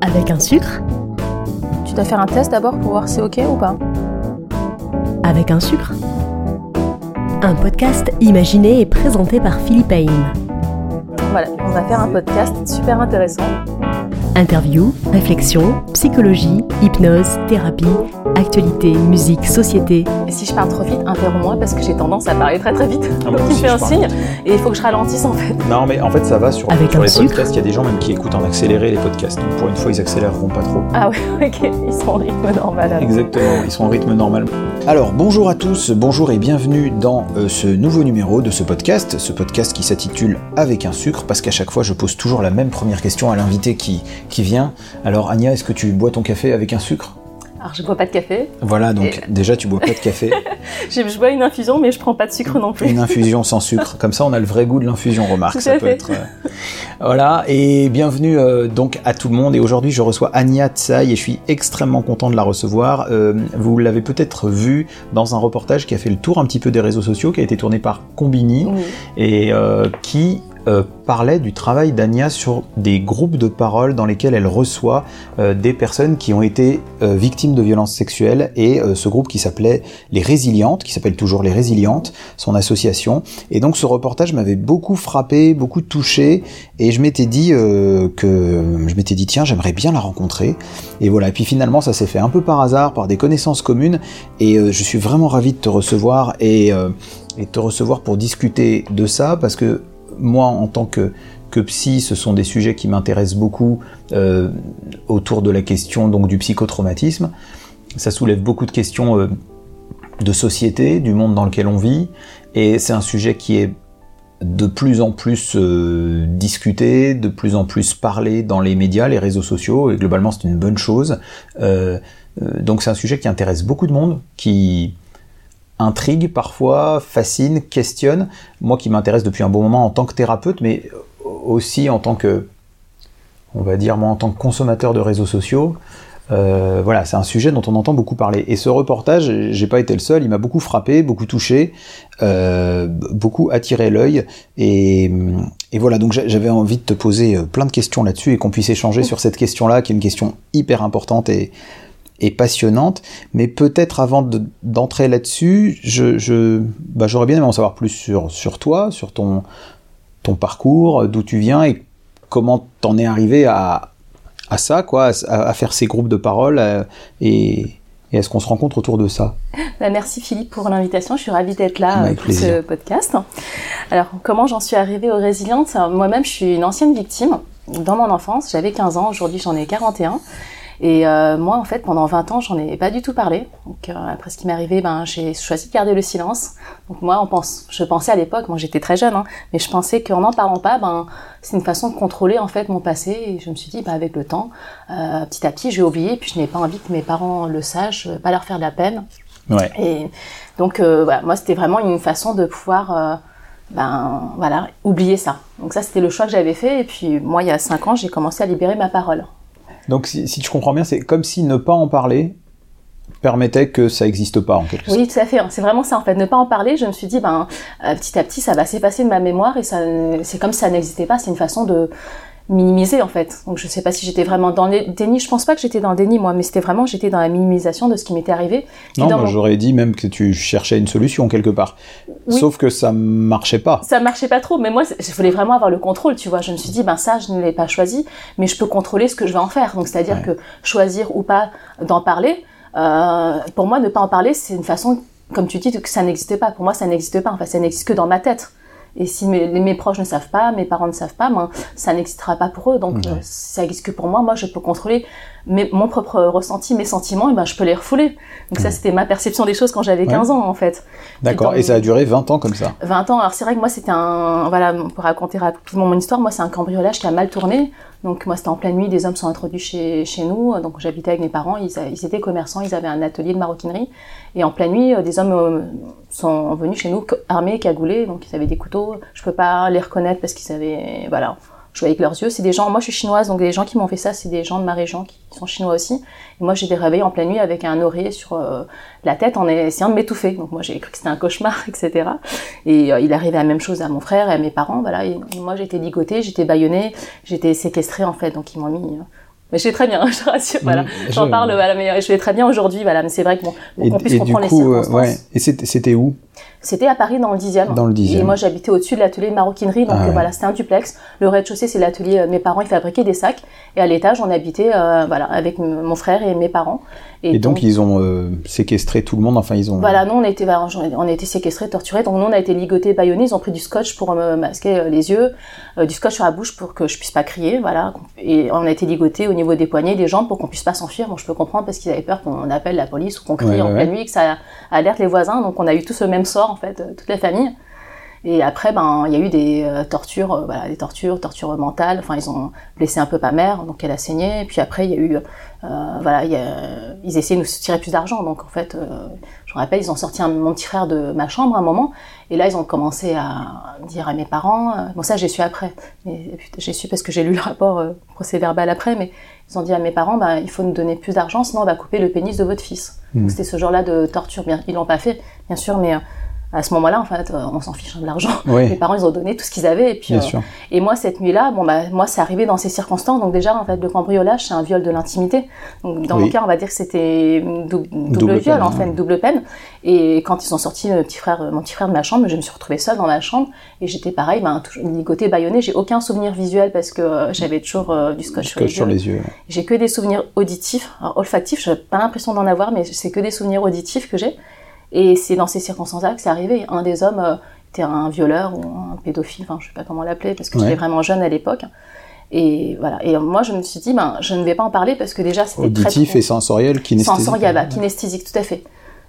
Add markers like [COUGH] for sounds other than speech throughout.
Avec un sucre Tu dois faire un test d'abord pour voir si c'est ok ou pas Avec un sucre Un podcast imaginé et présenté par Philippe Haïm. Voilà, on va faire un podcast super intéressant. Interview, réflexion, psychologie, hypnose, thérapie, actualité, musique, société. Et si je parle trop vite, interromps-moi parce que j'ai tendance à parler très très vite. Ah, moi Donc il fait je un parle signe et il faut que je ralentisse en fait. Non, mais en fait, ça va sur, Avec sur les sucre. podcasts. Il y a des gens même qui écoutent en accéléré les podcasts. Donc pour une fois, ils accéléreront pas trop. Ah ouais, ok, ils sont au rythme normal. alors. Exactement, ils sont en rythme normal. Alors, bonjour à tous, bonjour et bienvenue dans euh, ce nouveau numéro de ce podcast, ce podcast qui s'intitule Avec un sucre, parce qu'à chaque fois, je pose toujours la même première question à l'invité qui, qui vient. Alors, Anya, est-ce que tu bois ton café avec un sucre? Alors je bois pas de café. Voilà, donc déjà, tu bois pas de café, [LAUGHS] Je, je bois une infusion mais je prends pas de sucre non plus. une infusion sans sucre. Comme ça, on a le vrai goût de l'infusion, remarque. Tout ça peut fait. être. euh, Voilà, et bienvenue euh, donc à tout le monde. Et aujourd'hui, je reçois Anya Tsai et je suis extrêmement content de la recevoir. Euh, vous l'avez peut-être vu dans un reportage qui a fait le tour un petit peu des réseaux sociaux, qui a été tourné par Combini Oui. et euh, qui euh, parlait du travail d'Ania sur des groupes de parole dans lesquels elle reçoit euh, des personnes qui ont été euh, victimes de violences sexuelles et ce groupe qui s'appelait Les Résilientes, qui s'appelle toujours Les Résilientes, son association. Et donc ce reportage m'avait beaucoup frappé, beaucoup touché et je m'étais dit que je m'étais dit tiens j'aimerais bien la rencontrer et voilà et puis finalement ça s'est fait un peu par hasard par des connaissances communes et je suis vraiment ravi de te recevoir et, et de te recevoir pour discuter de ça parce que moi en tant que que psy, ce sont des sujets qui m'intéressent beaucoup euh, autour de la question donc du psychotraumatisme. Ça soulève beaucoup de questions euh, de société, du monde dans lequel on vit, et c'est un sujet qui est de plus en plus euh, discuté, de plus en plus parlé dans les médias, les réseaux sociaux, et globalement c'est une bonne chose. Donc c'est un sujet qui intéresse beaucoup de monde, qui intrigue parfois, fascine, questionne. Moi qui m'intéresse depuis un bon moment en tant que thérapeute, mais aussi en tant que, on va dire moi en tant que consommateur de réseaux sociaux. Euh, voilà, c'est un sujet dont on entend beaucoup parler. Et ce reportage, j'ai pas été le seul, il m'a beaucoup frappé, beaucoup touché, euh, beaucoup attiré l'œil. Et, et voilà, donc j'a- j'avais envie de te poser euh, plein de questions là-dessus et qu'on puisse échanger sur cette question-là, qui est une question hyper importante et, et passionnante. Mais peut-être avant de- d'entrer là-dessus, je, bah, j'aurais bien aimé en savoir plus sur, sur toi, sur ton, ton parcours, d'où tu viens et comment t'en es arrivé à, à ça, quoi, à, à faire ces groupes de parole euh, et, et est-ce qu'on se rencontre autour de ça Bah, merci Philippe pour l'invitation, je suis ravie d'être là Avec euh, pour ce plaisir. podcast. Alors comment j'en suis arrivée aux résilientes? Moi-même je suis une ancienne victime. Dans mon enfance, j'avais 15 ans, aujourd'hui j'en ai 41. Et euh, moi en fait pendant 20 ans j'en ai pas du tout parlé. Donc euh, après ce qui m'est arrivé, ben, j'ai choisi de garder le silence. Donc moi on pense, je pensais à l'époque, moi j'étais très jeune, hein, mais je pensais qu'en n'en parlant pas, ben, c'est une façon de contrôler en fait mon passé. Et je me suis dit, ben, avec le temps, euh, petit à petit j'ai oublié, puis je n'ai pas envie que mes parents le sachent, veux pas leur faire de la peine. Ouais. Et donc, euh, voilà, moi, c'était vraiment une façon de pouvoir, euh, ben, voilà, oublier ça. Donc ça, c'était le choix que j'avais fait. Et puis, moi, il y a cinq ans, j'ai commencé à libérer ma parole. Donc si, si tu comprends bien, c'est comme si ne pas en parler permettait que ça n'existe pas en quelque sorte. Oui, tout à fait. hein. C'est vraiment ça, en fait. Ne pas en parler, je me suis dit, ben, euh, petit à petit, ça va s'effacer de ma mémoire et ça, c'est comme si ça n'existait pas. C'est une façon de minimiser, en fait. Donc, je sais pas si j'étais vraiment dans le déni. Je pense pas que j'étais dans le déni, moi, mais c'était vraiment, j'étais dans la minimisation de ce qui m'était arrivé. Non, dans moi mon- j'aurais dit même que tu cherchais une solution quelque part. Oui. Sauf que ça marchait pas. ça marchait pas trop, mais moi, je voulais vraiment avoir le contrôle, tu vois. Je me suis dit, ben ça, je ne l'ai pas choisi, mais je peux contrôler ce que je vais en faire. Donc, c'est-à-dire Ouais. que choisir ou pas d'en parler, euh, pour moi, ne pas en parler, c'est une façon, comme tu dis, que ça n'existe pas. Pour moi, ça n'existe pas. Enfin, ça n'existe que dans ma tête. Et si mes, mes proches ne savent pas, mes parents ne savent pas, ben, ça n'existera pas pour eux. Donc, Ouais. euh, ça existe que pour moi. Moi, je peux contrôler mes, mon propre ressenti, mes sentiments, et ben, je peux les refouler. Donc, ça, c'était ma perception des choses quand j'avais Ouais. 15 ans, en fait. D'accord. Et ça a duré 20 ans comme ça. 20 ans. Alors c'est vrai que moi c'était un voilà pour raconter rapidement mon histoire, moi c'est un cambriolage qui a mal tourné. Donc moi c'était en pleine nuit, des hommes sont introduits chez, chez nous. Donc j'habitais avec mes parents, ils, ils étaient commerçants, ils avaient un atelier de maroquinerie. Et en pleine nuit, euh, des hommes euh, sont venus chez nous armés, cagoulés, donc ils avaient des couteaux. Je peux pas les reconnaître parce qu'ils avaient voilà je voyais avec leurs yeux. C'est des gens, moi je suis chinoise, donc les gens qui m'ont fait ça, c'est des gens de ma région qui sont chinois aussi. Et moi j'étais réveillée en pleine nuit avec un oreiller sur euh, la tête en essayant de m'étouffer. Donc moi j'ai cru que c'était un cauchemar, [LAUGHS] etc. Et euh, il arrivait la même chose à mon frère et à mes parents, voilà. Et, moi j'étais ligotée, j'étais bâillonnée, j'étais séquestrée en fait, donc ils m'ont mis. Euh, mais je vais très bien, [LAUGHS] je rassure, voilà. Mmh, J'en parle, voilà, mais je vais très bien aujourd'hui, voilà. Mais c'est vrai que bon, qu'on puisse comprendre les circonstances. ouais. Et c'était où? C'était à Paris dans le 10e. Dans le 10 Et moi j'habitais au-dessus de l'atelier maroquinerie, donc ah voilà, c'était un duplex. Le rez-de-chaussée c'est l'atelier, euh, mes parents ils fabriquaient des sacs. Et à l'étage on habitait euh, voilà, avec mon frère et mes parents. Et, donc, ils ont euh, séquestré tout le monde, enfin ils ont... Voilà, nous on était, on était séquestrés, torturés, donc nous on a été ligotés, baïonnés, ils ont pris du scotch pour me masquer les yeux, du scotch sur la bouche pour que je puisse pas crier, voilà. Et on a été ligotés au niveau des poignets, des jambes pour qu'on puisse pas s'enfuir. Bon je peux comprendre parce qu'ils avaient peur qu'on appelle la police ou qu'on crie en pleine nuit, que ça alerte les voisins, donc on a eu tous le même sort en fait, toute la famille. Et après, ben, il y a eu des euh, tortures, euh, voilà, des tortures, tortures mentales. Enfin, ils ont blessé un peu ma mère, donc elle a saigné. Et puis après, il y a eu, euh, voilà, y a, ils essayaient de nous tirer plus d'argent. Donc en fait, je me rappelle, ils ont sorti un, mon petit frère de ma chambre à un moment. Et là, ils ont commencé à dire à mes parents. bon, ça, j'ai su après. J'ai su parce que j'ai lu le rapport procès verbal après. Mais ils ont dit à mes parents, ben, il faut nous donner plus d'argent, sinon on va couper le pénis de votre fils. Mmh. C'était ce genre-là de torture. Bien, ils l'ont pas fait, bien sûr, mais à ce moment-là, en fait, euh, on s'en fiche de l'argent. [LAUGHS] Les parents, ils ont donné tout ce qu'ils avaient. Et puis, euh, et moi, cette nuit-là, bon, bah, moi, c'est arrivé dans ces circonstances. Donc déjà, en fait, le cambriolage, c'est un viol de l'intimité. Donc dans mon cas, on va dire que c'était double, double, viol, en fait, double peine. Et quand ils sont sortis, le petit frère, mon petit frère de ma chambre, je me suis retrouvée seule dans ma chambre et j'étais pareil, ben, ligoté, baïonné. J'ai aucun souvenir visuel parce que euh, j'avais toujours du scotch, sur, les sur les yeux. J'ai que des souvenirs auditifs, alors, olfactifs. J'ai pas l'impression d'en avoir, mais c'est que des souvenirs auditifs que j'ai. Et c'est dans ces circonstances-là que c'est arrivé. Un des hommes euh, était un violeur ou un pédophile, enfin je sais pas comment l'appeler, parce que j'étais vraiment jeune à l'époque. Et voilà. Et moi, je me suis dit, ben, je ne vais pas en parler parce que déjà, c'était auditif et sensoriel, kinesthésique. Sensoriel, bah, kinesthésique, tout à fait.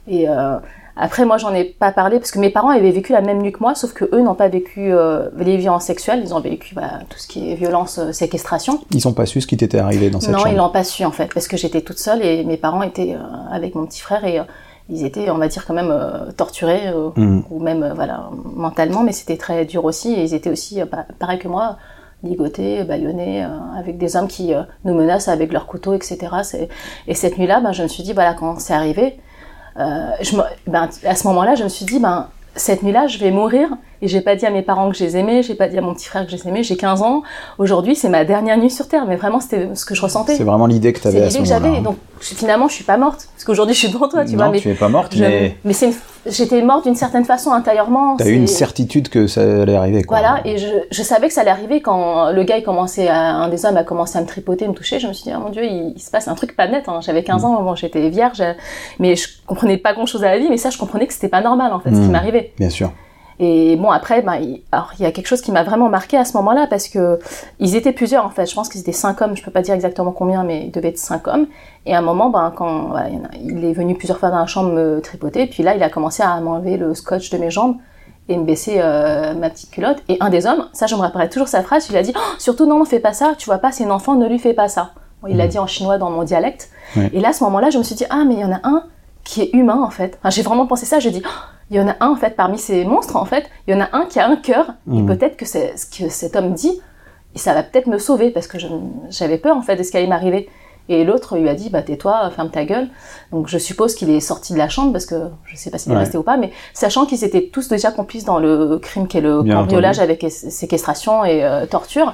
Et euh, après, moi, j'en ai pas parlé parce que mes parents avaient vécu la même nuit que moi, sauf que eux n'ont pas vécu euh, les violences sexuelles. Ils ont vécu bah, tout ce qui est violence, euh, séquestration. Ils n'ont pas su ce qui t'était arrivé dans cette non, chambre. Non, ils l'ont pas su en fait, parce que j'étais toute seule et mes parents étaient avec mon petit frère et ils étaient, on va dire, quand même euh, torturés, euh, mm. ou même euh, voilà, mentalement, mais c'était très dur aussi. Et ils étaient aussi, pareil que moi, ligotés, bâillonnés, avec des hommes qui nous menacent avec leurs couteaux, etc. Et cette nuit-là, ben, je me suis dit, voilà, quand c'est arrivé, je ben, à ce moment-là, je me suis dit, ben, cette nuit-là, je vais mourir. Et j'ai pas dit à mes parents que je les aimais, j'ai pas dit à mon petit frère que je les aimais. J'ai 15 ans. Aujourd'hui, c'est ma dernière nuit sur Terre. Mais vraiment, c'était ce que je ressentais. C'est vraiment l'idée que tu avais à ce moment-là. C'est l'idée que j'avais. Donc, finalement, je suis pas morte. Parce qu'aujourd'hui, je suis devant toi, tu non, vois. Mais tu es pas morte, mais. Mais c'est j'étais morte d'une certaine façon intérieurement. T'as eu une certitude que ça allait arriver, quoi. Voilà. Et je, je savais que ça allait arriver quand le gars, il commençait à, un des hommes a commencé à me tripoter, me toucher. Je me suis dit, oh mon dieu, il, se passe un truc pas net. Hein. J'avais 15 mm. ans, bon, j'étais vierge. Mais je comprenais pas grand chose à la vie. Mais ça, je comprenais que c'était pas normal, en fait, ce qui mm. m'arrivait. Bien sûr. Et bon, après, ben, il, alors, il y a quelque chose qui m'a vraiment marqué à ce moment-là parce que ils étaient plusieurs en fait. Je pense qu'ils étaient cinq hommes. Je peux pas dire exactement combien, mais il devait être cinq hommes. Et à un moment, ben, quand voilà, il est venu plusieurs fois dans la chambre me tripoter, puis là, il a commencé à m'enlever le scotch de mes jambes et me baisser euh, ma petite culotte. Et un des hommes, ça, je me rappellerai toujours sa phrase. Il a dit oh, surtout non, ne fais pas ça. Tu vois pas, c'est un enfant, ne lui fais pas ça. il l'a mmh. dit en chinois dans mon dialecte. Et là, à ce moment-là, je me suis dit ah, mais il y en a un qui est humain en fait. Enfin, j'ai vraiment pensé ça. J'ai dit oh, il y en a un en fait parmi ces monstres en fait, il y en a un qui a un cœur et mm. peut-être que c'est ce que cet homme dit, et ça va peut-être me sauver parce que j'avais peur en fait de ce qui allait m'arriver. Et l'autre lui a dit bah tais-toi, ferme ta gueule. Donc je suppose qu'il est sorti de la chambre parce que je sais pas s'il est resté ou pas, mais sachant qu'ils étaient tous déjà complices dans le crime qui est le cambriolage avec séquestration et euh, torture,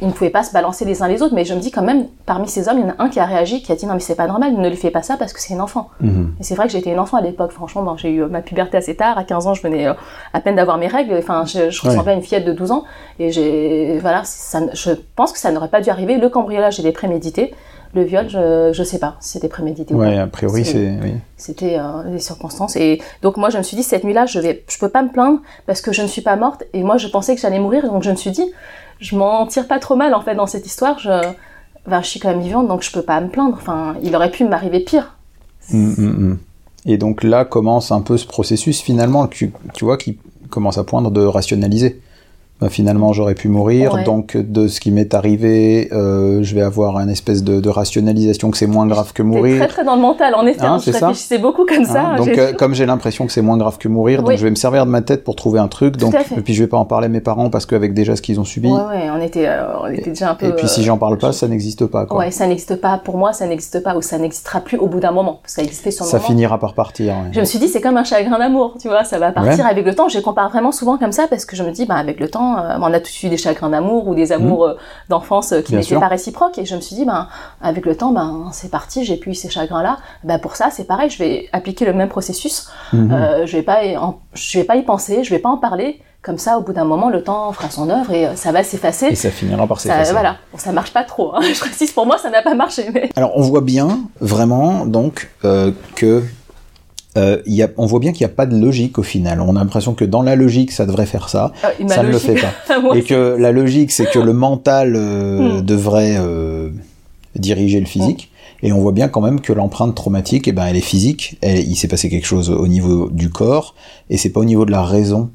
ils ne pouvaient pas se balancer les uns les autres, mais je me dis quand même, parmi ces hommes, il y en a un qui a réagi, qui a dit non mais c'est pas normal, ne lui fais pas ça parce que c'est une enfant. Mhm. Et c'est vrai que j'étais une enfant à l'époque, franchement, j'ai eu ma puberté assez tard, à 15 ans je venais euh, à peine d'avoir mes règles, enfin je, je ressemblais à une fillette de 12 ans, et j'ai, voilà, ça, je pense que ça n'aurait pas dû arriver, le cambriolage était prémédité, le viol, je, je sais pas si c'était prémédité ou pas. Ouais, a priori c'est. C'était euh, les circonstances, et donc moi je me suis dit cette nuit-là, je vais, je peux pas me plaindre parce que je ne suis pas morte, et moi je pensais que j'allais mourir, donc je me suis dit, je m'en tire pas trop mal en fait dans cette histoire. Je, je suis quand même vivante, donc je peux pas me plaindre. Enfin, il aurait pu m'arriver pire. Hum, hum, hum. Et donc là commence un peu ce processus finalement, tu, tu vois, qui commence à poindre de rationaliser. Bah, finalement j'aurais pu mourir, Ouais. donc de ce qui m'est arrivé, euh, je vais avoir un espèce de, de rationalisation que c'est moins grave que mourir. très très dans le mental, en effet. Hein, je réfléchissais beaucoup comme ça. Hein, donc euh, comme j'ai l'impression que c'est moins grave que mourir, donc je vais me servir de ma tête pour trouver un truc. Donc et puis je vais pas en parler à mes parents parce qu'avec déjà ce qu'ils ont subi. Ouais, ouais, on était, euh, on était déjà un peu. et puis si j'en parle pas, ça n'existe pas. Quoi. Ouais, ça n'existe pas. Pour moi, ça n'existe pas ou ça n'existera plus au bout d'un moment. Parce que ça existait sur le ça moment. finira par partir. ouais. Je me suis dit, c'est comme un chagrin d'amour, tu vois, ça va partir avec le temps. Je compare vraiment souvent comme ça parce que je me dis, bah, avec le temps, euh, on a tous eu des chagrins d'amour ou des amours euh, d'enfance euh, qui n'étaient pas réciproques. Et je me suis dit, ben, avec le temps, ben, c'est parti, j'ai plus eu ces chagrins-là. Ben, pour ça, c'est pareil, je vais appliquer le même processus. Mhm. Euh, je vais pas, en- je vais pas y penser, je vais pas en parler. Comme ça, au bout d'un moment, le temps fera son œuvre et ça va s'effacer. Et ça finira par s'effacer. voilà, bon, ça marche pas trop. hein. [LAUGHS] Je précise, pour moi, ça n'a pas marché. Mais... Alors on voit bien vraiment donc euh, que euh, il y a, on voit bien qu'il n'y a pas de logique au final. On a l'impression que dans la logique ça devrait faire ça, ma ça ne le fait pas. [LAUGHS] Moi et que la logique c'est que le mental euh, Hmm. devrait euh, diriger le physique. Et on voit bien quand même que l'empreinte traumatique, eh ben, elle est physique. Elle- il s'est passé quelque chose au niveau du corps, et c'est pas au niveau de la raison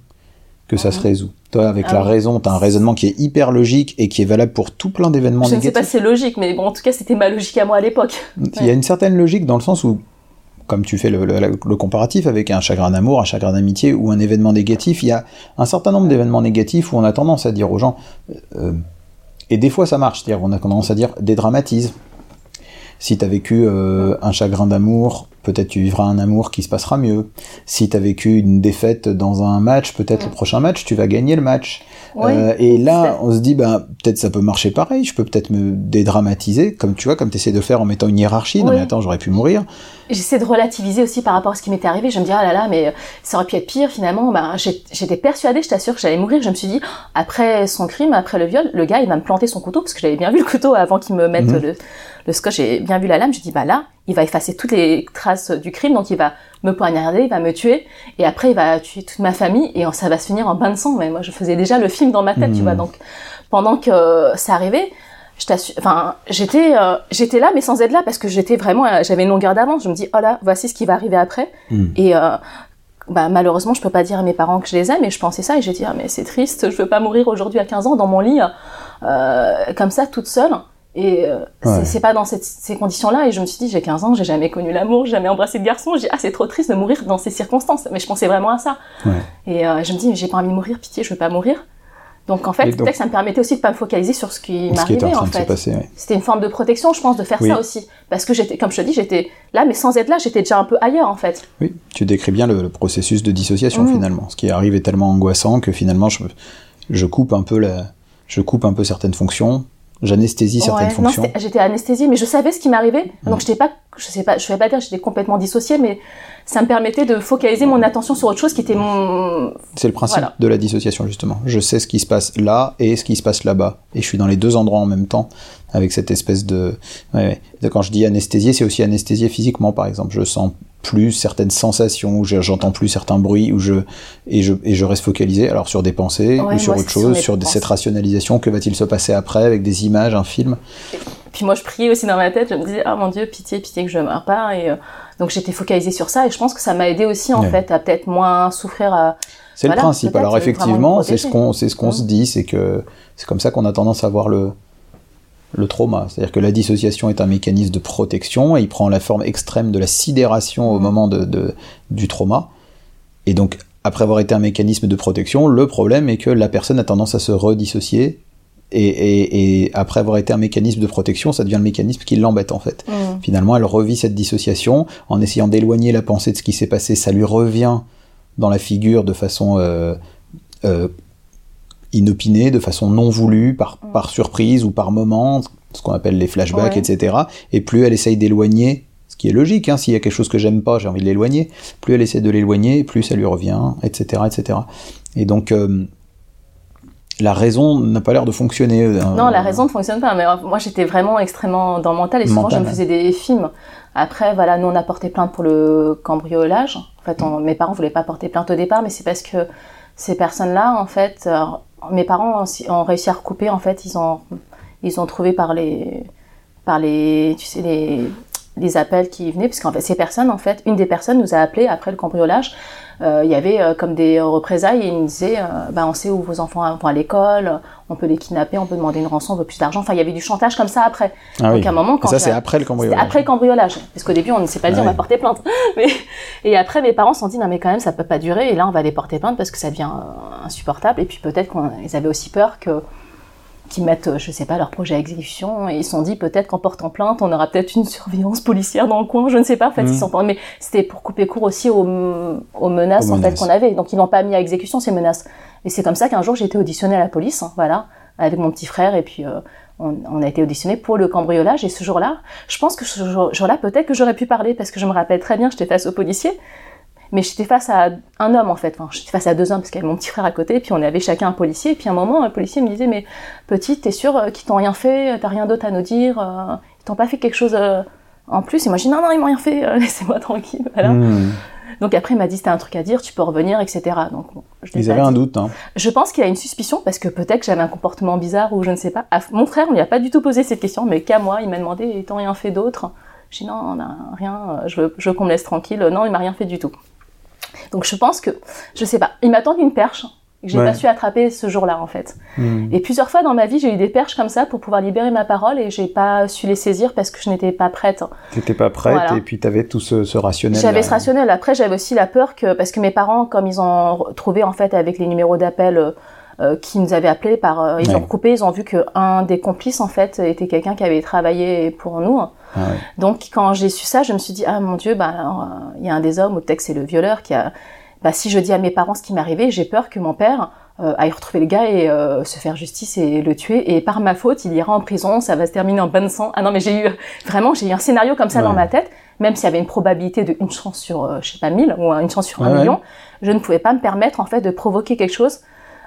que ça se résout. Toi, avec Ah la raison, tu as un raisonnement qui est hyper logique et qui est valable pour tout plein d'événements Je ne sais pas négatifs. si c'est logique, mais bon, en tout cas, c'était ma logique à moi à l'époque. Il y a une certaine logique dans le sens où, comme tu fais le, le- le comparatif avec un chagrin d'amour, un chagrin d'amitié ou un événement négatif, il y a un certain nombre d'événements négatifs où on a tendance à dire aux gens, euh, et des fois ça marche, c'est-à-dire on a tendance à dire dédramatise. Si tu as vécu euh, un chagrin d'amour, peut-être tu vivras un amour qui se passera mieux. Si tu as vécu une défaite dans un match, peut-être le prochain match, tu vas gagner le match. Oui, Euh, et là, on se dit, ben, peut-être ça peut marcher pareil, je peux peut-être me dédramatiser, comme tu vois, comme tu essaies de faire en mettant une hiérarchie. Non, mais attends, j'aurais pu mourir. J'essaie de relativiser aussi par rapport à ce qui m'était arrivé. Je me dis, ah là là, mais ça aurait pu être pire finalement. Ben, j'ai- j'étais persuadée, je t'assure, que j'allais mourir. Je me suis dit, après son crime, après le viol, le gars, il va me planter son couteau, parce que j'avais bien vu le couteau avant qu'il me mette Mhm. le, le scotch, j'ai bien vu la lame. Je dis, bah là, il va effacer toutes les traces du crime, donc il va me poignarder, il va me tuer, et après il va tuer toute ma famille, et ça va se finir en bain de sang. Mais moi, je faisais déjà le film dans ma tête, tu vois. Donc, pendant que ça arrivait, enfin, j'étais, euh, j'étais là, mais sans être là, parce que j'étais vraiment, euh, j'avais une longueur d'avance. Je me dis, oh là, voici ce qui va arriver après. Mm. Et euh, bah, malheureusement, je peux pas dire à mes parents que je les aime, et je pensais ça, et j'ai dit, ah, mais c'est triste, je veux pas mourir aujourd'hui à 15 ans dans mon lit, euh, comme ça, toute seule. Et euh, c'est- Ouais. c'est pas dans cette- ces conditions-là. Et je me suis dit, j'ai 15 ans, j'ai jamais connu l'amour, j'ai jamais embrassé de garçon. J'ai ah, c'est trop triste de mourir dans ces circonstances. Mais je pensais vraiment à ça. Ouais. Et euh, je me dis, mais j'ai pas envie de mourir, pitié, je veux pas mourir. Donc en fait, donc- peut-être que ça me permettait aussi de pas me focaliser sur ce qui en m'arrivait train en se fait. ouais. C'était une forme de protection, je pense, de faire Oui. ça aussi. Parce que j'étais, comme je te dis, j'étais là, mais sans être là, j'étais déjà un peu ailleurs en fait. Oui, tu décris bien le, le processus de dissociation Mm. finalement. Ce qui arrive est tellement angoissant que finalement je, je coupe un peu la, je coupe un peu certaines fonctions, j'anesthésie certaines Ouais, fonctions. j'étais anesthésiée, mais je savais ce qui m'arrivait. Mm. Donc j'étais pas, je sais pas, je vais pas dire que j'étais complètement dissociée, mais ça me permettait de focaliser mon attention sur autre chose qui était mon. C'est le principe Voilà. de la dissociation justement. Je sais ce qui se passe là et ce qui se passe là-bas, et je suis dans les deux endroits en même temps avec cette espèce de. Ouais, ouais. Quand je dis anesthésier, c'est aussi anesthésier physiquement par exemple. Je sens plus certaines sensations, je- j'entends plus certains bruits, ou je et je et je reste focalisé alors sur des pensées Ouais, ou sur autre c'est chose, sur des- cette rationalisation. Que va-t-il se passer après avec des images, un film? Puis moi, je priais aussi dans ma tête. Je me disais, ah mon Dieu, pitié, pitié que je ne meure pas. Et euh, donc j'étais focalisée sur ça, et je pense que ça m'a aidé aussi en Ouais. fait à peut-être moins souffrir. À... C'est Voilà, le principe. Alors euh, effectivement, me c'est ce qu'on c'est ce qu'on Mm. se dit, c'est que c'est comme ça qu'on a tendance à voir le le trauma. C'est-à-dire que la dissociation est un mécanisme de protection et il prend la forme extrême de la sidération au Mm. moment de, de- du trauma. Et donc après avoir été un mécanisme de protection, le problème est que la personne a tendance à se redissocier. Et, et, et après avoir été un mécanisme de protection, ça devient le mécanisme qui l'embête en fait. Mm. Finalement, elle revit cette dissociation en essayant d'éloigner la pensée de ce qui s'est passé. Ça lui revient dans la figure de façon euh, euh, inopinée, de façon non voulue, par, par surprise ou par moment, ce qu'on appelle les flashbacks, Ouais. etc. Et plus elle essaye d'éloigner, ce qui est logique, hein, s'il y a quelque chose que j'aime pas, j'ai envie de l'éloigner, plus elle essaie de l'éloigner, plus ça lui revient, etc. etc. Et donc, euh, la raison n'a pas l'air de fonctionner. euh, Non, la raison ne fonctionne pas. Mais euh, moi, j'étais vraiment extrêmement dans le mental et souvent, Mental, je me faisais des films. Après, voilà, nous, on a porté plainte pour le cambriolage. En fait, on- mes parents voulaient pas porter plainte au départ, mais c'est parce que ces personnes-là, en fait, mes parents ont, réussi à recouper. En fait, ils ont, ils ont trouvé par les, par les, tu sais, les, les appels qui venaient, parce qu'en fait, ces personnes, en fait, une des personnes nous a appelé après le cambriolage. Euh, il y avait euh, comme des représailles et il nous disait, euh, bah, on sait où vos enfants vont à l'école, on peut les kidnapper, on peut demander une rançon, on veut plus d'argent. Enfin, il y avait du chantage comme ça après. Ah Donc oui. à un moment, Et quand ça, c'est après le cambriolage. après le cambriolage. Parce qu'au début, on ne sait pas le dire, Ah on va porter plainte. [LAUGHS] Mais, et après, mes parents se sont dit, non, mais quand même, ça peut pas durer. Et là, on va les porter plainte parce que ça devient euh, insupportable. Et puis peut-être qu'ils avaient aussi peur que qu'ils mettent, euh, je sais pas, leur projet à exécution. Et ils se sont dit, peut-être qu'en portant plainte, on aura peut-être une [LAUGHS] surveillance policière dans le coin. Je ne sais pas, en fait, ils sont pas- Mais c'était pour couper court aussi aux, aux menaces, Aux en fait, qu'on avait. Donc, ils n'ont pas mis à exécution ces menaces. Et c'est comme ça qu'un jour, j'ai été auditionnée à la police, hein, voilà, avec mon petit frère. Et puis, euh, on, on a été auditionné pour le cambriolage. Et ce jour-là, je pense que ce jour- jour-là, peut-être que j'aurais pu parler parce que je me rappelle très bien, j'étais face au policier. Mais j'étais face à un homme en fait, enfin, j'étais face à deux hommes parce qu'il y avait mon petit frère à côté, et puis on avait chacun un policier. Et puis à un moment, le policier me disait Mais petite, t'es sûre euh, qu'ils t'ont rien fait T'as rien d'autre à nous dire euh, Ils t'ont pas fait quelque chose euh, en plus? Et moi je dis Non, non, ils m'ont rien fait, euh, [LAUGHS] laissez-moi tranquille. Voilà. Hmm. Donc après, il m'a dit C'était un truc à dire, tu peux revenir, etc. Donc bon, je l'ai Ils avaient un dit. doute. Hein. Je pense qu'il a une suspicion parce que peut-être que j'avais un comportement bizarre ou je ne sais pas. À mon frère, on lui a pas du tout posé cette question, mais qu'à moi, il m'a demandé Ils t'ont rien fait d'autre? Je dis Non, on a rien, euh, je veux, je veux qu'on me laisse tranquille. Non, il m'a rien fait du tout. Donc je pense que, je sais pas, il m'a tendu une perche que j'ai Ouais. pas su attraper ce jour-là en fait. Hmm. Et plusieurs fois dans ma vie, j'ai eu des perches comme ça pour pouvoir libérer ma parole et j'ai pas su les saisir parce que je n'étais pas prête. T'étais pas prête Voilà. et puis t'avais tout ce, ce rationnel. J'avais ce rationnel. Après, j'avais aussi la peur que, parce que mes parents, comme ils ont trouvé en fait avec les numéros d'appel euh, qui nous avaient appelés par, euh, ils Ouais. ont coupé, ils ont vu que un des complices en fait était quelqu'un qui avait travaillé pour nous. Ah ouais. Donc quand j'ai su ça, je me suis dit ah mon dieu, bah euh, il y a un des hommes ou peut-être que c'est le violeur qui a. Bah si je dis à mes parents ce qui m'est arrivé, j'ai peur que mon père aille retrouver le gars et se faire justice et le tuer. Et par ma faute, il ira en prison, ça va se terminer en bonne sang. Ah non mais j'ai eu vraiment j'ai eu un scénario comme ça Ouais. dans ma tête, même s'il y avait une probabilité de une chance sur je sais pas mille ou une chance sur un million, je ne pouvais pas me permettre en fait de provoquer quelque chose.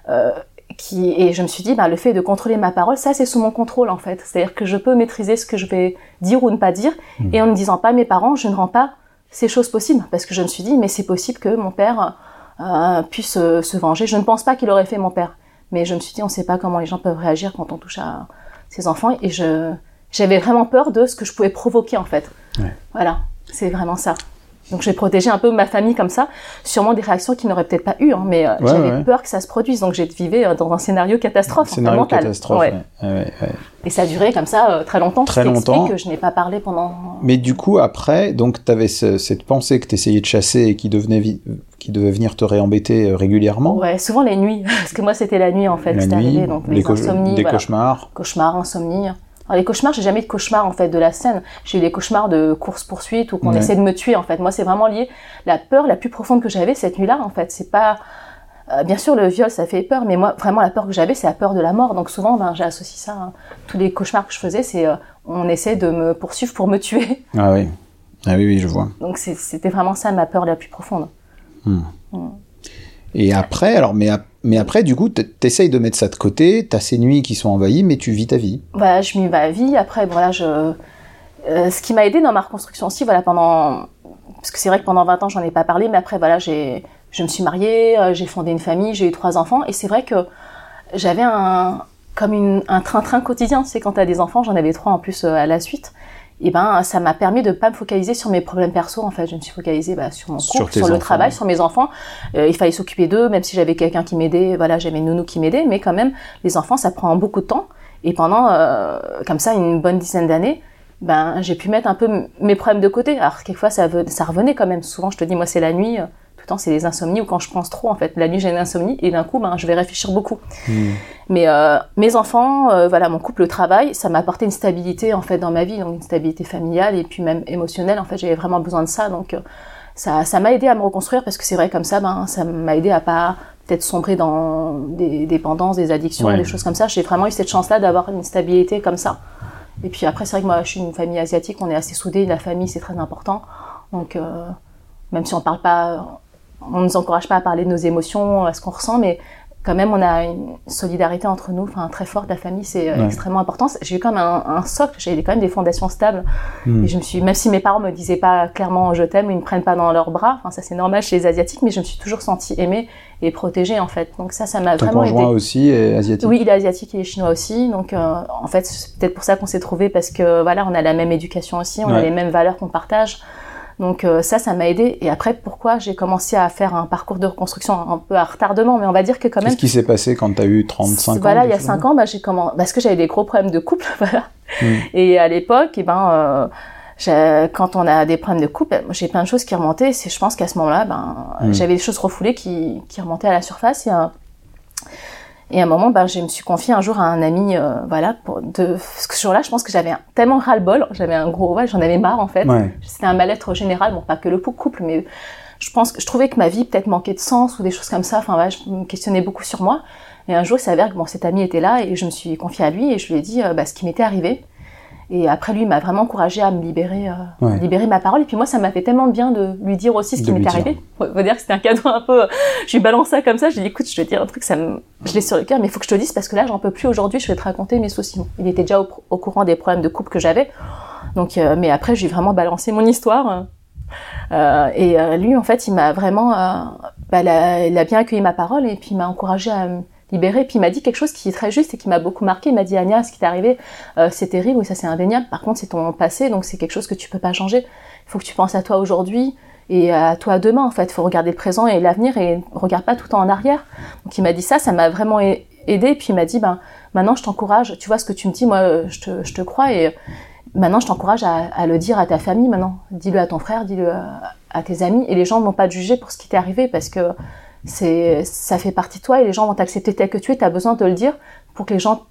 Euh, qui, et je me suis dit, bah, le fait de contrôler ma parole, ça c'est sous mon contrôle en fait. C'est-à-dire que je peux maîtriser ce que je vais dire ou ne pas dire. Mhm. Et en ne disant pas à mes parents, je ne rends pas ces choses possibles. Parce que je me suis dit, mais c'est possible que mon père euh, puisse euh, se venger. Je ne pense pas qu'il aurait fait mon père. Mais je me suis dit, on ne sait pas comment les gens peuvent réagir quand on touche à ses enfants. Et je, j'avais vraiment peur de ce que je pouvais provoquer en fait. Ouais. Voilà, c'est vraiment ça. Donc j'ai protégé un peu ma famille comme ça, sûrement des réactions qu'ils n'auraient peut-être pas eues, hein, mais euh, Ouais, j'avais ouais. peur que ça se produise, donc j'ai vivé euh, dans un scénario catastrophe, fait, Scénario mental. catastrophe. Ouais. Et ça a duré comme ça euh, très longtemps. Très longtemps. que je n'ai pas parlé pendant. Mais du coup, après, donc, tu avais cette pensée que tu essayais de chasser et qui, devenait qui devait venir te réembêter régulièrement. Ouais, souvent les nuits, [LAUGHS] parce que moi c'était la nuit en fait, La c'était nuit, arrivé, donc les insomnies, des voilà. cauchemars. cauchemars, insomnie. Alors les cauchemars, j'ai jamais eu de cauchemars en fait de la scène. J'ai eu des cauchemars de course poursuite ou qu'on Ouais. essaie de me tuer en fait. Moi, c'est vraiment lié. La peur la plus profonde que j'avais cette nuit-là en fait, c'est pas euh, bien sûr le viol ça fait peur, mais moi vraiment la peur que j'avais c'est la peur de la mort. Donc souvent, ben j'ai associé ça. hein. Tous les cauchemars que je faisais, c'est euh, on essaie de me poursuivre pour me tuer. [LAUGHS] Ah oui. Ah oui, oui, je vois. Donc c'était vraiment ça ma peur la plus profonde. Et après, alors, mais, ap- mais après, du coup, t'essayes de mettre ça de côté, t'as ces nuits qui sont envahies, mais tu vis ta vie. Voilà, je m'y vais à vie. Après, voilà, je. euh, ce qui m'a aidé dans ma reconstruction aussi, voilà, pendant. Parce que c'est vrai que pendant 20 ans, j'en ai pas parlé, mais après, voilà, j'ai. Je me suis mariée, euh, j'ai fondé une famille, j'ai eu trois enfants, et c'est vrai que j'avais un. Comme un train-train quotidien. C'est quand t'as des enfants, j'en avais trois en plus euh, à la suite. Et ben, ça m'a permis de pas me focaliser sur mes problèmes perso. En fait, je me suis focalisée bah, sur mon couple, sur, le enfants. travail, sur mes enfants. Euh, il fallait s'occuper d'eux, même si j'avais quelqu'un qui m'aidait. Voilà, j'avais une nounou qui m'aidait, mais quand même, les enfants, ça prend beaucoup de temps. Et pendant, euh, comme ça, une bonne dizaine d'années, ben, j'ai pu mettre un peu mes problèmes de côté. Alors, quelquefois, ça, ça revenait quand même. Souvent, je te dis, moi, c'est la nuit. C'est les insomnies ou quand je pense trop, en fait. La nuit, j'ai une insomnie et d'un coup, ben, je vais réfléchir beaucoup. Mais euh, mes enfants, euh, voilà, mon couple, le travail, ça m'a apporté une stabilité, en fait, dans ma vie. Donc, une stabilité familiale et puis même émotionnelle. En fait, j'avais vraiment besoin de ça. Donc, euh, ça ça m'a aidé à me reconstruire parce que c'est vrai, comme ça, ben, ça m'a aidé à pas peut-être sombrer dans des dépendances, des addictions, Ouais. des choses comme ça. J'ai vraiment eu cette chance-là d'avoir une stabilité comme ça. Et puis après, c'est vrai que moi, je suis une famille asiatique, on est assez soudés, la famille, c'est très important. Donc, euh, même si on parle pas, on ne nous encourage pas à parler de nos émotions, à ce qu'on ressent, mais quand même, on a une solidarité entre nous, enfin très forte. La famille, c'est euh, Ouais. extrêmement important. J'ai eu quand même un, un socle, j'ai quand même des fondations stables. Hmm. Et je me suis, même si mes parents me disaient pas clairement je t'aime, ils me prennent pas dans leurs bras. Enfin, ça c'est normal chez les asiatiques, mais je me suis toujours sentie aimée et protégée en fait. Donc ça, ça m'a Ton vraiment aidée. aussi est asiatique? Oui, il est asiatique et il est chinois aussi. Donc, euh, en fait, c'est peut-être pour ça qu'on s'est trouvés parce que voilà, on a la même éducation aussi, on a les mêmes valeurs qu'on partage. Donc euh, ça, ça m'a aidé. Et après, pourquoi j'ai commencé à faire un parcours de reconstruction un peu à retardement, mais on va dire que quand même. Qu'est-ce qui s'est passé quand tu as eu 35 ans Voilà, il y a quelque chose 5 ans, bah, j'ai commencé parce que j'avais des gros problèmes de couple, [LAUGHS] voilà. Mm. Et à l'époque, eh ben, euh, quand on a des problèmes de couple, j'ai plein de choses qui remontaient. C'est, je pense qu'à ce moment-là, ben, Mm. j'avais des choses refoulées qui, qui remontaient à la surface. Et, euh, et à un moment, ben, je me suis confiée un jour à un ami, euh, voilà, pour de ce jour-là, je pense que j'avais tellement ras-le-bol, j'avais un gros, ouais, j'en avais marre en fait. Ouais. C'était un mal-être général, bon, pas que le couple, mais je pense que je trouvais que ma vie peut-être manquait de sens ou des choses comme ça. Enfin, voilà, je me questionnais beaucoup sur moi. Et un jour, il s'avère que bon, cet ami était là et je me suis confiée à lui et je lui ai dit euh, bah, ce qui m'était arrivé. Et après, lui il m'a vraiment encouragée à me libérer, euh, Ouais. libérer ma parole. Et puis moi, ça m'a fait tellement de bien de lui dire aussi ce De qui dire. arrivé. On va dire que c'était un cadeau un peu. Je lui balance ça comme ça. Je lui dis écoute, je te dis un truc, ça me... je l'ai sur le cœur, mais il faut que je te le dise parce que là, j'en peux plus aujourd'hui. Je vais te raconter mes soucis. Il était déjà au, au courant des problèmes de couple que j'avais. Donc, euh, mais après, j'ai vraiment balancé mon histoire. Euh, et euh, lui, en fait, il m'a vraiment, euh, bah, il, a, il a bien accueilli ma parole et puis il m'a encouragé à me libérer. Puis il m'a dit quelque chose qui est très juste et qui m'a beaucoup marqué. Il m'a dit Anya, ce qui t'est arrivé, euh, c'est terrible, ça c'est indéniable. Par contre, c'est ton passé, donc c'est quelque chose que tu peux pas changer. Il faut que tu penses à toi aujourd'hui et à toi demain. En fait, il faut regarder le présent et l'avenir et regarde pas tout le temps en arrière. Donc il m'a dit ça, ça m'a vraiment aidé. Puis il m'a dit, ben maintenant je t'encourage. Tu vois ce que tu me dis, moi euh, je te, je te crois et Maintenant, je t'encourage à, le dire à ta famille. Maintenant, dis-le à ton frère, dis-le à, à tes amis, et les gens vont pas te juger pour ce qui t'est arrivé parce que ça fait partie de toi et les gens vont t'accepter tel que tu es. T'as besoin de le dire pour que les gens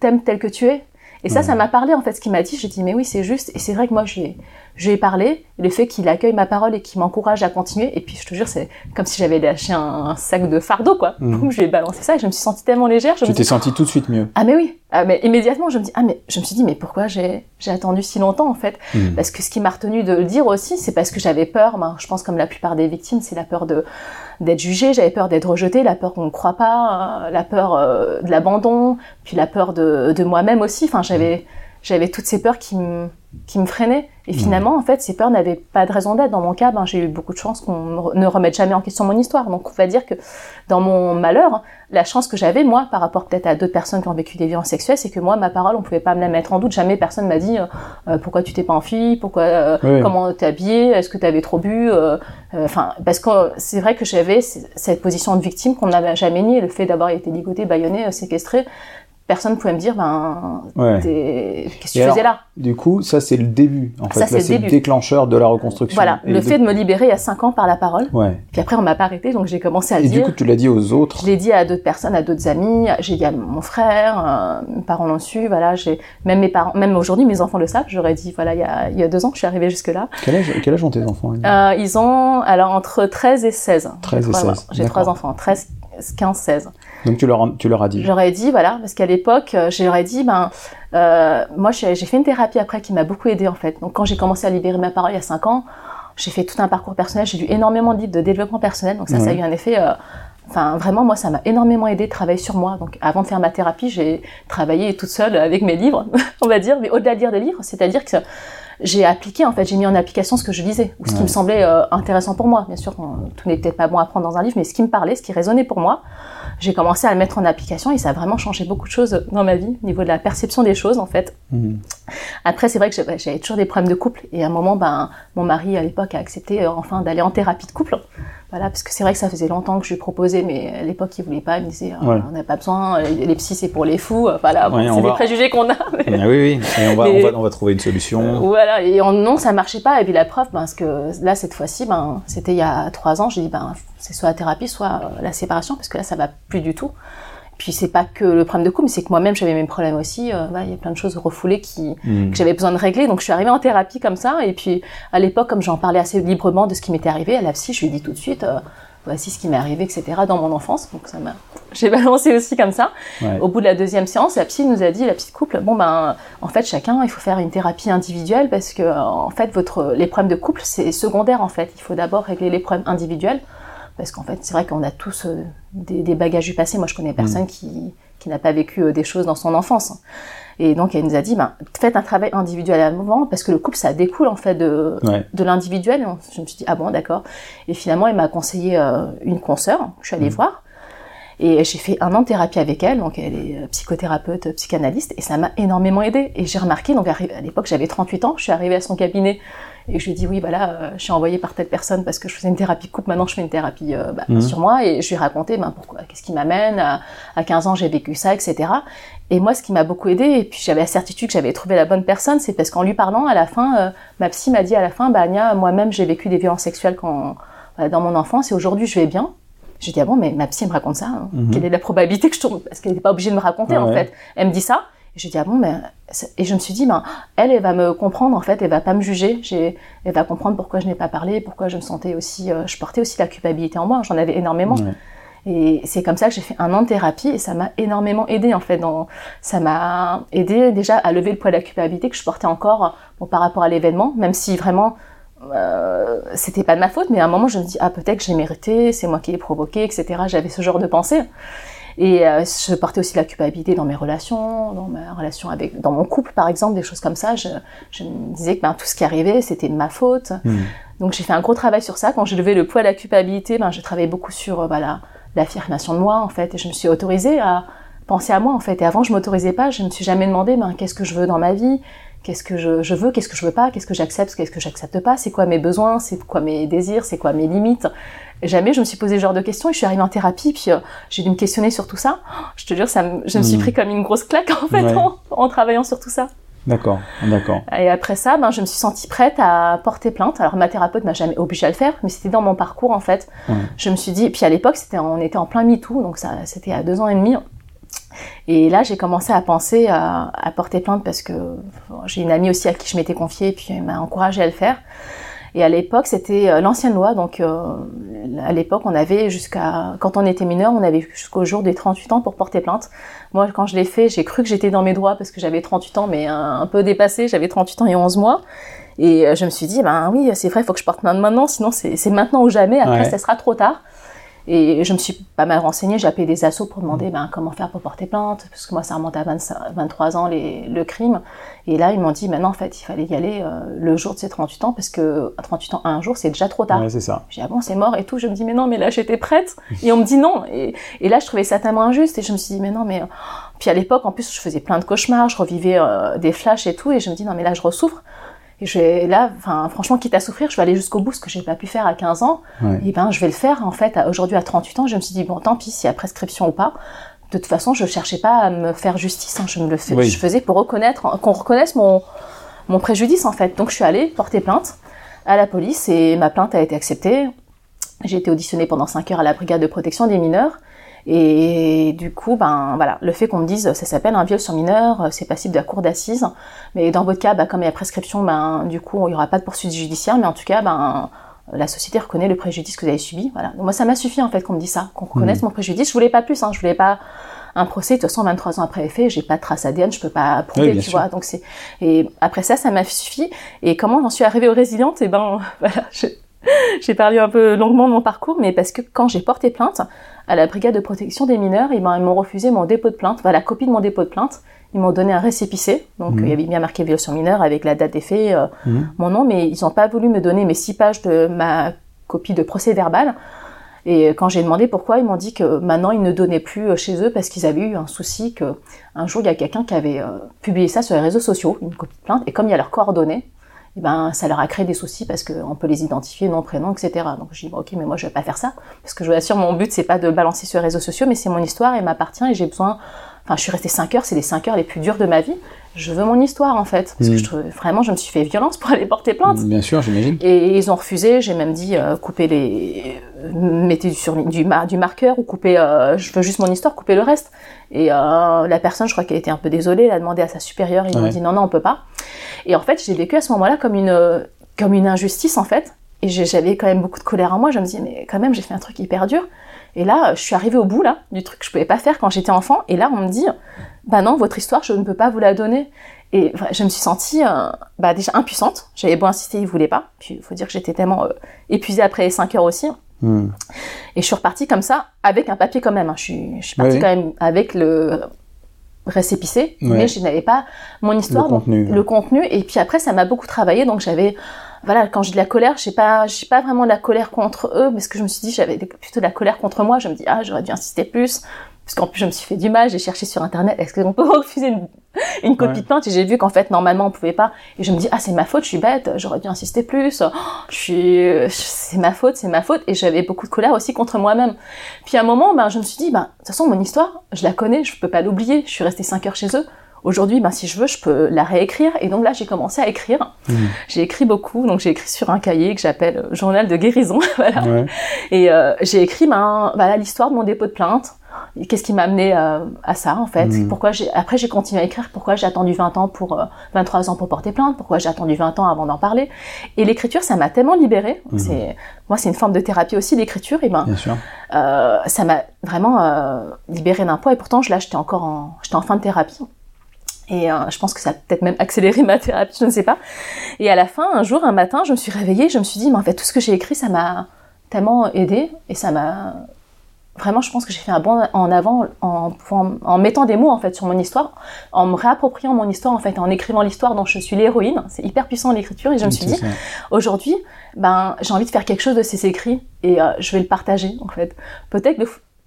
t'aiment tel que tu es. Et ça, ça m'a parlé en fait. Ce qu'il m'a dit, j'ai dit mais oui, c'est juste. Et c'est vrai que moi, je lui ai, je lui ai parlé. Le fait qu'il accueille ma parole et qu'il m'encourage à continuer. Et puis, je te jure, c'est comme si j'avais lâché un, un sac de fardeau, quoi. Donc, je lui ai balancé ça et je me suis sentie tellement légère. Je Tu t'es senti tout de suite mieux. ah mais oui, ah, mais immédiatement je me dis ah mais je me suis dit mais pourquoi j'ai j'ai attendu si longtemps en fait? Mm. Parce que ce qui m'a retenu de le dire aussi, c'est parce que j'avais peur. Ben, je pense comme la plupart des victimes, c'est la peur de d'être jugée, j'avais peur d'être rejetée, la peur qu'on ne croit pas, euh, la peur euh, de l'abandon, puis la peur de, de moi-même aussi. Enfin j'avais j'avais toutes ces peurs qui me qui me freinaient. Et finalement, en fait, ces peurs n'avaient pas de raison d'être. Dans mon cas, ben, j'ai eu beaucoup de chance qu'on ne remette jamais en question mon histoire. Donc, on va dire que dans mon malheur, la chance que j'avais, moi, par rapport peut-être à d'autres personnes qui ont vécu des violences sexuelles, c'est que moi, ma parole, on pouvait pas me la mettre en doute. Jamais personne m'a dit euh, euh, pourquoi tu t'es pas enfui, pourquoi, euh, Oui. comment t'es habillé, est-ce que tu avais trop bu. euh, Enfin, parce que c'est vrai que j'avais cette position de victime qu'on n'avait jamais nié, le fait d'avoir été ligoté, bâillonné, euh, séquestré. Personne ne pouvait me dire, ben, Ouais. qu'est-ce que Et tu faisais là? Du coup, ça c'est le début. En fait, Ça, c'est le déclencheur de la reconstruction. Voilà, Et le fait de me libérer il y a 5 ans par la parole. Ouais. Puis après, on m'a pas arrêté, donc j'ai commencé à le Et du dire. coup, tu l'as dit aux autres. Je l'ai dit à d'autres personnes, à d'autres amis. J'ai dit à mon frère, euh, mes parents l'ont su. Voilà, j'ai même mes parents, même aujourd'hui, mes enfants le savent. J'aurais dit, voilà, il y a, il y a deux ans, je suis arrivée jusque là. Quel âge, quel âge ont tes enfants Euh, ils ont alors entre 13 et 16. 13 et J'ai trois- 16, J'ai trois enfants, 13, 15, 16. Donc tu leur, tu leur as dit. J'aurais dit, voilà, parce qu'à l'époque, euh, j'aurais dit, ben, euh, moi, j'ai fait une thérapie après qui m'a beaucoup aidée en fait. Donc, quand j'ai commencé à libérer ma parole il y a 5 ans, j'ai fait tout un parcours personnel. J'ai lu énormément de livres de développement personnel. Donc, ça, ça a eu un effet. euh, Enfin, vraiment, moi, ça m'a énormément aidé de travailler sur moi. Donc, avant de faire ma thérapie, j'ai travaillé toute seule avec mes livres, [LAUGHS] on va dire, mais au-delà de lire des livres, c'est-à-dire que j'ai appliqué, en fait, j'ai mis en application ce que je lisais, ou ce qui me semblait euh, intéressant pour moi. Bien sûr, on- tout n'est peut-être pas bon à prendre dans un livre, mais ce qui me parlait, ce qui résonnait pour moi, j'ai commencé à le mettre en application et ça a vraiment changé beaucoup de choses dans ma vie, au niveau de la perception des choses, en fait. Mhm. Après, c'est vrai que j'avais j'avais toujours des problèmes de couple et à un moment, ben, mon mari à l'époque a accepté euh, enfin d'aller en thérapie de couple. Voilà, parce que c'est vrai que ça faisait longtemps que je lui proposais, mais à l'époque il voulait pas. Il me disait, euh, Ouais. on n'a pas besoin, les, les psys c'est pour les fous. euh, Voilà, Ouais, on c'est va- des préjugés qu'on a. mais- Ah oui, oui. Et on va, [LAUGHS] Mais- on va, on va trouver une solution. Voilà, et en, non, ça marchait pas. Et puis la preuve, ben, parce que là, cette fois-ci, ben, c'était il y a trois ans, j'ai dit, ben, c'est soit la thérapie, soit euh, la séparation, parce que là, ça va plus du tout. Puis c'est pas que le problème de couple, mais c'est que moi-même, j'avais mes problèmes aussi. euh, il y a plein de choses refoulées qui, Mhm. que j'avais besoin de régler. Donc je suis arrivée en thérapie comme ça. Et puis à l'époque, comme j'en parlais assez librement de ce qui m'était arrivé, à la psy, je lui ai dit tout de suite, euh, voici ce qui m'est arrivé, etc. dans mon enfance. Donc ça m'a, [LAUGHS] j'ai balancé aussi comme ça. Ouais. Au bout de la deuxième séance, la psy nous a dit, la psy de couple, bon ben, en fait, chacun, il faut faire une thérapie individuelle parce que, en fait, votre, les problèmes de couple, c'est secondaire, en fait. Il faut d'abord régler les problèmes individuels parce qu'en fait, c'est vrai qu'on a tous euh, des, des, bagages du passé. Moi, je connais personne mmh. qui, qui n'a pas vécu euh, des choses dans son enfance. Et donc, elle nous a dit, ben, faites un travail individuel avant, parce que le couple, ça découle en fait de, de l'individuel. Je me suis dit, ah bon, d'accord. Et finalement, elle m'a conseillé euh, une consoeur. Je suis allée mmh. voir. Et j'ai fait un an de thérapie avec elle, donc elle est euh, psychothérapeute, psychanalyste, et ça m'a énormément aidé. Et j'ai remarqué, donc à l'époque j'avais 38 ans, je suis arrivée à son cabinet et je lui ai dit oui voilà, euh, je suis envoyée par telle personne parce que je faisais une thérapie couple, maintenant je fais une thérapie euh, bah, mhm. sur moi et je lui ai raconté ben, pourquoi, qu'est-ce qui m'amène, à, à 15 ans j'ai vécu ça, etc. Et moi ce qui m'a beaucoup aidé, et puis j'avais la certitude que j'avais trouvé la bonne personne, c'est parce qu'en lui parlant à la fin, ma psy m'a dit à la fin, bah moi-même j'ai vécu des violences sexuelles quand, dans mon enfance et aujourd'hui je vais bien. J'ai dit, ah bon, mais ma psy me raconte ça. Hein. Mhm. Quelle est la probabilité que je tourne Parce qu'elle n'est pas obligée de me raconter, en fait. Elle me dit ça. Et je dis, ah bon, mais. Et je me suis dit, ben, elle, elle va me comprendre, en fait. Elle va pas me juger. Elle va comprendre pourquoi je n'ai pas parlé, pourquoi je me sentais aussi. Euh, je portais aussi la culpabilité en moi. J'en avais énormément. Et c'est comme ça que j'ai fait un an de thérapie et ça m'a énormément aidé en fait. Dans, ça m'a aidé déjà à lever le poids de la culpabilité que je portais encore bon, par rapport à l'événement, même si vraiment euh, c'était pas de ma faute, mais à un moment je me dis ah peut-être que j'ai mérité, c'est moi qui l'ai provoqué, etc. J'avais ce genre de pensée. Et euh, je portais aussi la culpabilité dans mes relations, dans ma relation avec, dans mon couple par exemple, des choses comme ça. Je, je me disais que ben, tout ce qui arrivait c'était de ma faute. Hmm. Donc j'ai fait un gros travail sur ça. Quand j'ai levé le poids de la culpabilité, ben, j'ai travaillé beaucoup sur euh, voilà, l'affirmation de moi en fait, et je me suis autorisée à penser à moi en fait. Et avant je m'autorisais pas, je me suis jamais demandé ben, qu'est-ce que je veux dans ma vie, Qu'est-ce que je, je veux, qu'est-ce que je veux pas, qu'est-ce que j'accepte, qu'est-ce que j'accepte pas, c'est quoi mes besoins, c'est quoi mes désirs, c'est quoi mes limites? Jamais je me suis posé ce genre de questions et je suis arrivée en thérapie puis euh, j'ai dû me questionner sur tout ça. Je te jure, ça je me suis hmm. pris comme une grosse claque en fait en, travaillant sur tout ça. D'accord, d'accord. Et après ça, ben, je me suis sentie prête à porter plainte. Alors ma thérapeute m'a jamais obligée à le faire, mais c'était dans mon parcours en fait. Je me suis dit, puis à l'époque, c'était, on était en plein MeToo, donc ça, c'était à deux ans et demi. Et là, j'ai commencé à penser à, porter plainte parce que j'ai une amie aussi à qui je m'étais confiée, et puis elle m'a encouragée à le faire. Et à l'époque, c'était euh, l'ancienne loi, donc euh, à l'époque, on avait jusqu'à, quand on était mineur, on avait jusqu'au jour des 38 ans pour porter plainte. Moi, quand je l'ai fait, j'ai cru que j'étais dans mes droits parce que j'avais 38 ans, mais un, peu dépassé, j'avais 38 ans et 11 mois. Et euh, je me suis dit, ben oui, c'est vrai, il faut que je porte plainte maintenant, sinon c'est maintenant ou jamais, après ça sera trop tard. Et je me suis pas mal renseignée, j'ai appelé des assos pour demander ben, comment faire pour porter plainte, parce que moi ça remonte à 23 ans les, le crime. Et là ils m'ont dit maintenant en fait il fallait y aller euh, le jour de ses 38 ans, parce que à 38 ans un jour c'est déjà trop tard. Ouais, c'est ça. J'ai dit ah bon c'est mort et tout, je me dis mais non mais là j'étais prête. Et on me dit non. Et, et, là je trouvais ça tellement injuste et je me suis dit mais non mais... Puis à l'époque en plus je faisais plein de cauchemars, je revivais euh, des flashs et tout, et je me dis non mais là je ressouffre. Et je là, enfin, franchement, quitte à souffrir, je vais aller jusqu'au bout, ce que j'ai pas pu faire à 15 ans. Et ben, je vais le faire, en fait, aujourd'hui à 38 ans. Je me suis dit, bon, tant pis, s'il y a prescription ou pas. De toute façon, je cherchais pas à me faire justice. Hein. Je me le fais, je faisais pour reconnaître, qu'on reconnaisse mon, mon préjudice, en fait. Donc, je suis allée porter plainte à la police et ma plainte a été acceptée. J'ai été auditionnée pendant 5 heures à la brigade de protection des mineurs. Et du coup, ben voilà, le fait qu'on me dise ça s'appelle un viol sur mineur, c'est passible de la cour d'assises. Mais dans votre cas, ben, comme il y a prescription, ben du coup, il n'y aura pas de poursuite judiciaire. Mais en tout cas, ben la société reconnaît le préjudice que vous avez subi. Voilà. moi, ça m'a suffi en fait qu'on me dise ça, qu'on reconnaisse mmh. mon préjudice. Je voulais pas plus, hein, je voulais pas un procès. De toute façon, 23 ans après les faits, j'ai pas de trace ADN, je peux pas prouver, tu vois. Donc c'est et après ça, ça m'a suffi. Et comment j'en suis arrivée aux résilientes? Et eh ben [LAUGHS] voilà, [LAUGHS] j'ai parlé un peu longuement de mon parcours, mais parce que quand j'ai porté plainte, à la brigade de protection des mineurs, ils m'ont refusé mon dépôt de plainte, enfin, la copie de mon dépôt de plainte. Ils m'ont donné un récépissé, donc mmh. il y avait bien marqué violation mineure avec la date des faits, euh, mmh. mon nom, mais ils n'ont pas voulu me donner mes six pages de ma copie de procès verbal. Et quand j'ai demandé pourquoi, ils m'ont dit que maintenant ils ne donnaient plus euh, chez eux parce qu'ils avaient eu un souci que un jour il y a quelqu'un qui avait euh, publié ça sur les réseaux sociaux, une copie de plainte, et comme il y a leurs coordonnées, eh ben, ça leur a créé des soucis parce qu'on peut les identifier, nom, prénom, etc. Donc je dis, ok, mais moi je vais pas faire ça, parce que je vous assure, mon but c'est pas de balancer sur les réseaux sociaux, mais c'est mon histoire, elle m'appartient et j'ai besoin, enfin je suis restée 5 heures, c'est les 5 heures les plus dures de ma vie, je veux mon histoire en fait, parce que mm. je, vraiment je me suis fait violence pour [LAUGHS] aller porter plainte. Bien sûr, j'imagine. Et ils ont refusé, j'ai même dit, euh, couper les, mettez sur du, du marqueur ou couper, euh, je veux juste mon histoire, couper le reste. Et euh, la personne, je crois qu'elle était un peu désolée, elle a demandé à sa supérieure, ils m'ont dit non, non, on peut pas. Et en fait, j'ai vécu à ce moment-là comme une, comme une injustice, en fait. Et j'avais quand même beaucoup de colère en moi. Je me disais, mais quand même, j'ai fait un truc hyper dur. Et là, je suis arrivée au bout, là, du truc que je pouvais pas faire quand j'étais enfant. Et là, on me dit, bah non, votre histoire, je ne peux pas vous la donner. Et je me suis sentie, euh, bah déjà impuissante. J'avais beau insister, ils voulaient pas. Puis, il faut dire que j'étais tellement euh, épuisée après les 5 heures aussi. Hmm. Et je suis repartie comme ça, avec un papier quand même. hein. Je suis, je suis partie Oui. quand même avec le récépissé, Ouais. mais je n'avais pas mon histoire, Le donc contenu. le contenu. Et puis après, ça m'a beaucoup travaillé, donc j'avais, voilà, quand j'ai de la colère, j'ai pas, j'ai pas vraiment de la colère contre eux, parce que je me suis dit, j'avais plutôt de la colère contre moi. Je me dis, ah, j'aurais dû insister plus. Parce qu'en plus, je me suis fait du mal, j'ai cherché sur Internet, est-ce qu'on peut [LAUGHS] refuser une, une copie Ouais. de plainte? Et j'ai vu qu'en fait, normalement, on pouvait pas. Et je me dis, ah, c'est ma faute, je suis bête, j'aurais dû insister plus. Oh, je suis, c'est ma faute, c'est ma faute. Et j'avais beaucoup de colère aussi contre moi-même. Puis à un moment, ben, je me suis dit, ben, de toute façon, mon histoire, je la connais, je peux pas l'oublier. Je suis restée cinq heures chez eux. Aujourd'hui, ben, si je veux, je peux la réécrire. Et donc là, j'ai commencé à écrire. Mhm. J'ai écrit beaucoup. Donc j'ai écrit sur un cahier que j'appelle euh, Journal de guérison. [LAUGHS] voilà. Ouais. Et euh, j'ai écrit ben, voilà, l'histoire de mon dépôt de plainte. Qu'est-ce qui m'a amené euh, à ça en fait? Mhm. Pourquoi j'ai après j'ai continué à écrire Pourquoi j'ai attendu 20 ans pour euh, 23 ans pour porter plainte? Pourquoi j'ai attendu 20 ans avant d'en parler? Et l'écriture ça m'a tellement libérée. Mhm. C'est moi c'est une forme de thérapie aussi l'écriture et ben Bien sûr. euh, ça m'a vraiment libérée d'un poids et pourtant je- là j'étais encore en j'étais en fin de thérapie. Et euh, je pense que ça a peut-être même accéléré ma thérapie, je ne sais pas. Et à la fin, un jour, un matin, je me suis réveillée, je me suis dit, mais en fait, tout ce que j'ai écrit, ça m'a tellement aidé et ça m'a vraiment, je pense que j'ai fait un bond en avant en, mettant des mots en fait sur mon histoire, en me réappropriant mon histoire en fait, en écrivant l'histoire dont je suis l'héroïne. C'est hyper puissant l'écriture et je me suis dit, aujourd'hui, ben, j'ai envie de faire quelque chose de ces écrits et euh, je vais le partager en fait. Peut-être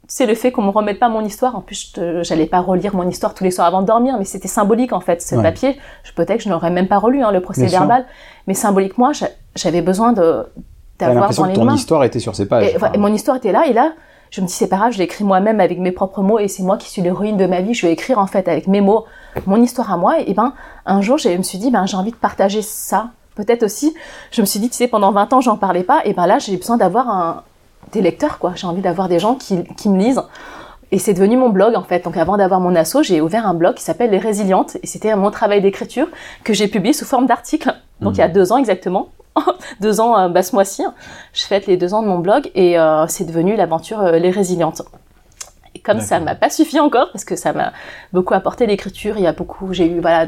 c'est le fait qu'on me remette pas mon histoire. En plus, j'allais pas relire mon histoire tous les soirs avant de dormir, mais c'était symbolique en fait. Ce Ouais. papier, je- peut-être que je n'aurais même pas relu hein, le procès Bien sûr. verbal, mais symboliquement, j'a- j'avais besoin de d'avoir dans que les ton mains. histoire était sur ces pages. Et, et mon histoire était là, et là, je me dis, c'est pas grave, je l'ai écrit moi-même avec mes propres mots, et c'est moi qui suis l'héroïne de ma vie, je vais écrire en fait avec mes mots mon histoire à moi, et, ben, un jour, je me suis dit, ben, j'ai envie de partager ça. Peut-être aussi, je me suis dit, tu sais, pendant 20 ans, j'en parlais pas, et ben là, j'ai besoin d'avoir un, des lecteurs, quoi. J'ai envie d'avoir des gens qui, qui me lisent. Et c'est devenu mon blog, en fait. Donc, avant d'avoir mon asso, j'ai ouvert un blog qui s'appelle Les Résilientes, et c'était mon travail d'écriture que j'ai publié sous forme d'article. Donc, Mhm. il y a deux ans exactement. [LAUGHS] deux ans, euh, bah, ce mois-ci. Je fête les deux ans de mon blog et euh, c'est devenu l'aventure euh, Les Résilientes. Et comme ça m'a pas suffi encore, parce que ça m'a beaucoup apporté l'écriture, il y a beaucoup, j'ai eu voilà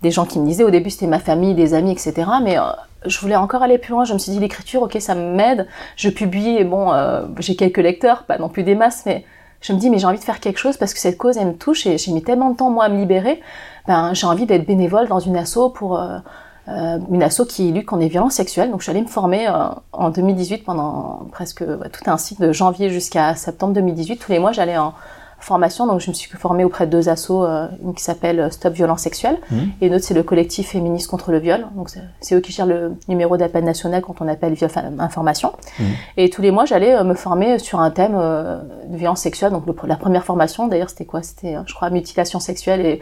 des gens qui me disaient au début c'était ma famille, des amis, etc. Mais je voulais encore aller plus loin. Je me suis dit l'écriture, ok, ça m'aide. Je publie et bon, euh, j'ai quelques lecteurs, pas non plus des masses, mais je me dis mais j'ai envie de faire quelque chose parce que cette cause elle me touche et j'ai mis tellement de temps moi à me libérer. Ben j'ai envie d'être bénévole dans une asso pour euh, euh, une asso qui lutte contre les violences sexuelles. Donc je suis allée me former euh, en 2018 pendant presque tout un cycle de janvier jusqu'à septembre 2018. Tous les mois j'allais en formation, donc je me suis formée auprès de deux assos, euh, une qui s'appelle Stop Violence Sexuelle Mhm. et une autre c'est le collectif féministe contre le viol. Donc c'est- eux qui gèrent le numéro d'appel national quand on appelle viol information. Mhm. Et tous les mois j'allais euh, me former sur un thème euh, de violence sexuelle. Donc le- la première formation d'ailleurs c'était quoi? C'était euh, je crois mutilation sexuelle et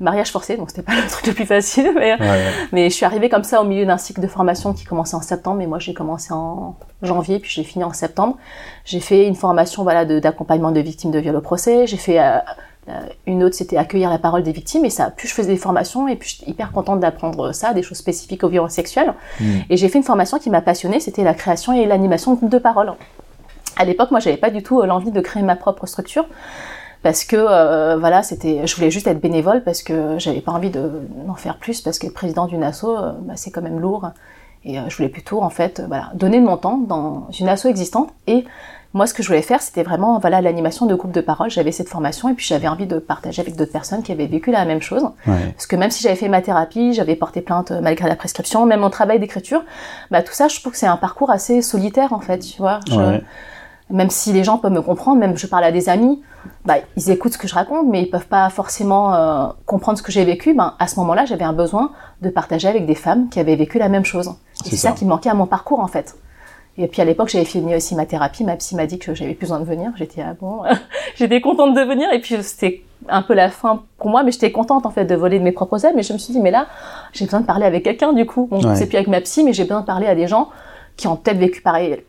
mariage forcé. Donc c'était pas [LAUGHS] le truc le plus facile, mais Ouais, mais je suis arrivée comme ça au milieu d'un cycle de formation qui commençait en septembre, et moi j'ai commencé en janvier, puis j'ai fini en septembre. J'ai fait une formation voilà d'accompagnement de victimes de viol au procès. J'ai fait euh, euh, une autre, c'était accueillir la parole des victimes, et ça, plus je faisais des formations, et puis j'étais hyper contente d'apprendre ça, des choses spécifiques aux violences sexuelles. Mhm. Et j'ai fait une formation qui m'a passionnée, c'était la création et l'animation de groupes de parole. À l'époque, moi, j'avais pas du tout euh, l'envie de créer ma propre structure parce que euh, voilà, c'était, je voulais juste être bénévole parce que j'avais pas envie de d'en faire plus parce que président d'une asso, euh, bah, c'est quand même lourd. Et euh, je voulais plutôt en fait, voilà, donner de mon temps dans une asso existante. Et moi, ce que je voulais faire, c'était vraiment voilà l'animation de groupes de parole. J'avais cette formation et puis j'avais envie de partager avec d'autres personnes qui avaient vécu la même chose. Ouais. Parce que même si j'avais fait ma thérapie, j'avais porté plainte malgré la prescription, même mon travail d'écriture, bah tout ça, je trouve que c'est un parcours assez solitaire en fait, tu vois. Je- Ouais. Même si les gens peuvent me comprendre, même je parle à des amis, bah ils écoutent ce que je raconte, mais ils peuvent pas forcément euh, comprendre ce que j'ai vécu. Ben à ce moment-là, j'avais un besoin de partager avec des femmes qui avaient vécu la même chose. C'est ça. ça. qui me manquait à mon parcours en fait. Et puis à l'époque, j'avais fini aussi ma thérapie. Ma psy m'a dit que j'avais plus besoin de venir. J'étais ah bon, [LAUGHS] j'étais contente de venir. Et puis c'était un peu la fin pour moi, mais j'étais contente en fait de voler de mes propres ailes. Mais je me suis dit mais là, j'ai besoin de parler avec quelqu'un du coup. Bon, Ouais. c'est plus avec ma psy, mais j'ai besoin de parler à des gens qui ont peut-être vécu pareil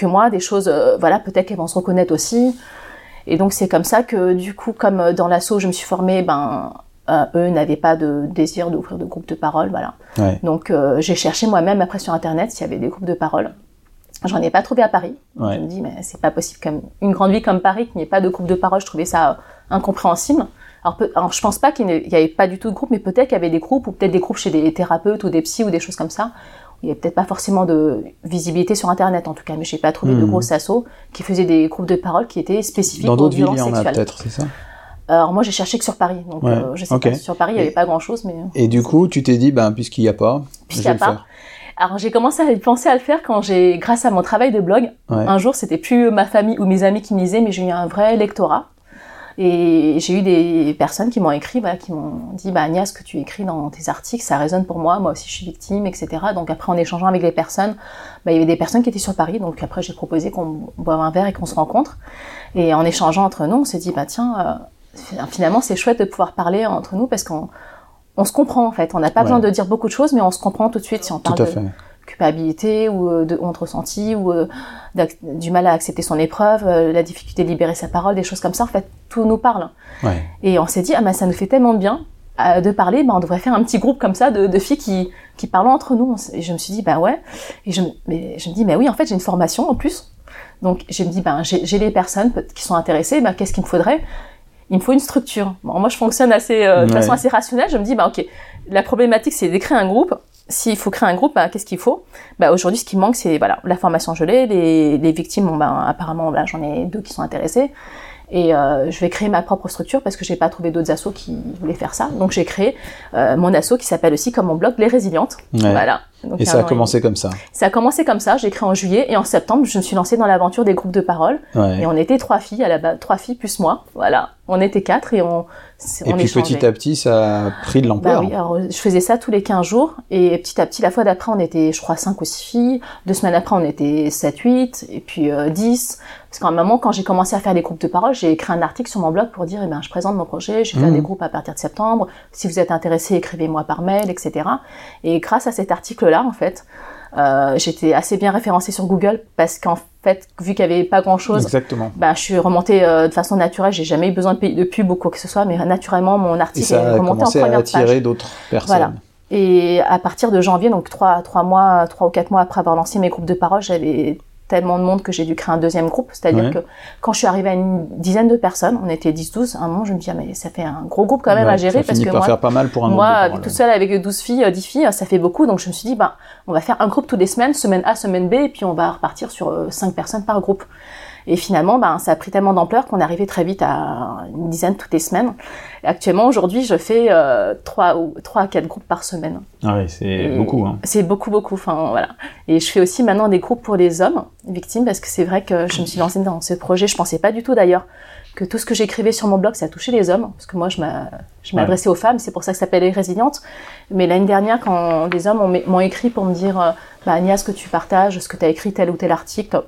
que moi, des choses, euh, voilà, peut-être qu'elles vont se reconnaître aussi. Et donc c'est comme ça que du coup, comme euh, dans l'assaut, je me suis formée, ben euh, eux n'avaient pas de désir d'ouvrir de groupe de parole, voilà. Ouais. Donc euh, j'ai cherché moi-même après sur internet s'il y avait des groupes de parole. J'en ai pas trouvé à Paris. Ouais. Je me dis mais c'est pas possible comme une grande ville comme Paris qu'il n'y ait pas de groupe de parole. Je trouvais ça euh, incompréhensible. Alors je pense pas qu'il n'y avait pas du tout de groupe, mais peut-être qu'il y avait des groupes, ou peut-être des groupes chez des thérapeutes ou des psys ou des choses comme ça. Il n'y avait peut-être pas forcément de visibilité sur Internet en tout cas, mais j'ai pas trouvé de Mhm. gros assos qui faisaient des groupes de parole qui étaient spécifiques Dans aux d'autres villes, il violences y en a sexuelles. peut-être, c'est ça? Alors moi j'ai cherché que sur Paris, donc Ouais, euh, je sais ok. pas. Sur Paris il n'y avait Et- pas grand-chose, mais Et du coup, tu t'es dit, ben, puisqu'il n'y a pas, Puisqu'il je a le pas. faire. alors j'ai commencé à penser à le faire quand j'ai, grâce à mon travail de blog, Ouais. un jour c'était plus ma famille ou mes amis qui me lisaient, mais j'ai eu un vrai lectorat. Et j'ai eu des personnes qui m'ont écrit, qui m'ont dit, bah Agnès, ce que tu écris dans tes articles, ça résonne pour moi, moi aussi je suis victime, etc. Donc après en échangeant avec les personnes, bah, il y avait des personnes qui étaient sur Paris, donc après j'ai proposé qu'on boive un verre et qu'on se rencontre. Et en échangeant entre nous, on s'est dit, bah tiens, euh, finalement c'est chouette de pouvoir parler entre nous parce qu'on on se comprend en fait. On n'a pas Ouais. besoin de dire beaucoup de choses, mais on se comprend tout de suite si on Tout parle à de fait. Culpabilité ou euh, de honte ressentie ou euh, du mal à accepter son épreuve, euh, la difficulté de libérer sa parole, des choses comme ça. En fait, tout nous parle. Ouais. Et on s'est dit, ah bah ça nous fait tellement de bien de parler, bah, on devrait faire un petit groupe comme ça de, de filles qui, qui parlent entre nous. Et je me suis dit, bah ouais. Et je, me- mais je me dis, mais oui, en fait, j'ai une formation en plus. Donc je me dis, ben j'ai les personnes qui sont intéressées, ben, qu'est-ce qu'il me faudrait? Il me faut une structure. Bon, moi, je fonctionne assez, euh, de Ouais. façon assez rationnelle. Je me dis, bah ok, la problématique, c'est d'écrire un groupe. S'il faut créer un groupe, bah, qu'est-ce qu'il faut? Bah, Aujourd'hui, ce qui manque, c'est voilà, la formation, je l'ai. Les, les victimes, bon, ben, apparemment, là, j'en ai deux qui sont intéressées. Et euh, je vais créer ma propre structure parce que j'ai pas trouvé d'autres assos qui voulaient faire ça. Donc j'ai créé euh, mon asso qui s'appelle aussi comme mon blog Les Résilientes. Ouais. Voilà. Donc, Et ça a commencé comme ça. Ça a commencé comme ça. J'ai créé en juillet et en septembre, je me suis lancée dans l'aventure des groupes de parole. Ouais. Et on était trois filles à la base, trois filles plus moi. Voilà. On était quatre et on. Et on puis échangeait. petit à petit, ça a pris de Bah l'ampleur. oui, alors je faisais ça tous les 15 jours et petit à petit, la fois d'après, on était, je crois, 5 ou 6 filles. Deux semaines après, on était 7, 8 et puis euh, 10. Parce qu'à un moment, quand j'ai commencé à faire des groupes de parole, j'ai écrit un article sur mon blog pour dire, eh ben, je présente mon projet, je vais faire Mhm. des groupes à partir de septembre. Si vous êtes intéressé, écrivez-moi par mail, etc. Et grâce à cet article-là, en fait, euh, j'étais assez bien référencée sur Google parce qu'en fait, vu qu'il n'y avait pas grand-chose, Exactement. ben, je suis remontée euh, de façon naturelle. J'ai jamais eu besoin de, payer de pub ou quoi que ce soit, mais naturellement, mon article est ça remonté en à première page. attirer d'autres personnes. Voilà. Et à partir de janvier, donc trois, trois mois, trois ou quatre mois après avoir lancé mes groupes de parole, j'avais tellement de monde que j'ai dû créer un deuxième groupe. C'est-à-dire Ouais. que quand je suis arrivée à une dizaine de personnes, on était 10-12, à un moment je me dis, ah, mais ça fait un gros groupe quand même Ouais, à gérer ça parce que par moi, faire pas mal pour un moi, parole. toute seule avec 12 filles, euh, 10 filles, ça fait beaucoup. Donc je me suis dit, bah, on va faire un groupe toutes les semaines, semaine A, semaine B, et puis on va repartir sur 5 personnes par groupe. Et finalement, ben, ça a pris tellement d'ampleur qu'on est arrivé très vite à une dizaine toutes les semaines. Et actuellement, aujourd'hui, je fais euh, 3 ou trois à 4 groupes par semaine. Ah ouais, c'est beaucoup. Hein. C'est beaucoup, beaucoup. Enfin, voilà. Et je fais aussi maintenant des groupes pour les hommes victimes parce que c'est vrai que je me suis lancée dans ce projet. Je pensais pas du tout d'ailleurs que tout ce que j'écrivais sur mon blog, ça touchait les hommes. Parce que moi, je Ouais. m'adressais aux femmes. C'est pour ça que ça s'appelle Les Résilientes. Mais l'année dernière, quand des hommes ont- m'ont écrit pour me dire, euh, bah, Agnès, ce que tu partages, ce que tu as écrit tel ou tel article,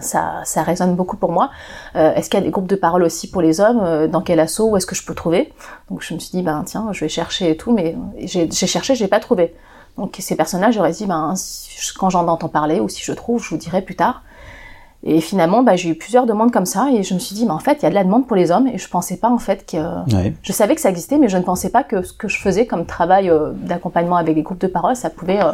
ça, ça résonne beaucoup pour moi. Euh, est-ce qu'il y a des groupes de parole aussi pour les hommes Euh, Dans quel assaut Où est-ce que je peux trouver? Donc je me suis dit, ben tiens, je vais chercher et tout, mais j'ai j'ai cherché, j'ai pas trouvé. Donc ces personnages, j'aurais dit, ben quand j'en entends parler ou si je trouve, je vous dirai plus tard. Et finalement, bah, j'ai eu plusieurs demandes comme ça et je me suis dit, ben en fait, il y a de la demande pour les hommes et je pensais pas en fait que Ouais. je savais que ça existait, mais je ne pensais pas que ce que je faisais comme travail euh, d'accompagnement avec les groupes de parole, ça pouvait euh,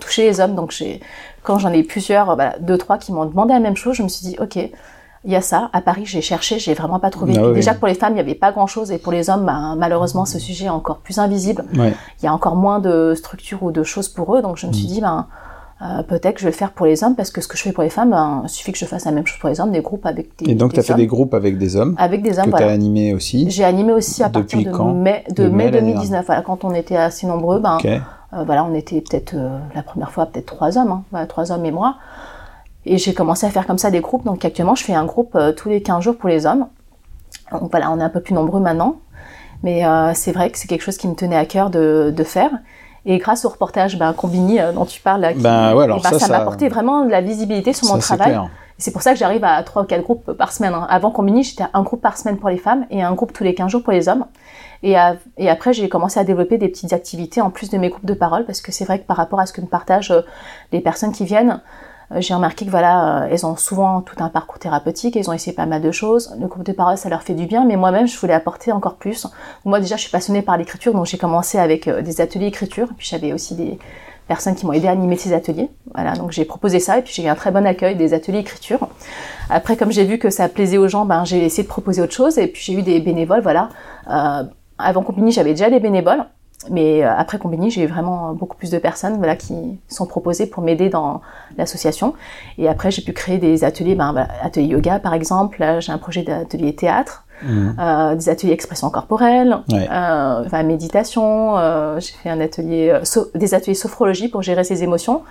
toucher les hommes. Donc, j'ai, quand j'en ai plusieurs, euh, voilà, deux, trois qui m'ont demandé la même chose, je me suis dit, ok, il y a ça. À Paris, j'ai cherché, j'ai vraiment pas trouvé. Ah oui. Déjà, pour les femmes, il n'y avait pas grand-chose, et pour les hommes, ben, malheureusement, ce sujet est encore plus invisible. Ouais. Il y a encore moins de structures ou de choses pour eux. Donc, je me suis Mm. dit, ben, euh, peut-être que je vais le faire pour les hommes, parce que ce que je fais pour les femmes, ben, il suffit que je fasse la même chose pour les hommes, des groupes avec des, Et donc, tu as fait hommes. des groupes avec des hommes avec des hommes, que tu voilà. as animés aussi. J'ai animé aussi à Depuis partir de mai, de De mai mai l'année 2019. Voilà, quand on était assez nombreux, ben. Euh, voilà, on était peut-être euh, la première fois peut-être trois hommes, hein, voilà, trois hommes et moi. Et j'ai commencé à faire comme ça des groupes. Donc actuellement, je fais un groupe euh, tous les 15 jours pour les hommes. Donc voilà, on est un peu plus nombreux maintenant. Mais c'est vrai que c'est quelque chose qui me tenait à cœur de, de faire. Et grâce au reportage ben, Combini dont tu parles, qui- Ben ouais, alors eh ben, ça, ça m'a apporté vraiment de la visibilité sur mon Ça, travail. C'est pour ça que j'arrive à 3 ou 4 groupes par semaine. hein. Avant Combini, j'étais à un groupe par semaine pour les femmes et un groupe tous les 15 jours pour les hommes. Et, après, j'ai commencé à développer des petites activités en plus de mes groupes de parole parce que c'est vrai que par rapport à ce que me partagent euh, les personnes qui viennent, euh, j'ai remarqué que voilà, euh, elles ont souvent tout un parcours thérapeutique, elles ont essayé pas mal de choses. Le groupe de parole, ça leur fait du bien, mais moi-même, je voulais apporter encore plus. Moi, déjà, je suis passionnée par l'écriture, donc j'ai commencé avec des ateliers écriture. Puis j'avais aussi des, personnes qui m'ont aidé à animer ces ateliers. Voilà, donc j'ai proposé ça et puis j'ai eu un très bon accueil des ateliers écriture. Après, comme j'ai vu que ça plaisait aux gens, ben j'ai essayé de proposer autre chose et puis j'ai eu des bénévoles. Voilà, euh, avant Combini, j'avais déjà des bénévoles. Mais euh, après Combini, j'ai eu vraiment beaucoup plus de personnes voilà, qui sont proposées pour m'aider dans l'association. Et après, j'ai pu créer des ateliers, ben, voilà, ateliers yoga par exemple. Là, j'ai un projet d'atelier théâtre, Mhm. euh, des ateliers expression corporelle, Ouais. euh, enfin, méditation. euh, j'ai fait un atelier, euh, so- des ateliers sophrologie pour gérer ses émotions.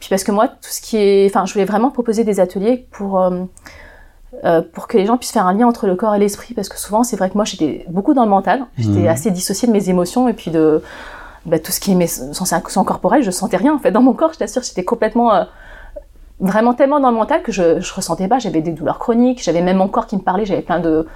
Puis parce que moi, tout ce qui est, enfin, je voulais vraiment proposer des ateliers pour euh, pour que les gens puissent faire un lien entre le corps et l'esprit, parce que souvent, c'est vrai que moi, j'étais beaucoup dans le mental, j'étais Mhm. assez dissociée de mes émotions et puis de bah, tout ce qui est mes sensations corporelles, je sentais rien en fait dans mon corps. Je t'assure, j'étais complètement euh, vraiment tellement dans le mental que je, je ressentais pas. J'avais des douleurs chroniques, j'avais même mon corps qui me parlait, j'avais plein de,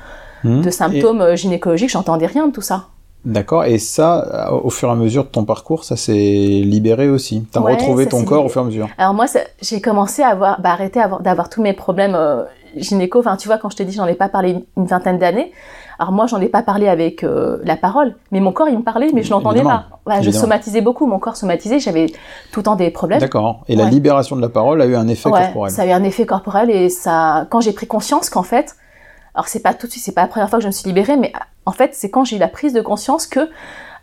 Mhm. de symptômes euh, gynécologiques, j'entendais rien de tout ça. D'accord. Et ça, au fur et à mesure de ton parcours, ça s'est libéré aussi. T'as Ouais, retrouvé ton corps au fur et à mesure. Alors moi, j'ai commencé à avoir, bah, arrêter avoir- d'avoir tous mes problèmes euh, gynéco. Enfin, tu vois, quand je te dis, j'en ai pas parlé une, vingtaine d'années. Alors moi, j'en ai pas parlé avec euh, la parole, mais mon corps, il me parlait, mais je l'entendais pas. Voilà, je somatisais beaucoup, mon corps somatisait, j'avais tout le temps des problèmes. D'accord. Et la libération de la parole a eu un effet Ouais, corporel. ça a eu un effet corporel et ça, quand j'ai pris conscience qu'en fait, alors c'est pas tout de suite, c'est pas la première fois que je me suis libérée, mais en fait, c'est quand j'ai eu la prise de conscience que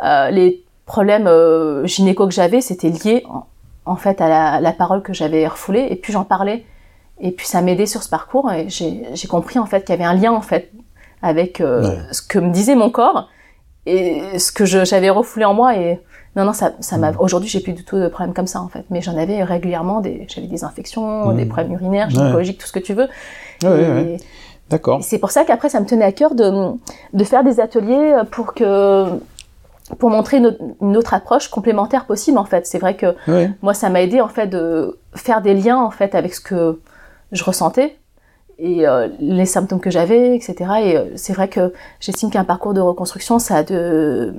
euh, les problèmes euh, gynéco que j'avais, c'était lié en, en fait à la, la parole que j'avais refoulée et puis j'en parlais et puis ça m'aidait sur ce parcours et j'ai compris en fait qu'il y avait un lien en fait avec euh, Ouais. ce que me disait mon corps et ce que j'avais refoulé en moi et non non ça ça m'a Mm. aujourd'hui j'ai plus du tout de problèmes comme ça en fait mais j'en avais régulièrement des j'avais des infections Mm. des problèmes urinaires Ouais. gynécologiques tout ce que tu veux Ouais. D'accord. c'est pour ça qu'après, ça me tenait à cœur de, de faire des ateliers pour que pour montrer une, autre- une autre approche complémentaire possible en fait. C'est vrai que moi, ça m'a aidé en fait de faire des liens en fait avec ce que je ressentais et euh, les symptômes que j'avais, etc. Et euh, c'est vrai que j'estime qu'un parcours de reconstruction, ça a de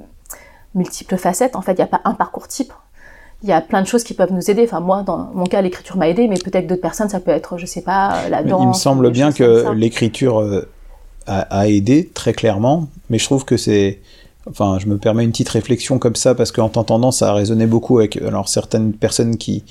multiples facettes. En fait, il n'y a pas un parcours type. Il y a plein de choses qui peuvent nous aider. Enfin, moi, dans mon cas, l'écriture m'a aidé, mais peut-être d'autres personnes, ça peut être, je sais pas, la danse. Il me semble bien que l'écriture euh, a, a aidé très clairement, mais je trouve que c'est, enfin, je me permets une petite réflexion comme ça parce qu'en t'entendant, ça a résonné beaucoup avec, alors certaines personnes qui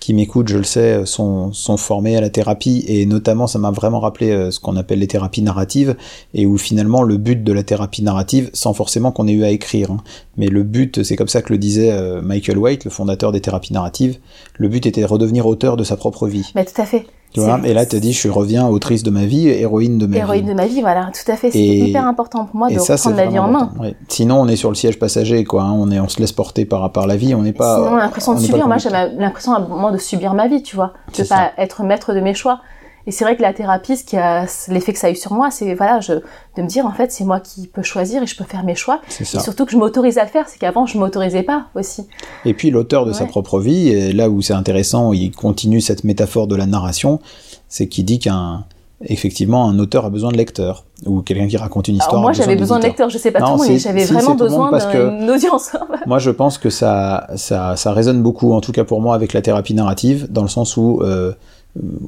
qui m'écoutent, je le sais, sont sont formées à la thérapie et notamment, ça m'a vraiment rappelé euh, ce qu'on appelle les thérapies narratives et où finalement le but de la thérapie narrative, sans forcément qu'on ait eu à écrire, hein, mais le but, c'est comme ça que le disait euh, Michael White, le fondateur des thérapies narratives, le but était de redevenir auteur de sa propre vie. Mais tout à fait. Tu vois, C'est- et là, tu dit, je reviens autrice de ma vie, héroïne de ma héroïne vie. de ma vie, voilà, tout à fait. Et- hyper important pour moi de ça, c'est reprendre la vie en main. ouais. Sinon, on est sur le siège passager, quoi. hein. On est, on se laisse porter par, par la vie. On n'est pas. Sinon, l'impression on de subir, moi j'avais l'impression à un moment de subir ma vie, tu vois, de C'est pas être maître de mes choix. Et c'est vrai que la thérapie, ce qui a l'effet que ça a eu sur moi, c'est voilà, je, de me dire en fait, c'est moi qui peux choisir et je peux faire mes choix. Et surtout que je m'autorise à le faire, c'est qu'avant je m'autorisais pas aussi. Et puis, l'auteur de sa propre vie, et là où c'est intéressant, il continue cette métaphore de la narration, c'est qu'il dit qu'un, effectivement, un auteur a besoin de lecteur. Ou quelqu'un qui raconte une histoire. Alors moi a j'avais besoin de lecteurs, je sais pas Non, tout le monde, si, mais j'avais si, vraiment besoin d'une audience. [LAUGHS] Moi, je pense que ça, ça, ça résonne beaucoup, en tout cas pour moi, avec la thérapie narrative, dans le sens où, euh,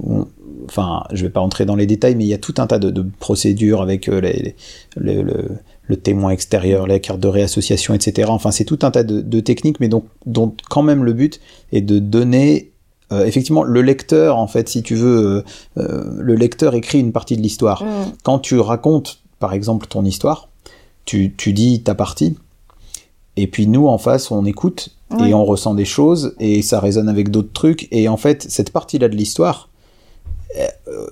on- enfin, je vais pas entrer dans les détails, mais il y a tout un tas de, de procédures avec euh, les, les- le, témoin extérieur, les cartes de réassociation, etc. Enfin, c'est tout un tas de, de techniques, mais donc, dont quand même le but est de donner euh, effectivement, le lecteur, en fait, si tu veux, euh, euh, le lecteur écrit une partie de l'histoire. Mm. Quand tu racontes, par exemple, ton histoire, tu, tu dis ta partie, et puis nous, en face, on écoute, et on ressent des choses, et ça résonne avec d'autres trucs, et en fait, cette partie-là de l'histoire,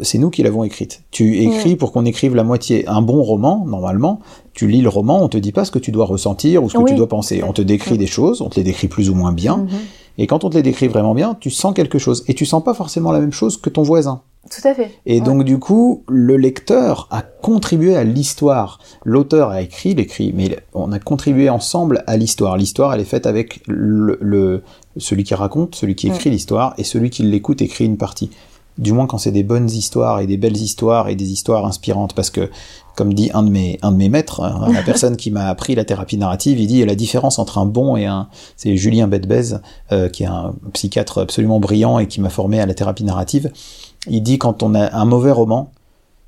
c'est nous qui l'avons écrite. Tu écris pour qu'on écrive la moitié. Un bon roman, normalement, tu lis le roman, on te dit pas ce que tu dois ressentir ou ce que Oui. tu dois penser. On te décrit Mm. des choses, on te les décrit plus ou moins bien, Mhm. et quand on te les décrit vraiment bien, tu sens quelque chose. Et tu sens pas forcément la même chose que ton voisin. Tout à fait. Et Ouais. donc du coup, le lecteur a contribué à l'histoire. L'auteur a écrit, l'écrit, mais on a contribué ensemble à l'histoire. L'histoire, elle est faite avec le, le- celui qui raconte, celui qui écrit l'histoire, et celui qui l'écoute écrit une partie. Du moins quand c'est des bonnes histoires et des belles histoires et des histoires inspirantes, parce que comme dit un de mes un de mes maîtres, hein, la [LAUGHS] personne qui m'a appris la thérapie narrative, il dit la différence entre un bon et un, c'est Julien Bedbez, euh, qui est un psychiatre absolument brillant et qui m'a formé à la thérapie narrative. Il dit quand on a un mauvais roman,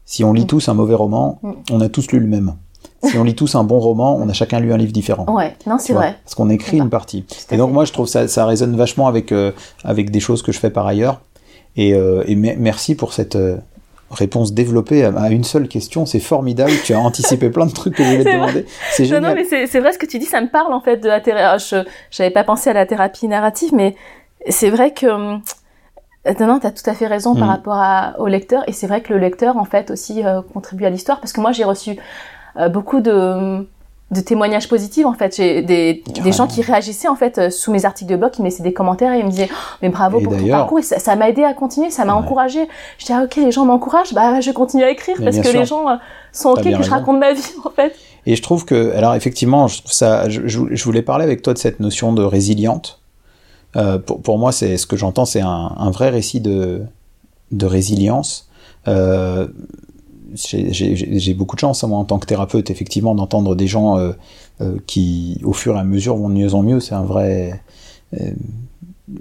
si on lit Mm. tous un mauvais roman, Mm. on a tous lu le même. Si on lit tous un bon roman, on a chacun lu un livre différent. Ouais, non, c'est vrai. Parce qu'on écrit une partie. Et donc moi, je trouve ça, ça résonne vachement avec, euh, avec des choses que je fais par ailleurs. Et, euh, et merci pour cette euh, réponse développée à, une seule question. C'est formidable. Tu as anticipé plein de trucs que je voulais te demander. C'est Non, génial. non, mais c'est vrai ce que tu dis, ça me parle en fait de la thérapie. Je j'avais pas pensé à la thérapie narrative, mais c'est vrai que hum, non, non, t'as tout à fait raison par Mm. rapport à, au lecteur, et c'est vrai que le lecteur en fait aussi euh, contribue à l'histoire, parce que moi j'ai reçu euh, beaucoup de de témoignages positifs en fait j'ai des, des gens qui réagissaient en fait euh, sous mes articles de blog qui me laissaient des commentaires et ils me disaient Oh, mais bravo Et pour ton parcours et ça ça m'a aidé à continuer ça m'a Ouais. encouragé je dis ah ok les gens m'encouragent bah je continue à écrire Mais parce que sûr. les gens euh, sont ok que bien je raison. raconte ma vie en fait Et je trouve que, alors effectivement, je trouve ça, je, je- je voulais parler avec toi de cette notion de résiliente. Euh, pour, pour moi, c'est ce que j'entends, c'est un, un vrai récit de, de résilience. Euh, j'ai- beaucoup de chance, hein, moi, en tant que thérapeute, effectivement, d'entendre des gens euh, euh, qui, au fur et à mesure, vont de mieux en mieux. C'est un vrai.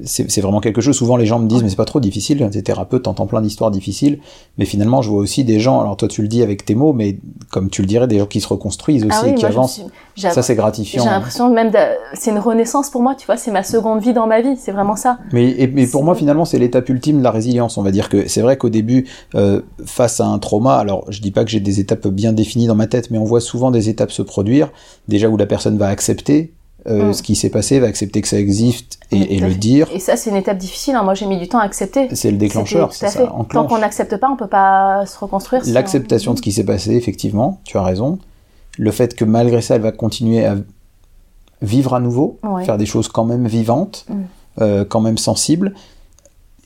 C'est vraiment quelque chose. Souvent, les gens me disent, mais c'est pas trop difficile. T'es thérapeute, t'entends plein d'histoires difficiles. Mais finalement, je vois aussi des gens. Alors, toi, tu le dis avec tes mots, mais comme tu le dirais, des gens qui se reconstruisent aussi, ah oui qui avancent. suis- j'ai- Ça, c'est J'ai gratifiant. l'impression même de... c'est une renaissance pour moi, tu vois, c'est ma seconde vie dans ma vie, c'est vraiment ça. Mais, et- mais pour moi, finalement, c'est l'étape ultime de la résilience. On va dire que c'est vrai qu'au début, euh, face à un trauma, alors je dis pas que j'ai des étapes bien définies dans ma tête, mais on voit souvent des étapes se produire. Déjà où la personne va accepter euh, Mm. ce qui s'est passé, va accepter que ça existe et, à le dire. Et ça, c'est une étape difficile, hein. moi j'ai mis du temps à accepter. C'est le déclencheur, c'est ça. enclenche. Tant qu'on n'accepte pas, on peut pas se reconstruire. L'acceptation on- de ce qui s'est passé, effectivement, tu as raison. Le fait que malgré ça, elle va continuer à vivre à nouveau, Ouais. faire des choses quand même vivantes, Mm. euh, quand même sensibles.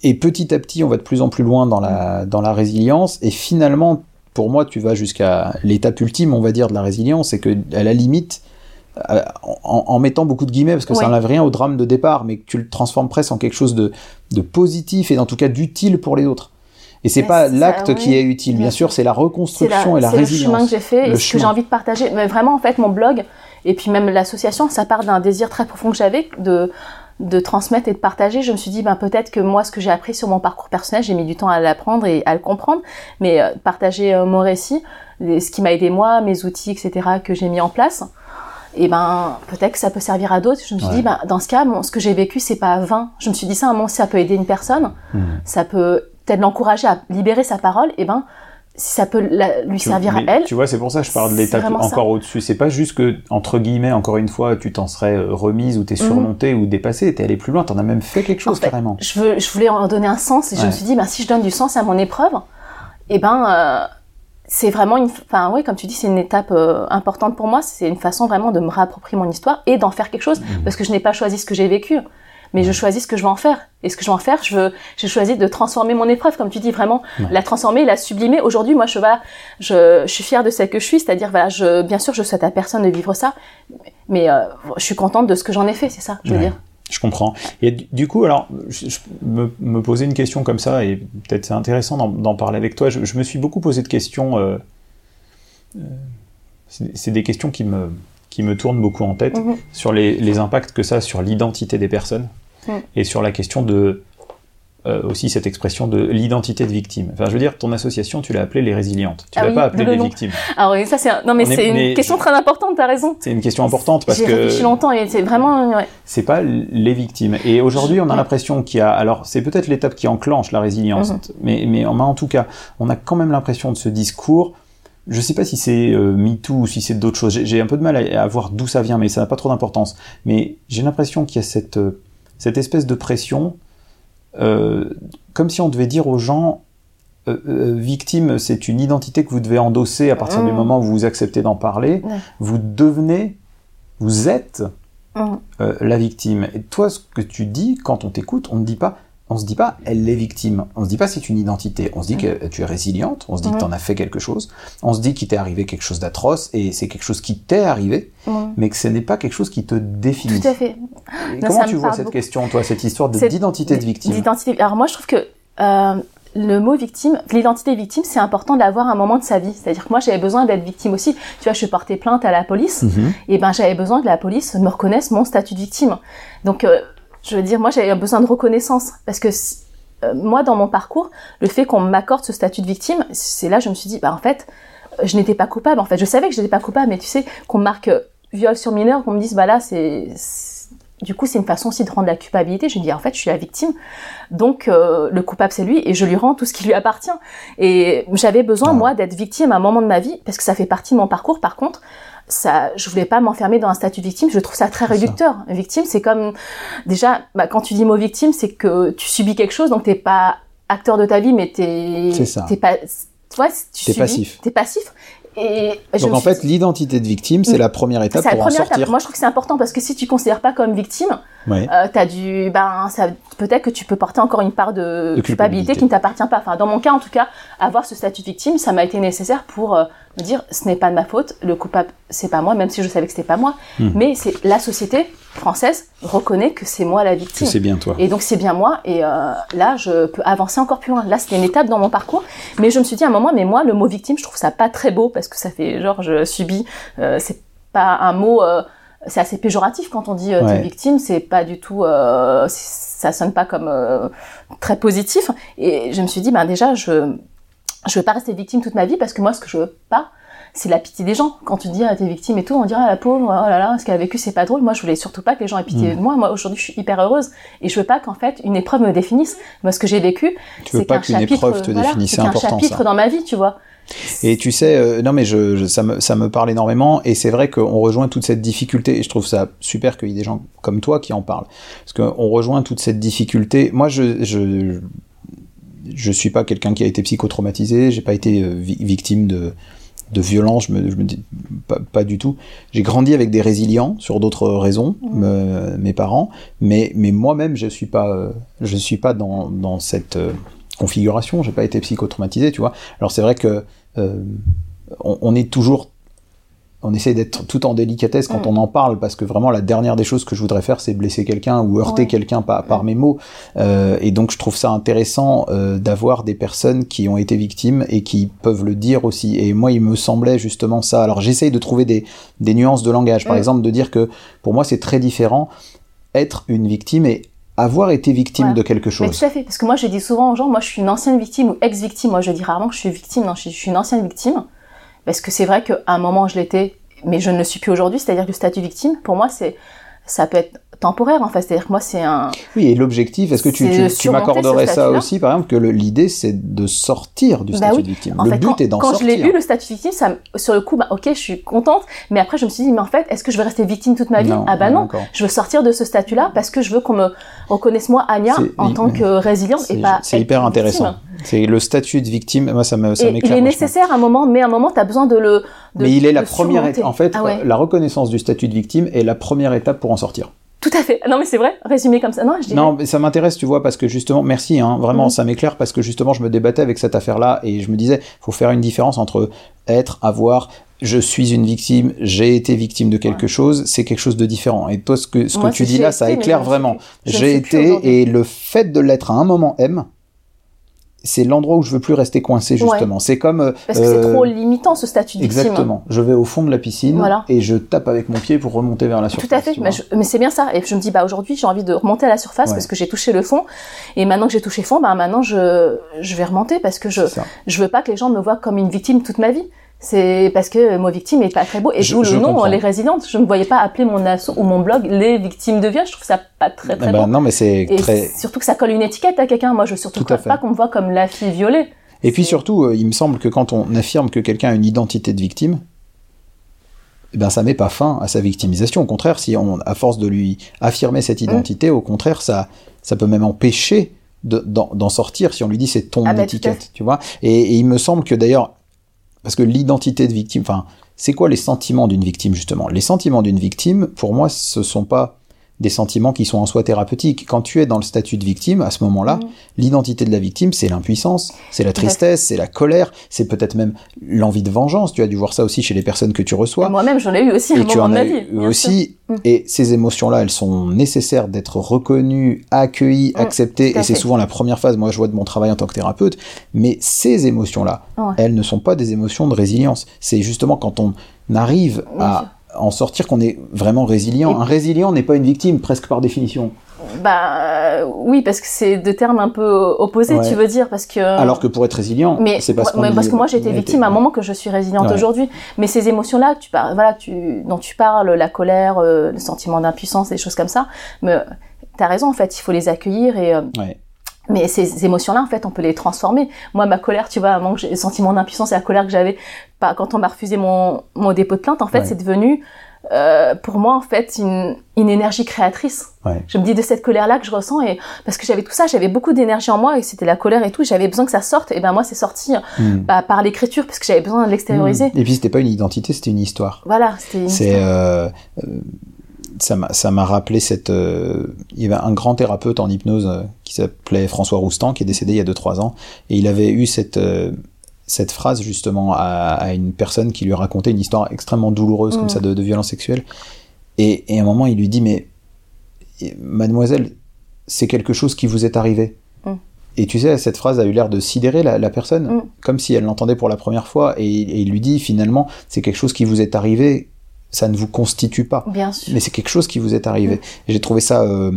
Et petit à petit, on va de plus en plus loin dans la, dans la résilience. Et finalement, pour moi, tu vas jusqu'à l'étape ultime, on va dire, de la résilience, c'est que à la limite, en, en mettant beaucoup de guillemets, parce que ça n'enlève rien au drame de départ, mais que tu le transformes presque en quelque chose de, de positif et en tout cas d'utile pour les autres. Et c'est pas l'acte qui est utile, bien bien sûr, c'est la reconstruction et la c'est le résilience. chemin que j'ai fait Le et ce que j'ai envie de partager. Mais vraiment, en fait, mon blog et puis même l'association, ça part d'un désir très profond que j'avais de de transmettre et de partager. Je me suis dit, ben peut-être que moi, ce que j'ai appris sur mon parcours personnel, j'ai mis du temps à l'apprendre et à le comprendre, mais euh, partager euh, mon récit, ce qui m'a aidé moi, mes outils, etc. que j'ai mis en place. Et ben peut-être que ça peut servir à d'autres. Je me suis Ouais. dit, ben dans ce cas, ce que j'ai vécu, c'est pas vain. Je me suis dit ça, à un moment, ça peut aider une personne, Mhm. ça peut peut-être l'encourager à libérer sa parole. Et ben si ça peut la- lui Tu- servir à elle, Tu vois, c'est pour ça que je parle de l'étape encore au-dessus. C'est pas juste que, entre guillemets, encore une fois, tu t'en serais euh, remise ou t'es Mhm. surmontée ou dépassée, t'es allé plus loin, t'en as même fait quelque chose En fait, carrément. je, veux, je voulais en donner un sens et je me suis dit, ben, si je donne du sens à mon épreuve, et ben, euh, c'est vraiment une, enfin oui, comme tu dis, c'est une étape euh, importante pour moi. C'est une façon vraiment de me réapproprier mon histoire et d'en faire quelque chose, Mhm. parce que je n'ai pas choisi ce que j'ai vécu, mais je choisis ce que je vais en faire. Et ce que je vais en faire, je veux, j'ai choisi de transformer mon épreuve, comme tu dis, vraiment la transformer, la sublimer. Aujourd'hui, moi, je, voilà, je, je suis fière de celle que je suis, c'est-à-dire, voilà, je, bien sûr, je souhaite à personne de vivre ça, mais euh, je suis contente de ce que j'en ai fait, c'est ça, je veux Ouais. dire. Je comprends. Et du- coup, alors, je, je me, me poser une question comme ça, et peut-être c'est intéressant d'en- parler avec toi. Je, je me suis beaucoup posé de questions. euh, euh, c'est des questions qui me, qui me tournent beaucoup en tête Mhm. sur les, les impacts que ça a sur l'identité des personnes Mm. et sur la question de euh, aussi cette expression de l'identité de victime. Enfin, je veux dire, ton association, tu l'as appelée les résilientes. Tu Ah l'as oui, pas appelée le les nom. victimes. Alors oui, ça c'est un- non mais c'est une mais question très importante, t'as raison. C'est une question importante parce J'ai que réfléchi longtemps et c'est vraiment ouais. c'est pas les victimes. Et aujourd'hui, on a l'impression qu'il y a. Alors, c'est peut-être l'étape qui enclenche la résilience, Mhm. mais, mais en, en tout cas, on a quand même l'impression de ce discours. Je sais pas si c'est euh, MeToo ou si c'est d'autres choses. J'ai- J'ai un peu de mal à, à voir d'où ça vient, mais ça n'a pas trop d'importance. Mais j'ai l'impression qu'il y a cette, euh, cette espèce de pression, comme si on devait dire aux gens. euh, euh, victime, c'est une identité que vous devez endosser à partir du Mhm. moment où vous acceptez d'en parler. Vous devenez, vous êtes euh, la victime. Et toi, ce que tu dis quand on t'écoute, on ne dit pas, on se dit pas, elle est victime. On se dit pas c'est une identité. On se dit que tu es résiliente. On se dit que tu en as fait quelque chose. On se dit qu'il t'est arrivé quelque chose d'atroce et c'est quelque chose qui t'est arrivé, mais que ce n'est pas quelque chose qui te définit. Tout à fait. Non, comment tu vois cette beaucoup. question, toi, cette histoire de- d'identité de victime? D'identité. Alors moi je trouve que euh, le mot victime, l'identité victime, c'est important de l'avoir à un moment de sa vie. C'est-à-dire que moi j'avais besoin d'être victime aussi. Tu vois, je suis portée plainte à la police Mhm. et ben j'avais besoin que la police me reconnaisse mon statut de victime. Donc euh, je veux dire, moi j'avais besoin de reconnaissance parce que euh, moi dans mon parcours, le fait qu'on m'accorde ce statut de victime, c'est là je me suis dit, bah en fait, je n'étais pas coupable. En fait, je savais que je n'étais pas coupable, mais tu sais, qu'on marque viol sur mineur, qu'on me dise, bah là, c'est du coup, c'est une façon aussi de rendre la culpabilité. Je me dis, en fait, je suis la victime, donc euh, le coupable c'est lui, et je lui rends tout ce qui lui appartient. Et j'avais besoin, moi, d'être victime à un moment de ma vie, parce que ça fait partie de mon parcours. Par contre, ça, je voulais pas m'enfermer dans un statut de victime. Je trouve ça très réducteur. Victime, c'est comme déjà, bah, quand tu dis mot victime, c'est que tu subis quelque chose, donc t'es pas acteur de ta vie, mais t'es, t'es pas, tu vois, tu t'es passif. T'es passif. Et Donc en fait, l'identité de victime, c'est la première étape pour en sortir. Moi, je trouve que c'est important parce que si tu considères pas comme victime, euh, as du, ben, peut-être que tu peux porter encore une part de, culpabilité. qui ne t'appartient pas. Enfin, dans mon cas, en tout cas, avoir ce statut de victime, ça m'a été nécessaire pour euh, me dire, ce n'est pas de ma faute, le coupable, c'est pas moi, même si je savais que c'était pas moi, hmm. mais c'est la société française reconnaît que c'est moi la victime. c'est bien toi. Et donc c'est bien moi. Et euh, là, je peux avancer encore plus loin. Là, c'était une étape dans mon parcours. Mais je me suis dit à un moment, mais moi, le mot victime, je trouve ça pas très beau parce que ça fait genre je subis. Euh, c'est pas un mot. Euh, c'est assez péjoratif quand on dit euh, t'es victime. C'est pas du tout. Euh, ça sonne pas comme très positif. Et je me suis dit, ben déjà, je je veux pas rester victime toute ma vie parce que moi, ce que je veux pas, c'est la pitié des gens. Quand tu dis à tes victimes et tout, on dirait ah, la pauvre, oh là là, ce qu'elle a vécu, c'est pas drôle. Moi, je voulais surtout pas que les gens aient pitié mm. de moi. Moi, aujourd'hui, je suis hyper heureuse et je veux pas qu'en fait une épreuve me définisse. Moi, ce que j'ai vécu, c'est qu'un chapitre, te définisse, c'est un chapitre dans ma vie, tu vois. Et tu sais, euh, non mais je, ça, me, ça me parle énormément et c'est vrai qu'on rejoint toute cette difficulté et je trouve ça super qu'il y ait des gens comme toi qui en parlent. Parce qu'on rejoint toute cette difficulté. Moi, je, je, je suis pas quelqu'un qui a été psychotraumatisé, j'ai pas été euh, victime de, de violence, je me, je me dis pas, du tout. J'ai grandi avec des résilients sur d'autres raisons, mmh. mes parents, mais, mais moi-même je suis pas, euh, je suis pas dans, dans cette euh, configuration. J'ai pas été psychotraumatisé, tu vois. Alors c'est vrai que euh, on, on, est toujours on essaie d'être tout en délicatesse quand mm. on en parle parce que vraiment la dernière des choses que je voudrais faire c'est blesser quelqu'un ou heurter quelqu'un par, par, mes mots euh, et donc je trouve ça intéressant euh, d'avoir des personnes qui ont été victimes et qui peuvent le dire aussi et moi il me semblait justement ça alors j'essaye de trouver des, des, nuances de langage par mm. exemple de dire que pour moi c'est très différent être une victime et avoir été victime de quelque chose. Mais tout à fait, parce que moi je dis souvent aux gens, moi je suis une ancienne victime ou ex-victime, moi je dis rarement que je suis victime, non, je suis une ancienne victime. Parce que c'est vrai qu'à un moment, je l'étais, mais je ne le suis plus aujourd'hui. C'est-à-dire que le statut victime, pour moi, c'est ça peut être temporaire en fait. C'est-à-dire que moi c'est un. Oui, et l'objectif, est-ce que tu, tu, m'accorderais ça aussi, par exemple, que l'idée c'est de sortir du bah statut de victime. le but est d'en sortir. Quand je l'ai lu le statut de victime, ça, sur le coup, bah, ok, je suis contente, mais après je me suis dit, mais en fait, est-ce que je vais rester victime toute ma vie? Ah bah non, je veux sortir de ce statut-là parce que je veux qu'on me reconnaisse moi, Anya, en tant que résiliente et pas. C'est hyper intéressant. C'est le statut de victime. Moi, ça me, ça Il est nécessaire à un moment, mais à un moment, tu as besoin de le. De, mais il est la première. étape. En fait, ah la reconnaissance du statut de victime est la première étape pour en sortir. Tout à fait. Non, mais c'est vrai, résumé comme ça. Non, je dirais... Non, mais ça m'intéresse, tu vois, parce que justement, merci, hein, vraiment, mhm. ça m'éclaire parce que justement, je me débattais avec cette affaire-là et je me disais, faut faire une différence entre être, avoir, je suis une victime, j'ai été victime de quelque chose, c'est quelque chose de différent. Et toi, ce que, ce que tu dis là, ça éclaire vraiment. J'ai été, et le fait de l'être à un moment M, c'est l'endroit où je veux plus rester coincé justement. C'est comme euh, parce que c'est trop limitant ce statut de victime. Exactement. Je vais au fond de la piscine et je tape avec mon pied pour remonter vers la surface. Tout à fait. Mais, c'est bien ça. Et je me dis bah aujourd'hui j'ai envie de remonter à la surface parce que j'ai touché le fond et maintenant que j'ai touché fond bah maintenant je je vais remonter parce que je je veux pas que les gens me voient comme une victime toute ma vie. C'est parce que mot victime est pas très beau et d'où le nom les résilientes. Je ne voyais pas appeler mon asso ou mon blog les victimes de viol. Je trouve ça pas très très eh ben, Non mais c'est très. Surtout que ça colle une étiquette à quelqu'un. Moi je veux surtout pas qu'on me voit comme la fille violée. Et puis surtout, euh, il me semble que quand on affirme que quelqu'un a une identité de victime, eh ben ça met pas fin à sa victimisation. Au contraire, si on, à force de lui affirmer cette identité, au contraire, ça, ça peut même empêcher d'en sortir si on lui dit c'est ton ah bah, étiquette, tu vois. Et, et, il me semble que d'ailleurs parce que l'identité de victime, enfin, c'est quoi les sentiments d'une victime justement? Les sentiments d'une victime, pour moi, ce sont pas des sentiments qui sont en soi thérapeutiques. Quand tu es dans le statut de victime, à ce moment-là, mm. l'identité de la victime, c'est l'impuissance, c'est la tristesse, c'est la colère, c'est peut-être même l'envie de vengeance. Tu as dû voir ça aussi chez les personnes que tu reçois. Moi-même, j'en ai eu aussi. Et tu en as eu aussi. Mm. Et ces émotions-là, elles sont nécessaires d'être reconnues, accueillies, mm, acceptées. Et c'est souvent la première phase. Moi, je vois de mon travail en tant que thérapeute. Mais ces émotions-là, elles ne sont pas des émotions de résilience. C'est justement quand on arrive à en sortir qu'on est vraiment résilient. un résilient n'est pas une victime, presque par définition. Bah oui, parce que c'est deux termes un peu opposés, tu veux dire, parce que. Alors que pour être résilient, mais c'est parce, parce que moi j'ai été victime à un moment que je suis résiliente aujourd'hui. Mais ces émotions-là, tu parles, voilà, tu, dont tu parles, la colère, le sentiment d'impuissance, des choses comme ça, mais t'as raison en fait, il faut les accueillir et. Mais ces émotions-là, en fait, on peut les transformer. Moi, ma colère, tu vois, avant le sentiment d'impuissance et la colère que j'avais quand on m'a refusé mon, mon dépôt de plainte, en fait, c'est devenu euh, pour moi en fait une, une énergie créatrice. Ouais. Je me dis de cette colère là que je ressens et parce que j'avais tout ça, j'avais beaucoup d'énergie en moi et c'était la colère et tout, j'avais besoin que ça sorte et ben moi c'est sorti hmm. bah, par l'écriture parce que j'avais besoin de l'extérioriser. Hmm. Et puis c'était pas une identité, c'était une histoire. Voilà, c'était une C'est ça m'a rappelé cette. Euh, il y avait un grand thérapeute en hypnose euh, qui s'appelait François Roustan, qui est décédé il y a 2-3 ans, et il avait eu cette, euh, cette phrase justement à, à, une personne qui lui racontait une histoire extrêmement douloureuse comme mm. ça de, de, violence sexuelle. Et, et, à un moment, il lui dit Mais mademoiselle, c'est quelque chose qui vous est arrivé. Mm. Et tu sais, cette phrase a eu l'air de sidérer la, la personne, mm. comme si elle l'entendait pour la première fois. Et, et il lui dit finalement, c'est quelque chose qui vous est arrivé ça ne vous constitue pas. Bien sûr. Mais c'est quelque chose qui vous est arrivé. Mm. J'ai trouvé ça euh,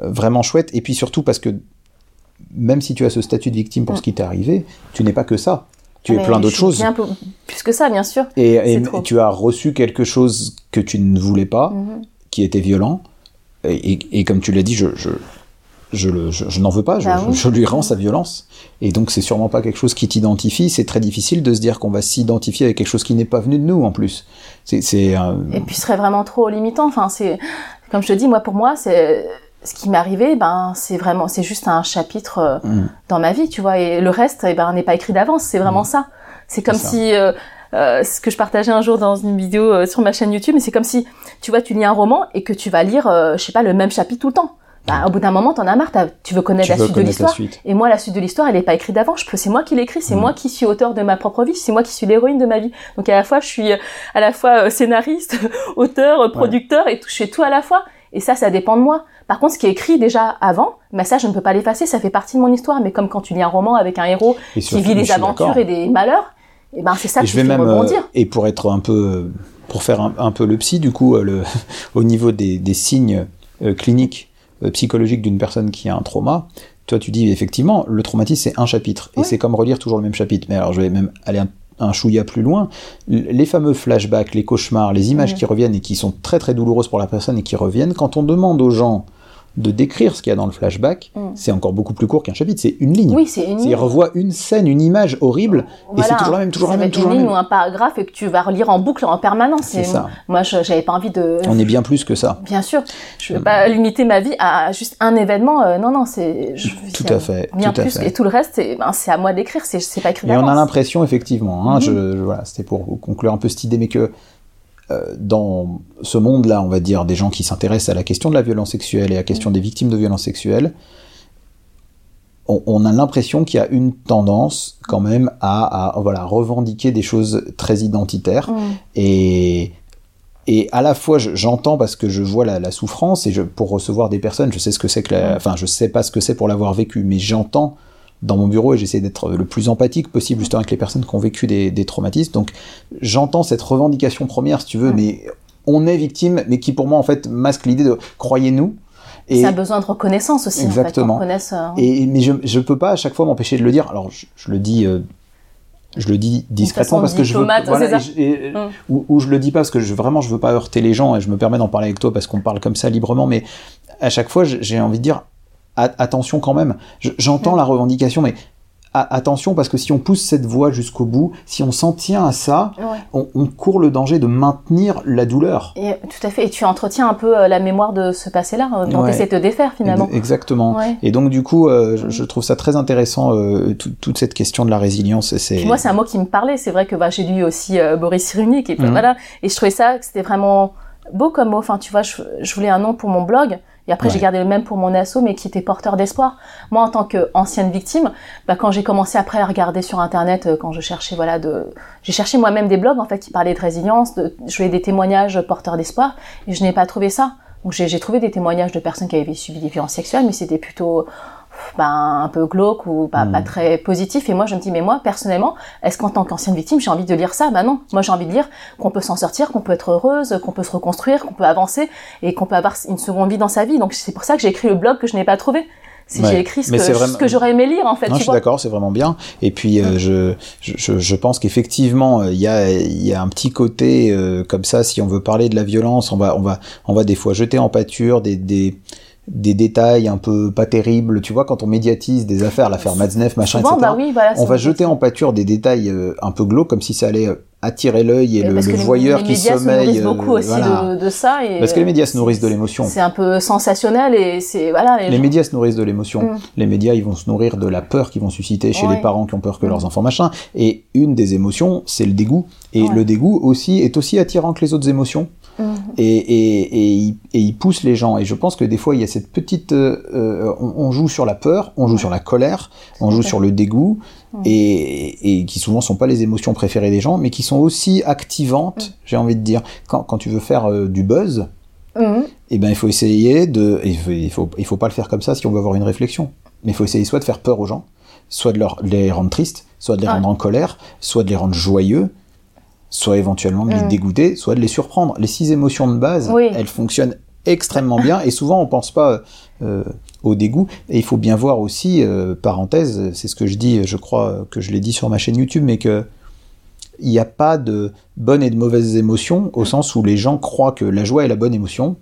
vraiment chouette. Et puis surtout parce que même si tu as ce statut de victime pour mm. ce qui t'est arrivé, tu n'es pas que ça. Tu es plein d'autres choses. Bien plus que ça, bien sûr. Et, tu as reçu quelque chose que tu ne voulais pas, mm-hmm. qui était violent. Et, et comme tu l'as dit, je, je, je, n'en veux pas, je, bah je, lui rends sa violence. Et donc c'est sûrement pas quelque chose qui t'identifie. C'est très difficile de se dire qu'on va s'identifier avec quelque chose qui n'est pas venu de nous en plus. C'est, Et puis ce serait vraiment trop limitant. Enfin, c'est comme je te dis, moi pour moi, c'est ce qui m'est arrivé. Ben c'est vraiment, c'est juste un chapitre euh, mm. dans ma vie, tu vois. Et le reste, eh ben n'est pas écrit d'avance. C'est vraiment mm. ça. C'est comme si euh, euh, ce que je partageais un jour dans une vidéo euh, sur ma chaîne YouTube, mais c'est comme si, tu vois, tu lis un roman et que tu vas lire, je sais pas, le même chapitre tout le temps. Bah, au bout d'un moment, t'en as marre, tu veux connaître la suite de l'histoire. Et moi, la suite de l'histoire, elle n'est pas écrite d'avant. C'est moi qui l'écris, c'est mm. moi qui suis auteur de ma propre vie, c'est moi qui suis l'héroïne de ma vie. Donc à la fois, je suis euh, à la fois euh, scénariste, [LAUGHS] auteur, euh, producteur et tout, je fais tout à la fois. Et ça, ça dépend de moi. Par contre, ce qui est écrit déjà avant, bah ça, je ne peux pas l'effacer, ça fait partie de mon histoire. Mais comme quand tu lis un roman avec un héros qui vit des aventures et des malheurs, et eh ben c'est ça qui je vais même, rebondir. et pour être un peu, pour faire un, peu le psy, du coup, le, [LAUGHS] au niveau des, des signes cliniques euh, psychologique d'une personne qui a un trauma, toi tu dis effectivement, le traumatisme c'est un chapitre, et c'est comme relire toujours le même chapitre. Mais alors je vais même aller un, un chouïa plus loin, les fameux flashbacks, les cauchemars, les images qui reviennent et qui sont très très douloureuses pour la personne et qui reviennent, quand on demande aux gens de décrire ce qu'il y a dans le flashback, mm. c'est encore beaucoup plus court qu'un chapitre, c'est une ligne. Oui, c'est une ligne. Il revoit une scène, une image horrible, et c'est toujours la même, toujours la même, toujours une ligne ou un paragraphe et que tu vas relire en boucle en permanence. C'est ça. Moi, j'avais pas envie de. On est bien plus que ça. Bien sûr. Je veux pas limiter ma vie à juste un événement. Euh, non, non, c'est. Tout à fait. Bien tout plus. À fait. Et tout le reste, c'est ben, à moi d'écrire. C'est pas écrit. Et on a l'impression, effectivement, hein, mm-hmm. je, voilà, c'était pour conclure un peu cette idée, mais que dans ce monde-là, on va dire, des gens qui s'intéressent à la question de la violence sexuelle et à la question des victimes de violences sexuelles, on, a l'impression qu'il y a une tendance quand même à, voilà, revendiquer des choses très identitaires. Et, et à la fois, j'entends parce que je vois la, souffrance et je, pour recevoir des personnes, je sais ce que c'est que la, enfin, je sais pas ce que c'est pour l'avoir vécu, mais j'entends dans mon bureau et j'essaie d'être le plus empathique possible justement avec les personnes qui ont vécu des, des traumatismes. Donc j'entends cette revendication première, si tu veux, mais on est victime, mais qui pour moi en fait masque l'idée de croyez-nous. Et ça a besoin de reconnaissance aussi. Exactement. En fait, euh, et mais je je peux pas à chaque fois m'empêcher de le dire. Alors je, le dis. Euh, je le dis discrètement parce que je veux, voilà, et, hum. ou, ou, je le dis pas parce que je, vraiment je veux pas heurter les gens et je me permets d'en parler avec toi parce qu'on parle comme ça librement mais à chaque fois j'ai envie de dire attention quand même. J'entends la revendication, mais attention parce que si on pousse cette voie jusqu'au bout, si on s'en tient à ça, on, court le danger de maintenir la douleur. Et, tout à fait. Et tu entretiens un peu euh, la mémoire de ce passé-là, euh, dont tu essaies de te défaire finalement. Exactement. Et donc du coup, euh, je, trouve ça très intéressant toute cette question de la résilience. C'est moi, c'est un mot qui me parlait. C'est vrai que bah, j'ai lu aussi Boris Cyrulnik et mhm. voilà, et je trouvais ça que c'était vraiment beau comme mot. Enfin, tu vois, je, je voulais un nom pour mon blog et après, j'ai gardé le même pour mon asso, mais qui était porteur d'espoir. Moi, en tant qu'ancienne victime, bah, quand j'ai commencé après à regarder sur Internet, euh, quand je cherchais, voilà, de, j'ai cherché moi-même des blogs, en fait, qui parlaient de résilience, de, je voulais des témoignages porteurs d'espoir, et je n'ai pas trouvé ça. Donc, j'ai trouvé des témoignages de personnes qui avaient subi des violences sexuelles, mais c'était plutôt, ben, un peu glauque ou pas, Mm. pas très positif. Et moi, je me dis, mais moi, personnellement, est-ce qu'en tant qu'ancienne victime, j'ai envie de lire ça? Ben non. Moi, j'ai envie de lire qu'on peut s'en sortir, qu'on peut être heureuse, qu'on peut se reconstruire, qu'on peut avancer et qu'on peut avoir une seconde vie dans sa vie. Donc, c'est pour ça que j'ai écrit le blog que je n'ai pas trouvé. Si Ouais. j'ai écrit ce Mais que, c'est vraiment- ce que j'aurais aimé lire, en fait, Non, tu je suis d'accord, c'est vraiment bien. Et puis, euh, je, je, je pense qu'effectivement, euh, il y a, il y a un petit côté euh, comme ça. Si on veut parler de la violence, on va, on va, on va des fois jeter en pâture des, des, des détails un peu pas terribles. Tu vois, quand on médiatise des affaires, l'affaire Matzneff, machin, Souvent, etc. bah oui, voilà. on va jeter en pâture des détails euh, un peu glauques, comme si ça allait euh, attirer l'œil et le, le que les- voyeur les qui médias se sommeille. nourrissent euh, beaucoup aussi voilà. de, de ça. Et, Parce que les médias se nourrissent de l'émotion. C'est un peu sensationnel et c'est voilà. Les gens- médias se nourrissent de l'émotion. Mm. Les médias, ils vont se nourrir de la peur qu'ils vont susciter chez Ouais. les parents qui ont peur que Mm. leurs enfants machin. Et une des émotions, c'est le dégoût. Et Ouais. le dégoût aussi est aussi attirant que les autres émotions. Et, et, et, il, et il pousse les gens. Et je pense que des fois, il y a cette petite... euh, euh, on, on joue sur la peur, on joue sur la colère, on joue sur le dégoût, et, qui souvent sont pas les émotions préférées des gens, mais qui sont aussi activantes, j'ai envie de dire. Quand, quand tu veux faire euh, du buzz, Mhm. eh ben, il faut essayer de. Il faut, il faut, il faut pas le faire comme ça si on veut avoir une réflexion. Mais il faut essayer soit de faire peur aux gens, soit de, leur, de les rendre tristes, soit de les rendre en colère, soit de les rendre joyeux, soit éventuellement de les Mm. dégoûter, soit de les surprendre. Les six émotions de base, Oui. elles fonctionnent extrêmement bien et souvent on pense pas euh, au dégoût. Et il faut bien voir aussi, euh, parenthèse, c'est ce que je dis, je crois que je l'ai dit sur ma chaîne YouTube, mais que il n'y a pas de bonnes et de mauvaises émotions au sens où les gens croient que la joie est la bonne émotion,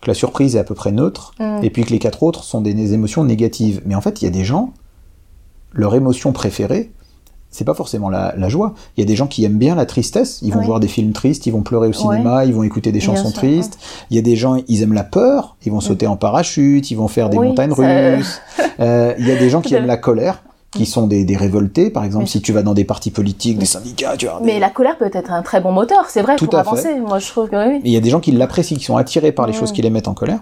que la surprise est à peu près neutre, Mm. et puis que les quatre autres sont des, des émotions négatives. Mais en fait, il y a des gens, leur émotion préférée, c'est pas forcément la, la joie. Il y a des gens qui aiment bien la tristesse, ils vont Oui. voir des films tristes, ils vont pleurer au cinéma, ils vont écouter des Bien chansons sûr, tristes. Il y a des gens, ils aiment la peur, ils vont sauter en parachute, ils vont faire des montagnes ça- russes. [LAUGHS] Euh, il y a des gens qui aiment la colère, qui sont des, des révoltés. Par exemple, si tu vas dans des partis politiques, des syndicats, tu vois. Mais la colère peut être un très bon moteur, c'est vrai, Tout pour à fait. avancer. Moi, je trouve que oui. Mais il y a des gens qui l'apprécient, qui sont attirés par les Mm. choses qui les mettent en colère.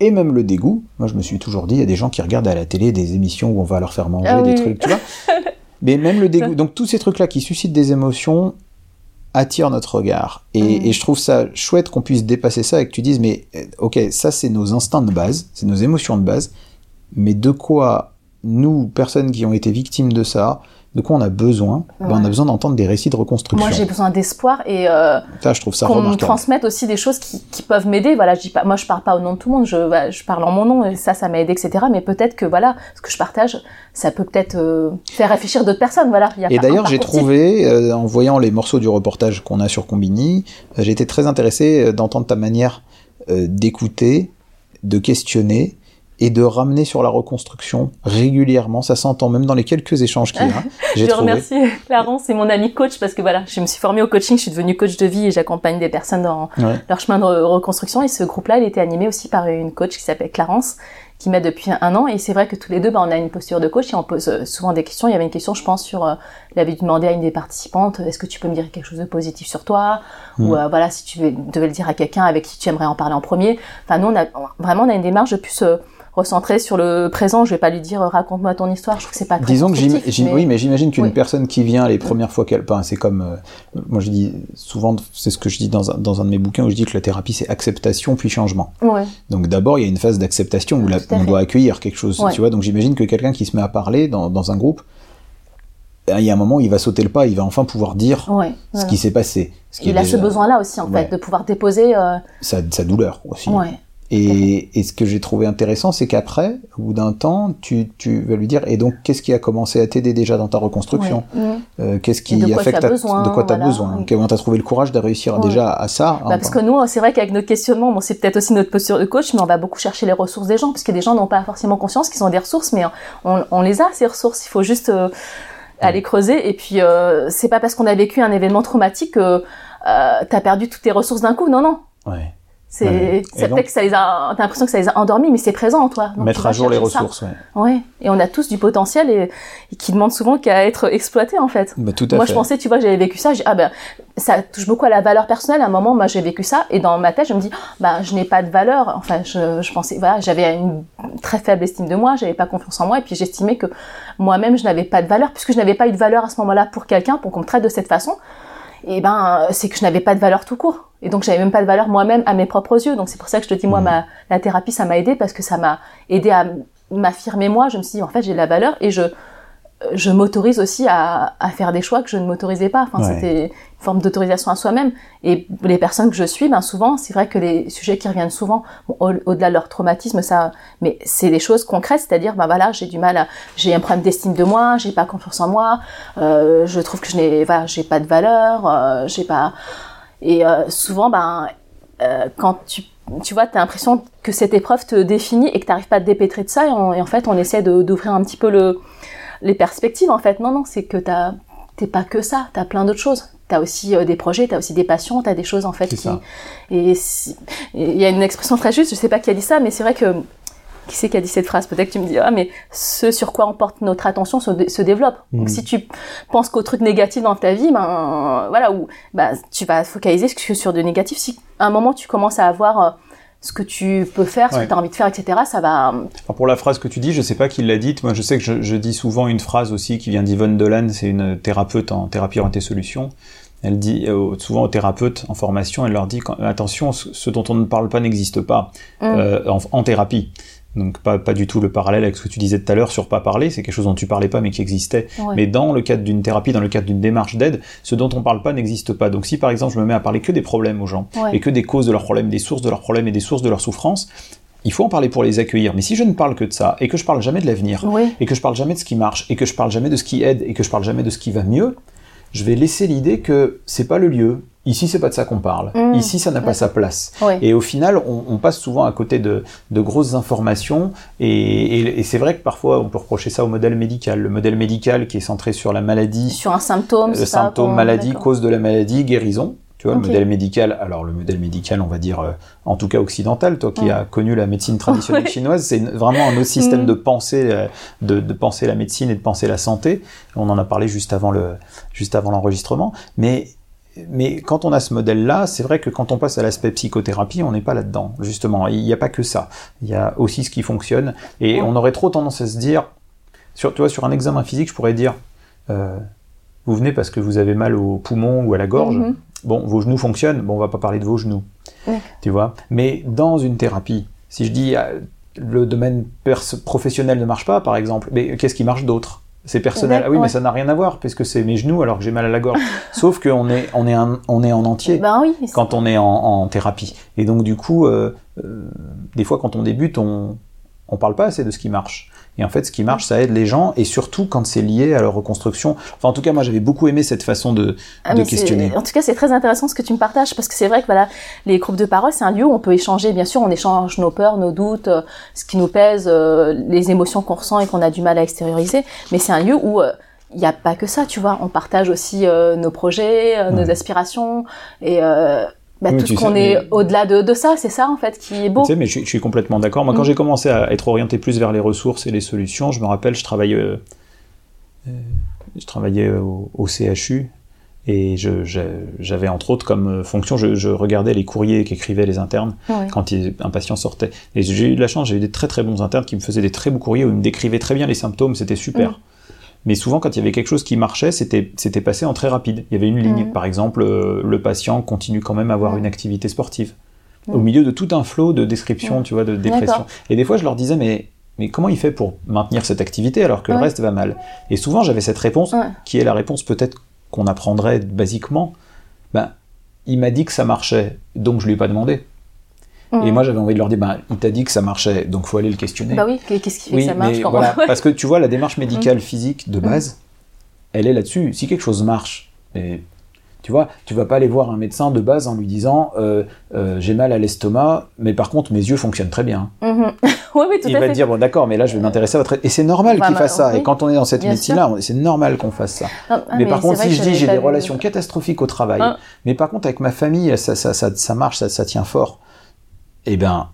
Et même le dégoût. Moi, je me suis toujours dit, il y a des gens qui regardent à la télé des émissions où on va leur faire manger Ah des oui, trucs, tu vois. [LAUGHS] Mais même le dégoût. Donc, tous ces trucs-là qui suscitent des émotions attirent notre regard. Et, Mm. et je trouve ça chouette qu'on puisse dépasser ça et que tu dises, mais euh, ok, ça, c'est nos instincts de base, c'est nos émotions de base. Mais de quoi, nous, personnes qui ont été victimes de ça, de quoi on a besoin Ben, On a besoin d'entendre des récits de reconstruction. Moi, j'ai besoin d'espoir et euh, ça, je trouve ça qu'on transmette aussi des choses qui, qui peuvent m'aider. Voilà, je dis pas, moi, je parle pas au nom de tout le monde, je, parle en mon nom et ça, ça m'a aidé, etc. Mais peut-être que voilà, ce que je partage, ça peut peut-être euh, faire réfléchir d'autres personnes. Voilà. Il y a Et d'ailleurs, j'ai trouvé, euh, en voyant les morceaux du reportage qu'on a sur Combini, euh, j'ai été très intéressé d'entendre ta manière d'écouter, de questionner et de ramener sur la reconstruction régulièrement. Ça s'entend même dans les quelques échanges qu'il y a. [LAUGHS] Je trouvé. remercie Clarence, c'est mon ami coach parce que voilà, je me suis formée au coaching, je suis devenue coach de vie et j'accompagne des personnes dans Ouais. leur chemin de re- reconstruction. Et ce groupe-là, il était animé aussi par une coach qui s'appelle Clarence, qui m'aide depuis un an. Et c'est vrai que tous les deux, bah, on a une posture de coach et on pose euh, souvent des questions. Il y avait une question, je pense, sur, euh, il avait demandé à une des participantes, est-ce que tu peux me dire quelque chose de positif sur toi? Mm. Ou euh, voilà, si tu devais le dire à quelqu'un avec qui tu aimerais en parler en premier. Enfin, nous, on a vraiment, on a une démarche de plus euh, recentrer sur le présent. Je vais pas lui dire, euh, raconte-moi ton histoire. Je trouve que c'est pas très Disons que mais- oui, mais j'imagine qu'une Oui. personne qui vient les premières fois qu'elle, enfin, c'est comme, euh, moi je dis souvent, c'est ce que je dis dans un, dans un de mes bouquins où je dis que la thérapie c'est acceptation puis changement. Ouais. Donc d'abord il y a une phase d'acceptation où la- on doit accueillir quelque chose, Ouais. tu vois. Donc j'imagine que quelqu'un qui se met à parler dans, dans un groupe, il y a un moment où il va sauter le pas, il va enfin pouvoir dire Ouais. ce qui s'est passé, ce qui Il a ce besoin-là aussi, en Ouais. fait, de pouvoir déposer. euh, sa, sa douleur aussi. Ouais. Et, et ce que j'ai trouvé intéressant, c'est qu'après, au bout d'un temps, tu, tu vas lui dire, et donc qu'est-ce qui a commencé à t'aider déjà dans ta reconstruction Ouais. Euh, Qu'est-ce qui de affecte tu as ta- besoin, de quoi tu as voilà. besoin Comment tu as trouvé le courage de réussir Ouais. déjà à ça Bah, parce que nous, c'est vrai qu'avec nos questionnements, bon, c'est peut-être aussi notre posture de coach, mais on va beaucoup chercher les ressources des gens, parce que des gens n'ont pas forcément conscience qu'ils ont des ressources, mais on, on les a, ces ressources. Il faut juste euh, aller creuser. Et puis, euh, c'est pas parce qu'on a vécu un événement traumatique que euh, t'as perdu toutes tes ressources d'un coup. Non, non. Ouais. C'est Ouais. peut-être que ça les a, t'as l'impression que ça les a endormis, mais c'est présent en toi. Donc, Mettre à jour les ressources, ouais. Ouais. Et on a tous du potentiel et, et qui demande souvent qu'à être exploité, en fait. Bah, tout à Moi, fait. je pensais, tu vois, j'avais vécu ça. Ah ben, ça touche beaucoup à la valeur personnelle. À un moment, moi, j'ai vécu ça, et dans ma tête, je me dis, bah, je n'ai pas de valeur. Enfin, je, je pensais, voilà, j'avais une très faible estime de moi, j'avais pas confiance en moi, et puis j'estimais que moi-même, je n'avais pas de valeur, puisque je n'avais pas eu de valeur à ce moment-là pour quelqu'un, pour qu'on me traite de cette façon. Et ben, euh, c'est que je n'avais pas de valeur tout court. Et donc, j'avais même pas de valeur moi-même à mes propres yeux. Donc, c'est pour ça que je te dis, moi, Mhm. ma, la thérapie, ça m'a aidé parce que ça m'a aidé à, m'affirmer moi. Je me suis dit, en fait, j'ai de la valeur et je, je m'autorise aussi à, à, faire des choix que je ne m'autorisais pas. Enfin, c'était une forme d'autorisation à soi-même. Et les personnes que je suis, ben souvent, c'est vrai que les sujets qui reviennent souvent, au-delà de leur traumatisme, ça, mais c'est des choses concrètes, c'est-à-dire, ben voilà, j'ai du mal, à, j'ai un problème d'estime de moi, j'ai pas confiance en moi, euh, je trouve que je n'ai, voilà, j'ai pas de valeur, euh, j'ai pas, et euh, souvent, ben, euh, quand tu tu vois, tu as l'impression que cette épreuve te définit et que tu n'arrives pas à te dépêtrer de ça. Et, et en fait, on essaie d'ouvrir un petit peu le, les perspectives en fait. Non, non, c'est que t'es pas que ça, t'as plein d'autres choses. T'as aussi euh, des projets, t'as aussi des passions, t'as des choses en fait qui. Ça. Et il y a une expression très juste, je sais pas qui a dit ça, mais c'est vrai que qui c'est qui a dit cette phrase? Peut-être que tu me diras, mais ce sur quoi on porte notre attention se, développe. Donc mm. si tu penses qu'au truc négatif dans ta vie, ben voilà, ou ben, tu vas focaliser sur du négatif. Si à un moment tu commences à avoir euh, ce que tu peux faire, ce que tu as envie de faire, etc. Ça va. pour la phrase que tu dis, je sais pas qui l'a dite. Moi, je sais que je, dis souvent une phrase aussi qui vient d'Yvonne Dolan, c'est une thérapeute en thérapie orientée solution. Elle dit euh, souvent aux thérapeutes en formation, elle leur dit attention, ce dont on ne parle pas n'existe pas mm. euh, en, thérapie. Donc pas, pas du tout le parallèle avec ce que tu disais tout à l'heure sur pas parler, c'est quelque chose dont tu parlais pas mais qui existait. Mais dans le cadre d'une thérapie, dans le cadre d'une démarche d'aide, ce dont on parle pas n'existe pas. Donc si par exemple je me mets à parler que des problèmes aux gens et que des causes de leurs problèmes, des sources de leurs problèmes et des sources de leurs souffrances, il faut en parler pour les accueillir. Mais si je ne parle que de ça et que je parle jamais de l'avenir et que je parle jamais de ce qui marche et que je parle jamais de ce qui aide et que je parle jamais de ce qui va mieux, je vais laisser l'idée que c'est pas le lieu, Ici, c'est pas de ça qu'on parle. Mmh. Ici, ça n'a pas sa place. Et au final, on, passe souvent à côté de, grosses informations. Et, c'est vrai que parfois, on peut reprocher ça au modèle médical. Le modèle médical qui est centré sur la maladie. Sur un symptôme. Le symptôme, maladie, cause de la maladie, guérison. Tu vois, le modèle médical, alors le modèle médical, on va dire, euh, en tout cas occidental, toi qui as connu la médecine traditionnelle chinoise, c'est vraiment un autre système mmh. de penser, euh, de, de, penser la médecine et de penser la santé. On en a parlé juste avant le, juste avant l'enregistrement. Mais mais quand on a ce modèle-là, c'est vrai que quand on passe à l'aspect psychothérapie, on n'est pas là-dedans, justement. Il n'y a pas que ça. Il y a aussi ce qui fonctionne. Et on aurait trop tendance à se dire, sur, tu vois, sur un examen physique, je pourrais dire, euh, vous venez parce que vous avez mal au poumon ou à la gorge. Mhm. Bon, vos genoux fonctionnent. Bon, on va pas parler de vos genoux. Tu vois. Mais dans une thérapie, si je dis euh, le domaine professionnel ne marche pas, par exemple, mais qu'est-ce qui marche d'autre? C'est personnel. Ah oui, mais ça n'a rien à voir, puisque c'est mes genoux alors que j'ai mal à la gorge. [LAUGHS] Sauf qu'on est, on est, on est en entier ben oui, quand on est en, thérapie. Et donc, du coup, euh, euh, des fois, quand on débute, on ne parle pas assez de ce qui marche. Et en fait, ce qui marche, ça aide les gens, et surtout quand c'est lié à leur reconstruction. Enfin, en tout cas, moi, j'avais beaucoup aimé cette façon de, ah, de questionner. En tout cas, c'est très intéressant ce que tu me partages, parce que c'est vrai que voilà, les groupes de parole, c'est un lieu où on peut échanger. Bien sûr, on échange nos peurs, nos doutes, euh, ce qui nous pèse, euh, les émotions qu'on ressent et qu'on a du mal à extérioriser. Mais c'est un lieu où euh, il n'y a pas que ça, tu vois. On partage aussi nos projets, nos aspirations, et bah, tout ce qu'on est au-delà de, de, ça, c'est ça en fait qui est beau. Tu sais, mais je, suis complètement d'accord. Moi, quand mm. j'ai commencé à être orienté plus vers les ressources et les solutions, je me rappelle, je travaillais, euh, euh je travaillais au, au CHU et j'avais entre autres comme euh, fonction, je, je regardais les courriers qu'écrivaient les internes quand un patient sortait. Et j'ai eu de la chance, j'ai eu des très très bons internes qui me faisaient des très beaux courriers où ils me décrivaient très bien les symptômes, c'était super. Mm. Mais souvent, quand il y avait quelque chose qui marchait, c'était, c'était passé en très rapide. Il y avait une ligne. Mmh. Par exemple, euh, le patient continue quand même à avoir mmh. une activité sportive. Mmh. Au milieu de tout un flot de descriptions, tu vois, de dépression. Et des fois, je leur disais, mais, mais comment il fait pour maintenir cette activité alors que le reste va mal? Et souvent, j'avais cette réponse, qui est la réponse peut-être qu'on apprendrait basiquement. Ben, il m'a dit que ça marchait, donc je lui ai pas demandé. Et moi, j'avais envie de leur dire, bah, il t'a dit que ça marchait, donc faut aller le questionner. Bah oui, qu'est-ce qui fait que ça marche quand voilà, [LAUGHS] Parce que tu vois, la démarche médicale mmh. physique de base, mmh. elle est là-dessus. Si quelque chose marche, et, tu vois, tu vas pas aller voir un médecin de base en lui disant, euh, euh, j'ai mal à l'estomac, mais par contre mes yeux fonctionnent très bien. [LAUGHS] oui, oui, tout il va te dire, bon d'accord, mais là je vais m'intéresser à votre... Et c'est normal qu'il fasse ça. Et quand on est dans cette médecine-là, c'est normal qu'on fasse ça. Ah, mais, par contre, si je dis, j'ai des relations catastrophiques au travail, ah. mais par contre avec ma famille, ça, ça, ça, ça marche, ça tient fort. Eh bien,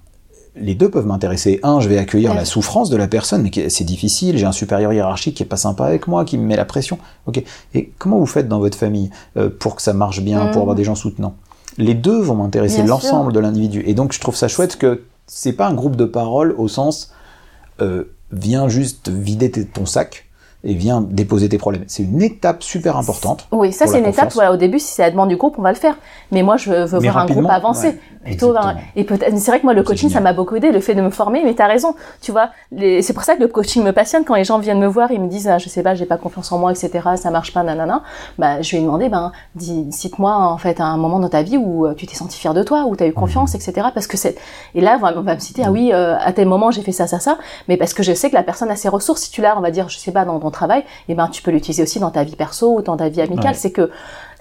les deux peuvent m'intéresser. Un, je vais accueillir la souffrance de la personne, mais c'est difficile, j'ai un supérieur hiérarchique qui est pas sympa avec moi, qui me met la pression. Ok. Et comment vous faites dans votre famille euh, pour que ça marche bien, pour avoir mmh. des gens soutenants? Les deux vont m'intéresser, l'ensemble de l'individu. Et donc je trouve ça chouette que c'est pas un groupe de parole au sens euh, viens juste vider ton sac et viens déposer tes problèmes. C'est une étape super importante. Oui, ça c'est une étape. confiance. Voilà, au début, si c'est la demande du groupe, on va le faire. Mais moi, je veux Mais voir un groupe avancer. ouais, Plutôt, et peut-être, c'est vrai que moi, le coaching, ça m'a beaucoup aidé, le fait de me former. Mais t'as raison, tu vois. les- C'est pour ça que le coaching me passionne. Quand les gens viennent me voir, ils me disent, ah, je sais pas, j'ai pas confiance en moi, etc. Ça marche pas, nanana. Bah, je vais lui demander, ben, dis, cite-moi en fait un moment dans ta vie où euh, tu t'es senti fier de toi, où tu as eu confiance, Mhm. etc. Parce que c'est et là, on va, me citer, ah oui, euh, à tel moment j'ai fait ça, ça, ça. Mais parce que je sais que la personne a ses ressources. Si tu l'as, on va dire, je sais pas, dans ton travail, et ben, tu peux l'utiliser aussi dans ta vie perso ou dans ta vie amicale. Ouais. C'est que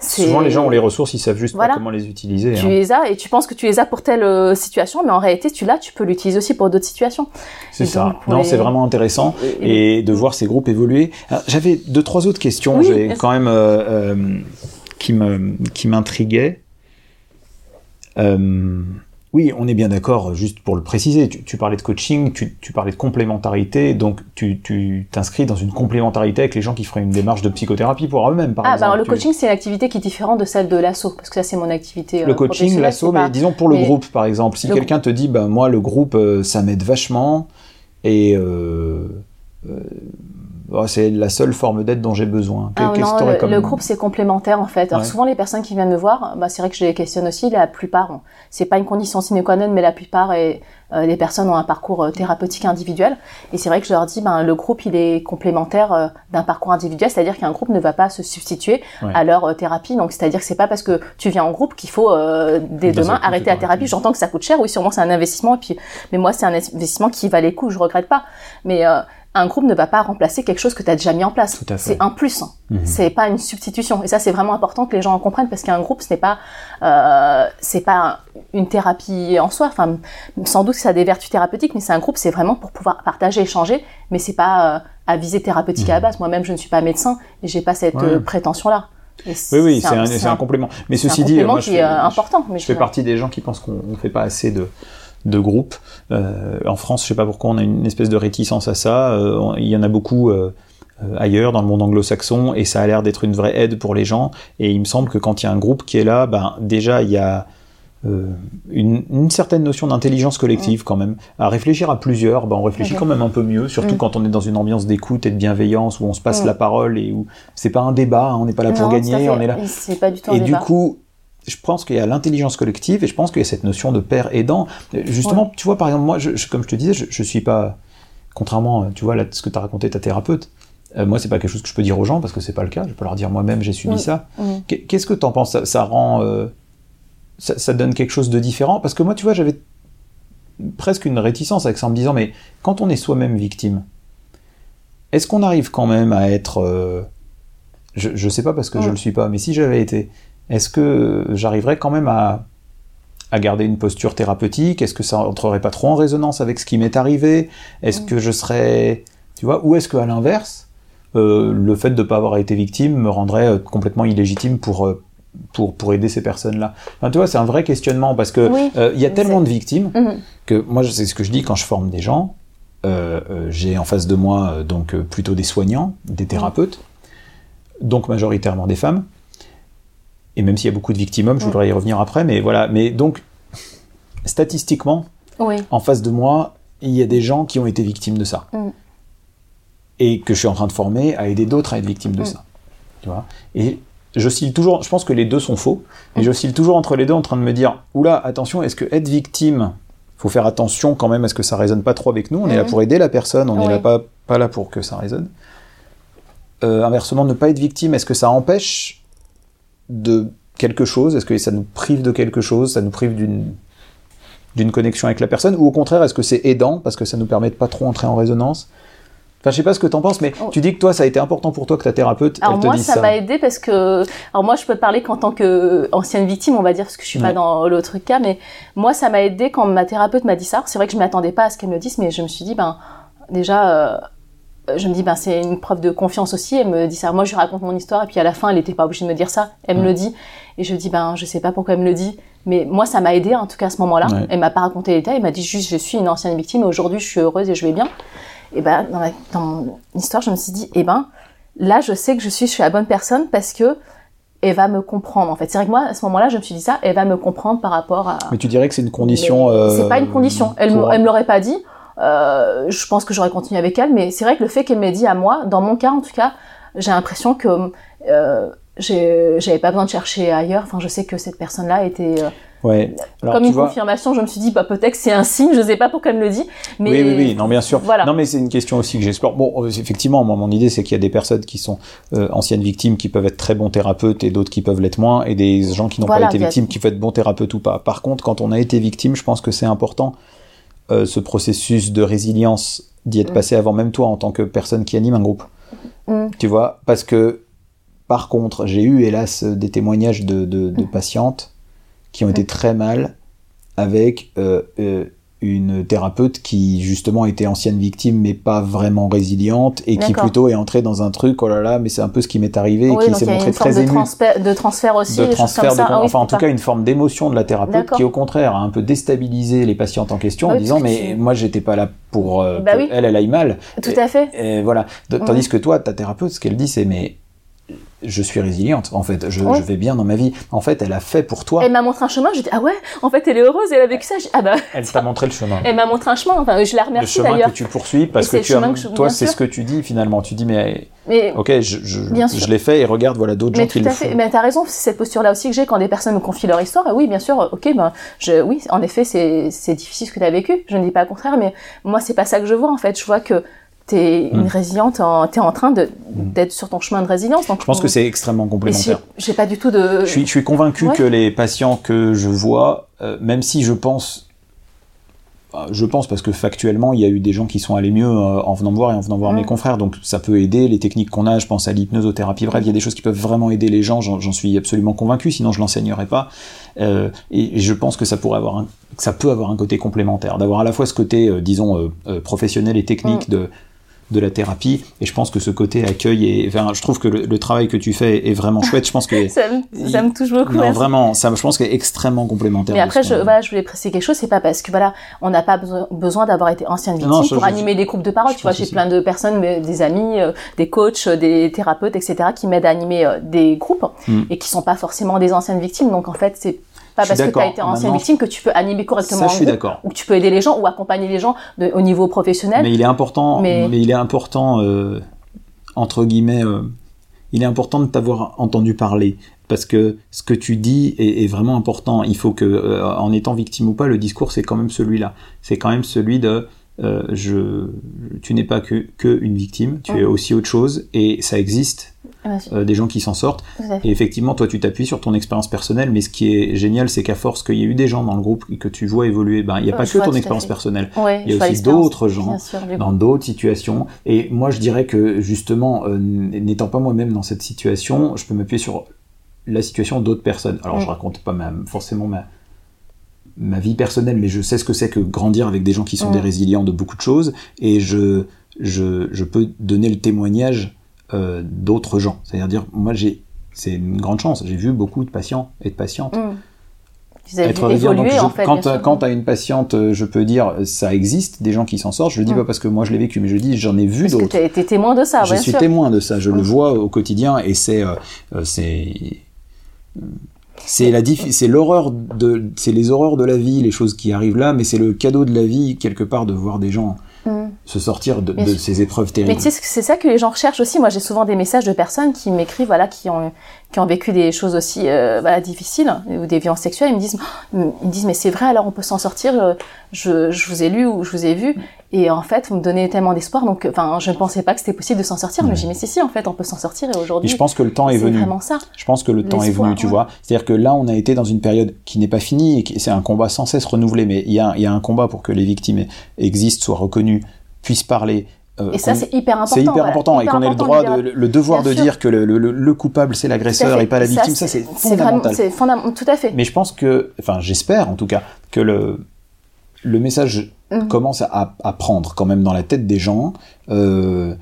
Souvent, les gens ont les ressources, ils savent juste Voilà. pas comment les utiliser. tu hein. les as et tu penses que tu les as pour telle euh, situation, mais en réalité, tu l'as, tu peux l'utiliser aussi pour d'autres situations. C'est ça. Non, les- c'est vraiment intéressant. Et- et de voir ces groupes évoluer. Alors, J'avais deux trois autres questions Oui, j'ai quand même euh, euh, qui me qui m'intriguaient. Euh, oui, on est bien d'accord. Juste pour le préciser, tu, tu parlais de coaching, tu, tu parlais de complémentarité, donc tu t'inscris dans une complémentarité avec les gens qui feraient une démarche de psychothérapie pour eux-mêmes, par Ah, bah alors le coaching, c'est une activité qui est différente de celle de l'assaut, parce que ça, c'est mon activité. euh, le coaching, c'est mais pas- disons pour le mais- groupe, par exemple, si quelqu'un te dit, bah moi le groupe, euh, ça m'aide vachement et euh, c'est la seule forme d'aide dont j'ai besoin. Ah, non, que t'aurais le, comme- le groupe c'est complémentaire en fait. Alors Ouais. souvent les personnes qui viennent me voir, bah, c'est vrai que je les questionne aussi. La plupart, ont- c'est pas une condition sine qua non, mais la plupart et, euh, les personnes ont un parcours euh, thérapeutique individuel. Et c'est vrai que je leur dis, ben le groupe il est complémentaire euh, d'un parcours individuel, c'est-à-dire qu'un groupe ne va pas se substituer Ouais. à leur euh, thérapie. Donc c'est-à-dire que c'est pas parce que tu viens en groupe qu'il faut dès demain arrêter te la thérapie. J'entends que ça coûte cher, oui sûrement c'est un investissement. Et puis, mais moi c'est un investissement qui valait le coup, je regrette pas. Mais un groupe ne va pas remplacer quelque chose que tu as déjà mis en place. C'est un plus. hein. Mhm. C'est pas une substitution. Et ça, c'est vraiment important que les gens en comprennent parce qu'un groupe, ce n'est pas, euh, c'est pas une thérapie en soi. Enfin, sans doute que ça a des vertus thérapeutiques, mais c'est un groupe, c'est vraiment pour pouvoir partager, échanger, mais c'est pas euh, à visée thérapeutique à la base. Moi-même, je ne suis pas médecin et j'ai pas cette Ouais. euh, prétention-là. Oui, oui, c'est un, complément. Mais c'est un ceci dit, complément moi, qui je est fais, euh, important. Mais je fais partie des gens qui pensent qu'on ne fait pas assez de, de groupes. Euh, en France, je sais pas pourquoi on a une espèce de réticence à ça. Euh, il y en a beaucoup euh, ailleurs, dans le monde anglo-saxon, et ça a l'air d'être une vraie aide pour les gens. Et il me semble que quand il y a un groupe qui est là, ben, déjà, il y a euh, une, une certaine notion d'intelligence collective quand même. À réfléchir à plusieurs, ben, on réfléchit quand même un peu mieux, surtout Mm. quand on est dans une ambiance d'écoute et de bienveillance, où on se passe la parole et où c'est pas un débat, hein, on n'est pas là pour Non, gagner, on est là. C'est pas du tout un Et du coup, je pense qu'il y a l'intelligence collective et je pense qu'il y a cette notion de père aidant. Justement, tu vois, par exemple, moi, je, je- comme je te disais, je, je suis pas, contrairement, tu vois, là, ce que tu as raconté ta thérapeute, euh, moi, c'est pas quelque chose que je peux dire aux gens parce que c'est pas le cas. Je peux leur dire moi-même, j'ai subi Oui. ça. Qu'est- Qu'est-ce que tu en penses? Ça, ça rend. euh, ça, ça donne quelque chose de différent? Parce que moi, tu vois, j'avais presque une réticence avec ça en me disant, mais quand on est soi-même victime, est-ce qu'on arrive quand même à être. euh, je, je sais pas parce que je Mm. le suis pas, mais si j'avais été, est-ce que j'arriverais quand même à, à garder une posture thérapeutique? Est-ce que ça entrerait pas trop en résonance avec ce qui m'est arrivé? Est-ce Mm. que je serais. Tu vois Ou est-ce qu'à l'inverse, euh, le fait de ne pas avoir été victime me rendrait euh, complètement illégitime pour, euh, pour, pour aider ces personnes-là? Enfin, Tu vois, c'est un vrai questionnement parce que Oui. euh, il y a tellement de victimes Mhm. que moi, c'est ce que je dis quand je forme des gens. Euh, j'ai en face de moi donc plutôt des soignants, des thérapeutes, donc majoritairement des femmes. Et même s'il y a beaucoup de victimes hommes, je Mm. voudrais y revenir après, mais voilà. Mais donc, statistiquement, Oui. en face de moi, il y a des gens qui ont été victimes de ça. Mm. Et que je suis en train de former à aider d'autres à être victimes de Mm. ça. Tu vois? Et j'oscille toujours, je pense que les deux sont faux, mais Mm. j'oscille toujours entre les deux en train de me dire, oula, attention, est-ce que être victime, faut faire attention quand même à ce que ça résonne pas trop avec nous, on est là Mhm. pour aider la personne, on n'est Oui. là pas, pas là pour que ça résonne. Euh, inversement, ne pas être victime, est-ce que ça empêche de quelque chose? Est-ce que ça nous prive de quelque chose? Ça nous prive d'une d'une connexion avec la personne? Ou au contraire, est-ce que c'est aidant parce que ça nous permet de pas trop entrer en résonance? Enfin, je sais pas ce que t'en penses, mais Oh. tu dis que toi, ça a été important pour toi que ta thérapeute, Alors elle te moi, dise ça ça. m'a aidé parce que, alors moi, je peux parler qu'en tant qu'ancienne victime, on va dire, parce que je suis Ouais. pas dans l'autre cas, mais moi, ça m'a aidé quand ma thérapeute m'a dit ça. C'est vrai que je m'attendais pas à ce qu'elle me dise, mais je me suis dit, ben, déjà, euh, je me dis, ben, c'est une preuve de confiance aussi. Elle me dit ça. Moi, je lui raconte mon histoire, et puis à la fin, elle était pas obligée de me dire ça. Elle me Ouais. le dit, et je dis, ben, je sais pas pourquoi elle me le dit, mais moi, ça m'a aidé en tout cas à ce moment-là. Ouais. Elle m'a pas raconté les détails, elle m'a dit juste, je suis une ancienne victime, et aujourd'hui, je suis heureuse et je vais bien. Et ben, dans, mon histoire, je me suis dit, eh ben, là, je sais que je suis chez la bonne personne parce que elle va me comprendre. En fait, c'est vrai que moi, à ce moment-là, je me suis dit ça, elle va me comprendre par rapport à. Mais tu dirais que c'est une condition. Euh, C'est pas une condition. Elle, pour- elle me l'aurait pas dit. Euh, je pense que j'aurais continué avec elle, mais c'est vrai que le fait qu'elle m'ait dit à moi, dans mon cas en tout cas, j'ai l'impression que euh, j'avais pas besoin de chercher ailleurs. Enfin, je sais que cette personne-là était euh, Ouais. Alors, comme une vois- confirmation. Je me suis dit, bah peut-être que c'est un signe. Je sais pas pourquoi elle me le dit, mais Oui, oui, oui, non, bien sûr. Voilà. Non, mais c'est une question aussi que j'explore. Bon, euh, effectivement, moi, mon idée, c'est qu'il y a des personnes qui sont euh, anciennes victimes qui peuvent être très bons thérapeutes et d'autres qui peuvent l'être moins, et des gens qui n'ont Voilà, pas été a- victimes qui peuvent être bons thérapeutes ou pas. Par contre, quand on a été victime, je pense que c'est important euh, ce processus de résilience d'y être Mm. passé avant même toi en tant que personne qui anime un groupe. Mm. Tu vois, parce que par contre, j'ai eu hélas des témoignages de, de, de patientes qui ont été très mal avec euh, euh, une thérapeute qui justement était ancienne victime mais pas vraiment résiliente et qui plutôt est entrée dans un truc oh là là mais c'est un peu ce qui m'est arrivé et qui s'est montré une forme très de, ému transfert, de transfert aussi, de transfert comme de. Ah oui, enfin en tout pas- cas une forme d'émotion de la thérapeute qui au contraire a un peu déstabilisé les patientes en question Ah en disant mais tu- moi j'étais pas là pour euh, Bah oui. elle elle aille mal Tout à fait. et voilà. Tandis que toi, ta thérapeute, ce qu'elle dit, c'est mais je suis résiliente. En fait, je, Ouais. je vais bien dans ma vie. En fait, elle a fait pour toi. Elle m'a montré un chemin. J'ai dit, ah ouais, en fait, elle est heureuse. Elle a vécu ça. Ah bah, Elle t'a montré le chemin. elle m'a montré un chemin. Enfin, je la Le remercie chemin d'ailleurs. que tu poursuis parce Et que le tu as, chemin que je- toi, c'est ce que tu dis finalement. Tu dis mais Mais ok, je, je, Bien sûr. je l'ai fait et regarde, voilà d'autres gens Mais qui le fait. font. Mais t'as raison, c'est cette posture-là aussi que j'ai quand des personnes me confient leur histoire. Et oui, bien sûr, ok, ben, je, oui, en effet, c'est, c'est difficile ce que t'as vécu. Je ne dis pas le contraire, mais moi, c'est pas ça que je vois, en fait. Je vois que t'es une Mm. résiliente, en, t'es en train de, d'être sur ton chemin de résilience. Donc, Je pense que c'est extrêmement complémentaire. j'ai pas du tout de. Je suis, je suis convaincu Ouais. que les patients que je vois, euh, même si je pense, euh, je pense parce que factuellement, il y a eu des gens qui sont allés mieux euh, en venant me voir et en venant voir mes confrères, donc ça peut aider. Les techniques qu'on a, je pense à l'hypnosothérapie, bref, il y a des choses qui peuvent vraiment aider les gens. J'en suis absolument convaincu, sinon je l'enseignerais pas. Euh, et, et je pense que ça pourrait avoir un, ça peut avoir un côté complémentaire, d'avoir à la fois ce côté, disons, professionnel et technique de de la thérapie et je pense que ce côté accueil et enfin, je trouve que le, le travail que tu fais est vraiment chouette je pense que [LAUGHS] Ça me, ça me touche beaucoup. non, vraiment, ça, je pense qu'elle est extrêmement complémentaire. Mais après, je, voilà, je voulais préciser quelque chose, c'est pas parce que voilà, on n'a pas besoin, besoin d'avoir été ancienne victime Non, pour je- animer des groupes de parole. Tu vois, j'ai plein de personnes, mais des amis, euh, des coachs, euh, des thérapeutes, etc., qui m'aident à animer euh, des groupes Mm. et qui sont pas forcément des anciennes victimes. Donc en fait, c'est pas parce que tu as été ancienne victime que tu peux animer correctement Ça, je suis d'accord. ou que tu peux aider les gens ou accompagner les gens de- au niveau professionnel. Mais il est important, mais, Mais- il est important, euh, entre guillemets, euh, il est important de t'avoir entendu parler. Parce que ce que tu dis est, est vraiment important. Il faut que, euh, en étant victime ou pas, le discours c'est quand même celui-là. C'est quand même celui de euh, je, tu n'es pas que, que une victime, tu Mm. es aussi autre chose et ça existe sûr, euh, des gens qui s'en sortent. Et effectivement, toi, tu t'appuies sur ton expérience personnelle, mais ce qui est génial, c'est qu'à force qu'il y a eu des gens dans le groupe et que tu vois évoluer, ben, il n'y a Ouais, pas je que ton expérience personnelle. Ouais, Il y a aussi d'autres gens sûr, dans d'autres situations. Et moi, je dirais que justement, euh, n'étant pas moi-même dans cette situation, je peux m'appuyer sur la situation d'autres personnes. Alors, Mm. je raconte pas ma- forcément ma, ma vie personnelle, mais je sais ce que c'est que grandir avec des gens qui sont Mm. des résilients de beaucoup de choses, et je, je, je peux donner le témoignage euh, d'autres gens. C'est-à-dire dire, moi, j'ai, c'est une grande chance. J'ai vu beaucoup de patients et de patientes Mm. Vous avez être résilient. Donc, je- en fait. quand, quand à une patiente, euh, je peux dire, ça existe, des gens qui s'en sortent, je le dis Mm. pas parce que moi je l'ai vécu, mais je dis, j'en ai vu Parce que d'autres. t'es t'es témoin de ça, Je bien suis sûr. témoin de ça, je le Mm. vois au quotidien et c'est euh, c'est c'est la c'est l'horreur de c'est les horreurs de la vie, les choses qui arrivent là, mais c'est le cadeau de la vie quelque part de voir des gens. Se sortir de, ces épreuves Mais terribles. tu sais, c'est ça que les gens recherchent aussi. Moi, j'ai souvent des messages de personnes qui m'écrivent, voilà, qui ont, qui ont vécu des choses aussi euh, voilà, difficiles ou des violences sexuelles. Ils me disent, ils me disent, mais c'est vrai, alors on peut s'en sortir. euh, Je, je vous ai lu ou je vous ai vu, et en fait, vous me donnez tellement d'espoir. Donc, enfin, je ne pensais pas que c'était possible de s'en sortir, mais Ouais. j'ai dit, mais si, si, en fait, on peut s'en sortir. Et aujourd'hui, je pense que le temps est c'est venu. vraiment ça. Je pense que le temps est venu, tu ouais. vois. C'est-à-dire que là, on a été dans une période qui n'est pas finie et c'est un combat sans cesse renouvelé, mais il y a, il y a un combat pour que les victimes existent, soient reconnues, puissent parler. euh, Et ça, c'est hyper important. c'est hyper voilà. important et qu'on ait le droit, de le devoir Bien de sûr. dire que le, le- le- le coupable c'est l'agresseur et pas la victime. Ça, c'est fondamental. c'est fondamental, tout à fait. Mais je pense que, enfin, j'espère en tout cas que le le message Mhm. commence à, à prendre quand même dans la tête des gens. euh,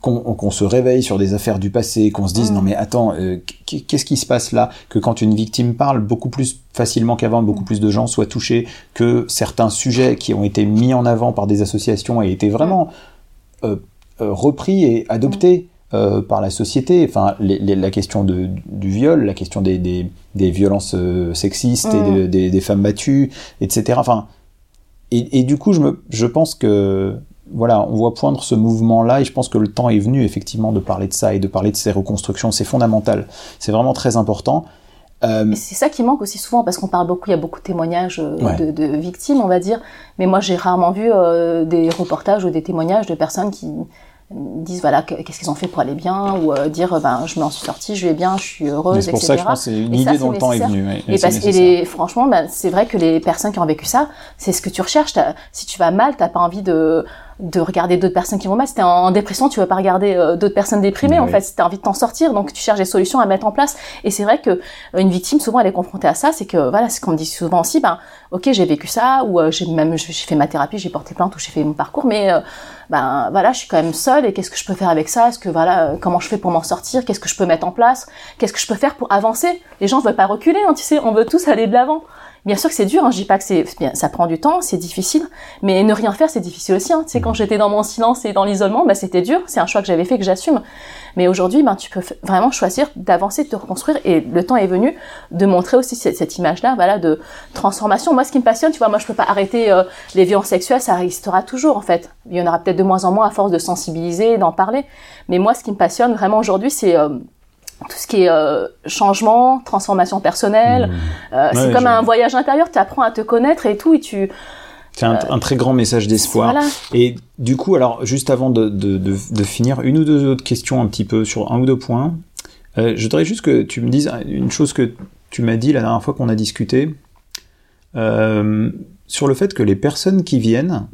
qu'on se réveille sur des affaires du passé, qu'on se dise Mm. non mais attends, euh, qu- qu'est-ce qui se passe là? Que quand une victime parle beaucoup plus facilement qu'avant, beaucoup plus de gens soient touchés, que certains sujets qui ont été mis en avant par des associations aient été vraiment euh, euh, repris et adoptés euh, par la société. Enfin, les- les- la question de, du viol, la question des, des, des violences euh, sexistes et Mm. de- des, des femmes battues, etc. Enfin, et, du coup, je, me, je pense que voilà, on voit poindre ce mouvement-là et je pense que le temps est venu effectivement de parler de ça et de parler de ces reconstructions. C'est fondamental, c'est vraiment très important. Euh, c'est ça qui manque aussi souvent parce qu'on parle beaucoup, il y a beaucoup de témoignages euh, de, victimes, on va dire. Mais moi, j'ai rarement vu euh, des reportages ou des témoignages de personnes qui disent voilà qu'est-ce qu'ils ont fait pour aller bien ou dire ben je m'en suis sortie, je vais bien, je suis heureuse, C'est pour ça que je pense c'est une idée dont le temps est venu. et, parce, et franchement, ben, c'est vrai que les personnes qui ont vécu ça, c'est ce que tu recherches. Si tu vas mal, t'as pas envie de de regarder d'autres personnes qui vont mal. Si t'es en dépression, tu vas pas regarder euh, d'autres personnes déprimées. En fait, si t'as envie de t'en sortir, donc tu cherches des solutions à mettre en place. Et c'est vrai que euh, une victime, souvent, elle est confrontée à ça. C'est que voilà, ce qu'on me dit souvent aussi, ben, ok, j'ai vécu ça, ou euh, j'ai même j'ai fait ma thérapie, j'ai porté plainte, ou j'ai fait mon parcours, mais ben voilà, je suis quand même seule. Et qu'est-ce que je peux faire avec ça? Est-ce que voilà, comment je fais pour m'en sortir? Qu'est-ce que je peux mettre en place? Qu'est-ce que je peux faire pour avancer? Les gens veulent pas reculer, hein, tu sais, on veut tous aller de l'avant. Bien sûr que c'est dur, hein, je dis pas que c'est bien, ça prend du temps, c'est difficile, mais ne rien faire c'est difficile aussi. Hein. Tu sais, quand j'étais dans mon silence et dans l'isolement, bah, c'était dur, c'est un choix que j'avais fait que j'assume. Mais aujourd'hui, ben tu peux vraiment choisir d'avancer, de te reconstruire, et le temps est venu de montrer aussi cette, image-là, voilà, de transformation. Moi, ce qui me passionne, tu vois, moi je peux pas arrêter euh, les violences sexuelles, ça restera toujours en fait. Il y en aura peut-être de moins en moins à force de sensibiliser, d'en parler. Mais moi, ce qui me passionne vraiment aujourd'hui, c'est euh, tout ce qui est euh, changement, transformation personnelle. Mmh. Euh, c'est comme un voyage intérieur, tu apprends à te connaître et tout, et tu... C'est un, un, très grand message d'espoir. Voilà. Et du coup, alors, juste avant de, de, de, de, finir, une ou deux autres questions un petit peu sur un ou deux points. Euh, je voudrais juste que tu me dises une chose que tu m'as dit la dernière fois qu'on a discuté, euh, sur le fait que les personnes qui viennent,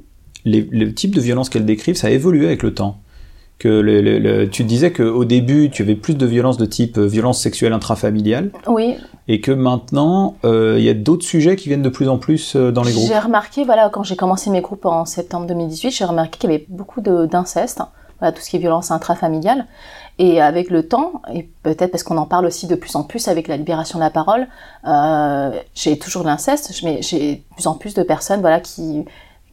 les, le type de violence qu'elles décrivent, ça a évolué avec le temps que le, tu disais qu'au début, tu avais plus de violence de type euh, violence sexuelle intrafamiliale. Oui. Et que maintenant, euh, il y a d'autres sujets qui viennent de plus en plus euh, dans les groupes. J'ai remarqué, voilà, quand j'ai commencé mes groupes en septembre 2018, j'ai remarqué qu'il y avait beaucoup d'inceste, voilà, tout ce qui est violence intrafamiliale. Et avec le temps, et peut-être parce qu'on en parle aussi de plus en plus avec la libération de la parole, euh, j'ai toujours l'inceste, mais j'ai de plus en plus de personnes, voilà, qui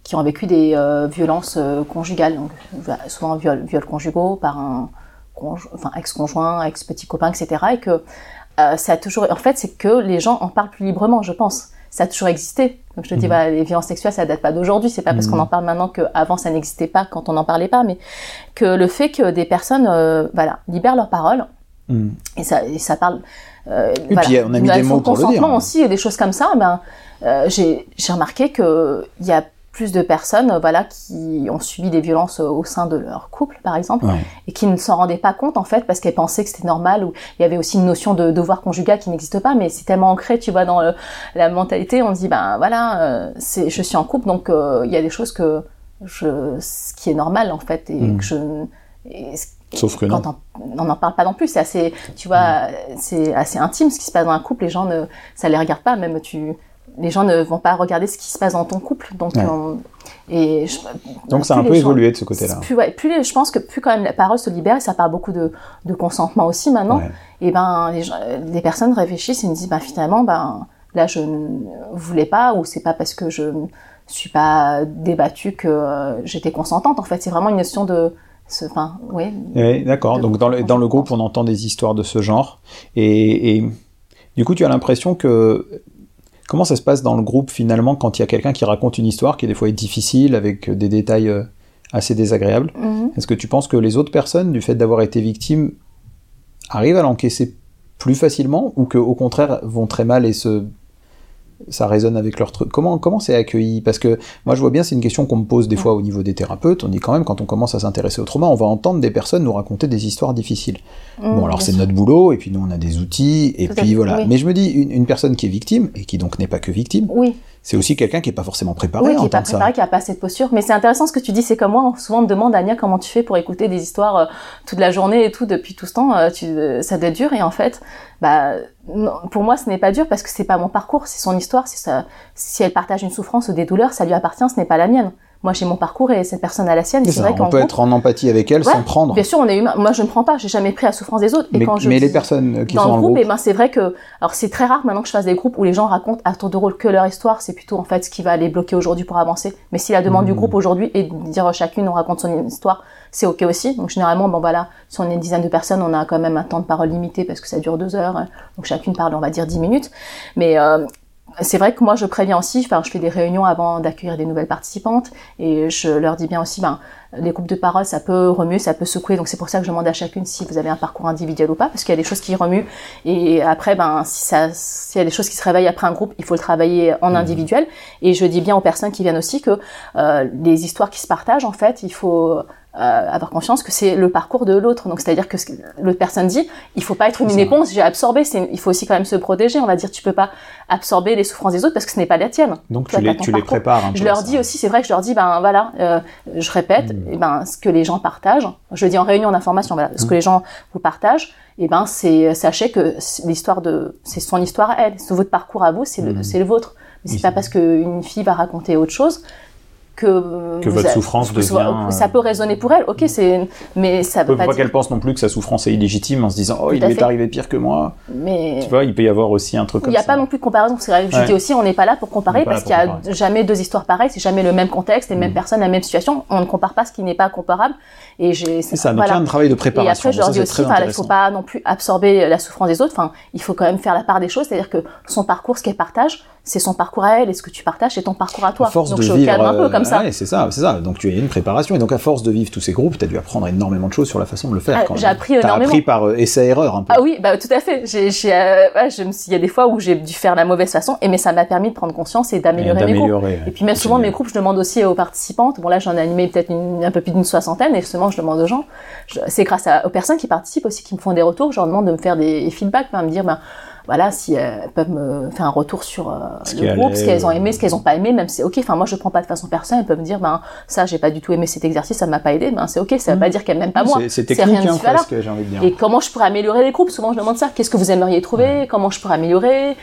qui ont vécu des euh, violences euh, conjugales, donc souvent viols, viols conjugaux par un enfin, ex-conjoint, ex-petit copain, etc. Et que euh, ça a toujours, en fait, c'est que les gens en parlent plus librement, je pense. Ça a toujours existé. Donc je te dis, voilà, les violences sexuelles, ça date pas d'aujourd'hui. C'est pas parce qu'on mmh. en parle maintenant qu'avant ça n'existait pas quand on n'en parlait pas, mais que le fait que des personnes, voilà, libèrent leurs paroles mmh. et ça, et ça parle. Euh, et puis on a mis des mots pour le dire. aussi et des choses comme ça. Ben, euh, j'ai remarqué que il y a plus de personnes euh, voilà qui ont subi des violences euh, au sein de leur couple par exemple et qui ne s'en rendaient pas compte en fait parce qu'elles pensaient que c'était normal ou il y avait aussi une notion de devoir conjugal qui n'existe pas mais c'est tellement ancré tu vois dans la mentalité on se dit ben voilà euh, c'est je suis en couple donc il y a des choses que je ce qui est normal en fait et mm. que je Sauf que quand On n'en parle pas non plus, c'est assez, tu vois, mm. c'est assez intime ce qui se passe dans un couple. Les gens ne, ça les regarde pas, même tu, les gens ne vont pas regarder ce qui se passe dans ton couple. Donc, et donc ça a un peu évolué de ce côté-là. Plus, ouais, plus je pense que plus quand même la parole se libère, et ça parle beaucoup de, de consentement aussi maintenant. Et ben les, les, personnes réfléchissent et me disent ben finalement ben là je ne voulais pas ou c'est pas parce que je suis pas débattue que euh, j'étais consentante. En fait, c'est vraiment une notion de Enfin, oui. D'accord. Donc dans le, dans le groupe, on entend des histoires de ce genre. Et, et du coup, tu as l'impression que Comment ça se passe dans le groupe finalement quand il y a quelqu'un qui raconte une histoire qui des fois est difficile avec des détails euh, assez désagréables? Mhm. Est-ce que tu penses que les autres personnes, du fait d'avoir été victimes, arrivent à l'encaisser plus facilement ou qu'au contraire vont très mal et se ça résonne avec leur truc. Comment comment c'est accueilli? Parce que moi je vois bien c'est une question qu'on me pose des fois au niveau des thérapeutes. On dit quand même quand on commence à s'intéresser au trauma, on va entendre des personnes nous raconter des histoires difficiles. Mmh, bon alors c'est notre boulot et puis nous on a des outils et puis voilà. Mais je me dis une, une, personne qui est victime et qui donc n'est pas que victime. Oui c'est aussi quelqu'un qui est pas forcément préparé oui, qui est pas préparé, qui a pas cette posture. Mais c'est intéressant ce que tu dis. C'est comme moi, souvent on me demande Ania comment tu fais pour écouter des histoires euh, toute la journée et tout depuis tout ce temps. Euh, tu, euh, ça doit être dur. Et en fait, bah pour moi ce n'est pas dur parce que c'est pas mon parcours, c'est son histoire. Ça. Si elle partage une souffrance ou des douleurs, ça lui appartient. Ce n'est pas la mienne moi j'ai mon parcours et cette personne a la sienne. C'est vrai qu'on peut être en empathie avec elle sans prendre. Bien sûr, on est humain. Moi, je ne prends pas. J'ai jamais pris la souffrance des autres. Et mais, quand je mais les personnes qui dans sont le groupe, groupe, eh ben c'est vrai que alors c'est très rare maintenant que je fasse des groupes où les gens racontent à tour de rôle que leur histoire. C'est plutôt en fait ce qui va les bloquer aujourd'hui pour avancer. Mais si la demande du hmm. groupe aujourd'hui est de dire chacune on raconte son histoire, c'est ok aussi. Donc généralement, bon voilà, si on est une dizaine de personnes, on a quand même un temps de parole limité parce que ça dure deux heures. Donc chacune parle, on va dire dix minutes. Mais euh, c'est vrai que moi je préviens aussi, enfin je fais des réunions avant d'accueillir des nouvelles participantes et je leur dis bien aussi, ben les groupes de parole ça peut remuer, ça peut secouer, donc c'est pour ça que je demande à chacune si vous avez un parcours individuel ou pas, parce qu'il y a des choses qui remuent. Et après ben si ça, s'il y a des choses qui se réveillent après un groupe, il faut le travailler en mmh. individuel. Et je dis bien aux personnes qui viennent aussi que euh, les histoires qui se partagent en fait, il faut avoir conscience que c'est le parcours de l'autre. Donc c'est-à-dire que l'autre personne dit, il faut pas être une éponge, j'ai absorbé. Il faut aussi quand même se protéger. On va dire, tu peux pas absorber les souffrances des autres parce que ce n'est pas la tienne. Donc tu, les, tu les, prépares. Un je leur dis aussi, c'est vrai que je leur dis, ben voilà, euh, je répète, et eh ben ce que les gens partagent. Je dis en réunion d'information, voilà, ce que hmm. les gens vous partagent. Et eh ben c'est sachez que l'histoire de, c'est son histoire à elle, c'est votre parcours à vous, c'est le, c'est le vôtre. Mais c'est pas parce qu'une fille va raconter autre chose que, que votre souffrance devient. Ça peut résonner pour elle, ok, c'est, mais ça veut pas. Pas qu'elle pense non plus que sa souffrance est illégitime en se disant, oh, il est arrivé pire que moi. Mais tu vois, il peut y avoir aussi un truc. Il n'y a pas non plus de comparaison. Vrai. Je dis aussi, on n'est pas là pour comparer parce qu'il n'y a jamais deux histoires pareilles, c'est jamais le même contexte, les mêmes mm. personnes, la même situation. On ne compare pas ce qui n'est pas comparable. Et j'ai. C'est ça. Donc il y a un travail de préparation. Et après, je leur dis aussi, il faut pas non plus absorber la souffrance des autres. Enfin, il faut quand même faire la part des choses, c'est-à-dire que son parcours, ce qu'elle partage, c'est son parcours à elle et ce que tu partages, c'est ton parcours à toi. force Donc de je vivre, cadre un peu comme ça. Ouais, c'est ça, c'est ça. Donc tu as une préparation et donc à force de vivre tous ces groupes, tu as dû apprendre énormément de choses sur la façon de le faire. Ah, j'ai appris énormément. T'as appris par euh, essai-erreur un peu. Ah oui, bah tout à fait. J'ai, j'ai, euh, ouais, je me, il y a des fois où j'ai dû faire la mauvaise façon, et mais ça m'a permis de prendre conscience et d'améliorer mes groupes. Et puis même souvent mes groupes, je demande aussi aux participantes. Bon là, j'en ai animé peut-être un peu plus d'une soixantaine, et justement, je demande aux gens. c'est grâce à, aux personnes qui participent aussi qui me font des retours. Je leur demande de me faire des feedbacks, me dire ben voilà, si elles peuvent me faire un retour sur euh, le groupe, ce qu'elles ont aimé, ce qu'elles n'ont pas aimé, même si c'est ok. Enfin, moi, je prends pas de façon personnelle. Elles peuvent me dire, ben ça, j'ai pas du tout aimé cet exercice, ça ne m'a pas aidé. Ben c'est ok. Ça veut pas mm. dire qu'elles m'aiment pas moi. C'est rien hein, presque, j'ai envie de dire. Et comment je pourrais améliorer les groupes? Souvent, je demande ça. Qu'est-ce que vous aimeriez trouver? Comment je pourrais améliorer?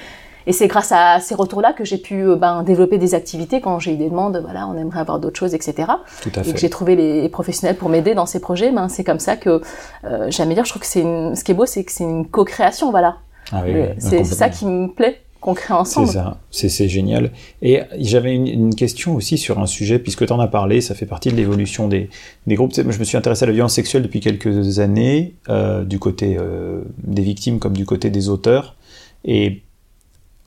Et c'est grâce à ces retours-là que j'ai pu euh, ben, développer des activités quand j'ai eu des demandes, voilà, on aimerait avoir d'autres choses, etc. Tout à fait. Et que j'ai trouvé les professionnels pour m'aider dans ces projets. Ben, c'est comme ça que euh, j'aime Je trouve que c'est ce qui est beau, c'est que c'est une co-création, voilà. Ah c'est ça qui me plaît qu'on crée ensemble. C'est ça, c'est génial. Et j'avais une, question aussi sur un sujet, puisque tu en as parlé, ça fait partie de l'évolution des, des, groupes. Je me suis intéressé à la violence sexuelle depuis quelques années, euh, du côté euh, des victimes comme du côté des auteurs. Et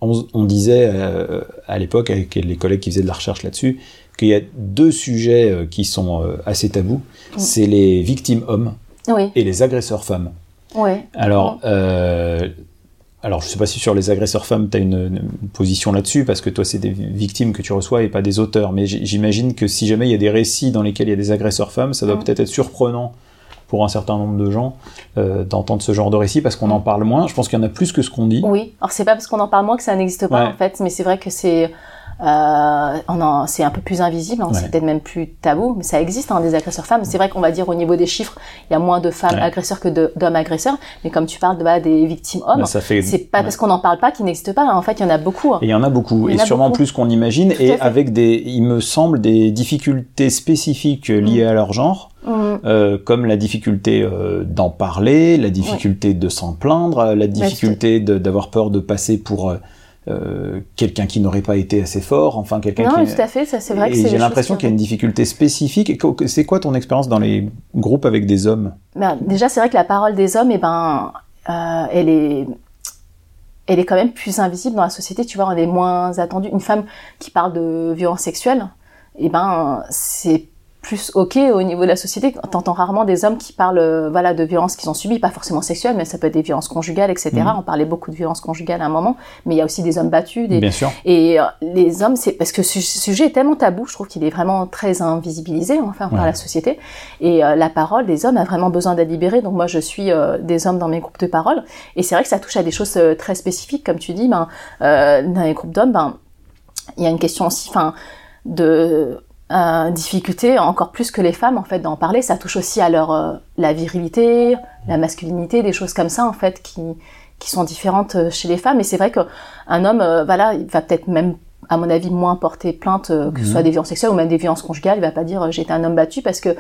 on, on disait euh, à l'époque, avec les collègues qui faisaient de la recherche là-dessus, qu'il y a deux sujets qui sont assez tabous. Mm. C'est les victimes hommes oui. et les agresseurs femmes. Alors, euh, alors, je ne sais pas si sur les agresseurs femmes, tu as une, position là-dessus, parce que toi, c'est des victimes que tu reçois et pas des auteurs. Mais j'imagine que si jamais il y a des récits dans lesquels il y a des agresseurs femmes, ça doit mm. peut-être être surprenant pour un certain nombre de gens euh, d'entendre ce genre de récits, parce qu'on en mm. parle moins. Je pense qu'il y en a plus que ce qu'on dit. Oui, alors c'est pas parce qu'on en parle moins que ça n'existe pas, en fait, mais c'est vrai que c'est euh, c'est un peu plus invisible, hein, c'est peut-être même plus tabou, mais ça existe hein, des agresseurs femmes. C'est vrai qu'on va dire au niveau des chiffres, il y a moins de femmes agresseurs que d'hommes agresseurs, mais comme tu parles de, bah, des victimes hommes, bah, c'est pas parce qu'on n'en parle pas qu'il n'existe pas. En fait, il y en a beaucoup. Hein. Et il y en a beaucoup, et sûrement plus qu'on imagine, et avec des, il me semble, des difficultés spécifiques liées mm. à leur genre. Mm. Euh, comme la difficulté euh, d'en parler, la difficulté de s'en plaindre, la difficulté d'avoir peur de passer pour euh, quelqu'un qui n'aurait pas été assez fort, enfin quelqu'un qui... Non, tout à fait, ça c'est vrai que c'est... J'ai l'impression qu'il y a une difficulté spécifique. C'est quoi ton expérience dans les groupes avec des hommes? Ben, Déjà, c'est vrai que la parole des hommes, eh ben, euh, elle est... Elle est quand même plus invisible dans la société, tu vois, elle est moins attendue. Une femme qui parle de violence sexuelle, eh ben, c'est plus ok au niveau de la société. T'entends rarement des hommes qui parlent euh, voilà de violences qu'ils ont subies, pas forcément sexuelles, mais ça peut être des violences conjugales, etc. Mm. On parlait beaucoup de violences conjugales à un moment, mais il y a aussi des hommes battus. Des... Bien sûr. Et euh, les hommes, c'est parce que ce sujet est tellement tabou, je trouve qu'il est vraiment très invisibilisé enfin par la société. Et euh, la parole des hommes a vraiment besoin d'être libérée. Donc moi, je suis des hommes dans mes groupes de parole, et c'est vrai que ça touche à des choses très spécifiques, comme tu dis. Ben dans les groupes d'hommes, ben il y a une question aussi, enfin de euh, difficulté encore plus que les femmes en fait d'en parler. Ça touche aussi à leur euh, la virilité, la masculinité, des choses comme ça en fait qui sont différentes euh, chez les femmes. Et c'est vrai qu'un homme, voilà, il va peut-être même à mon avis, moins porter plainte, euh, que ce soit Mhm. des violences sexuelles ou même des violences conjugales. Il va pas dire euh, été un homme battu parce que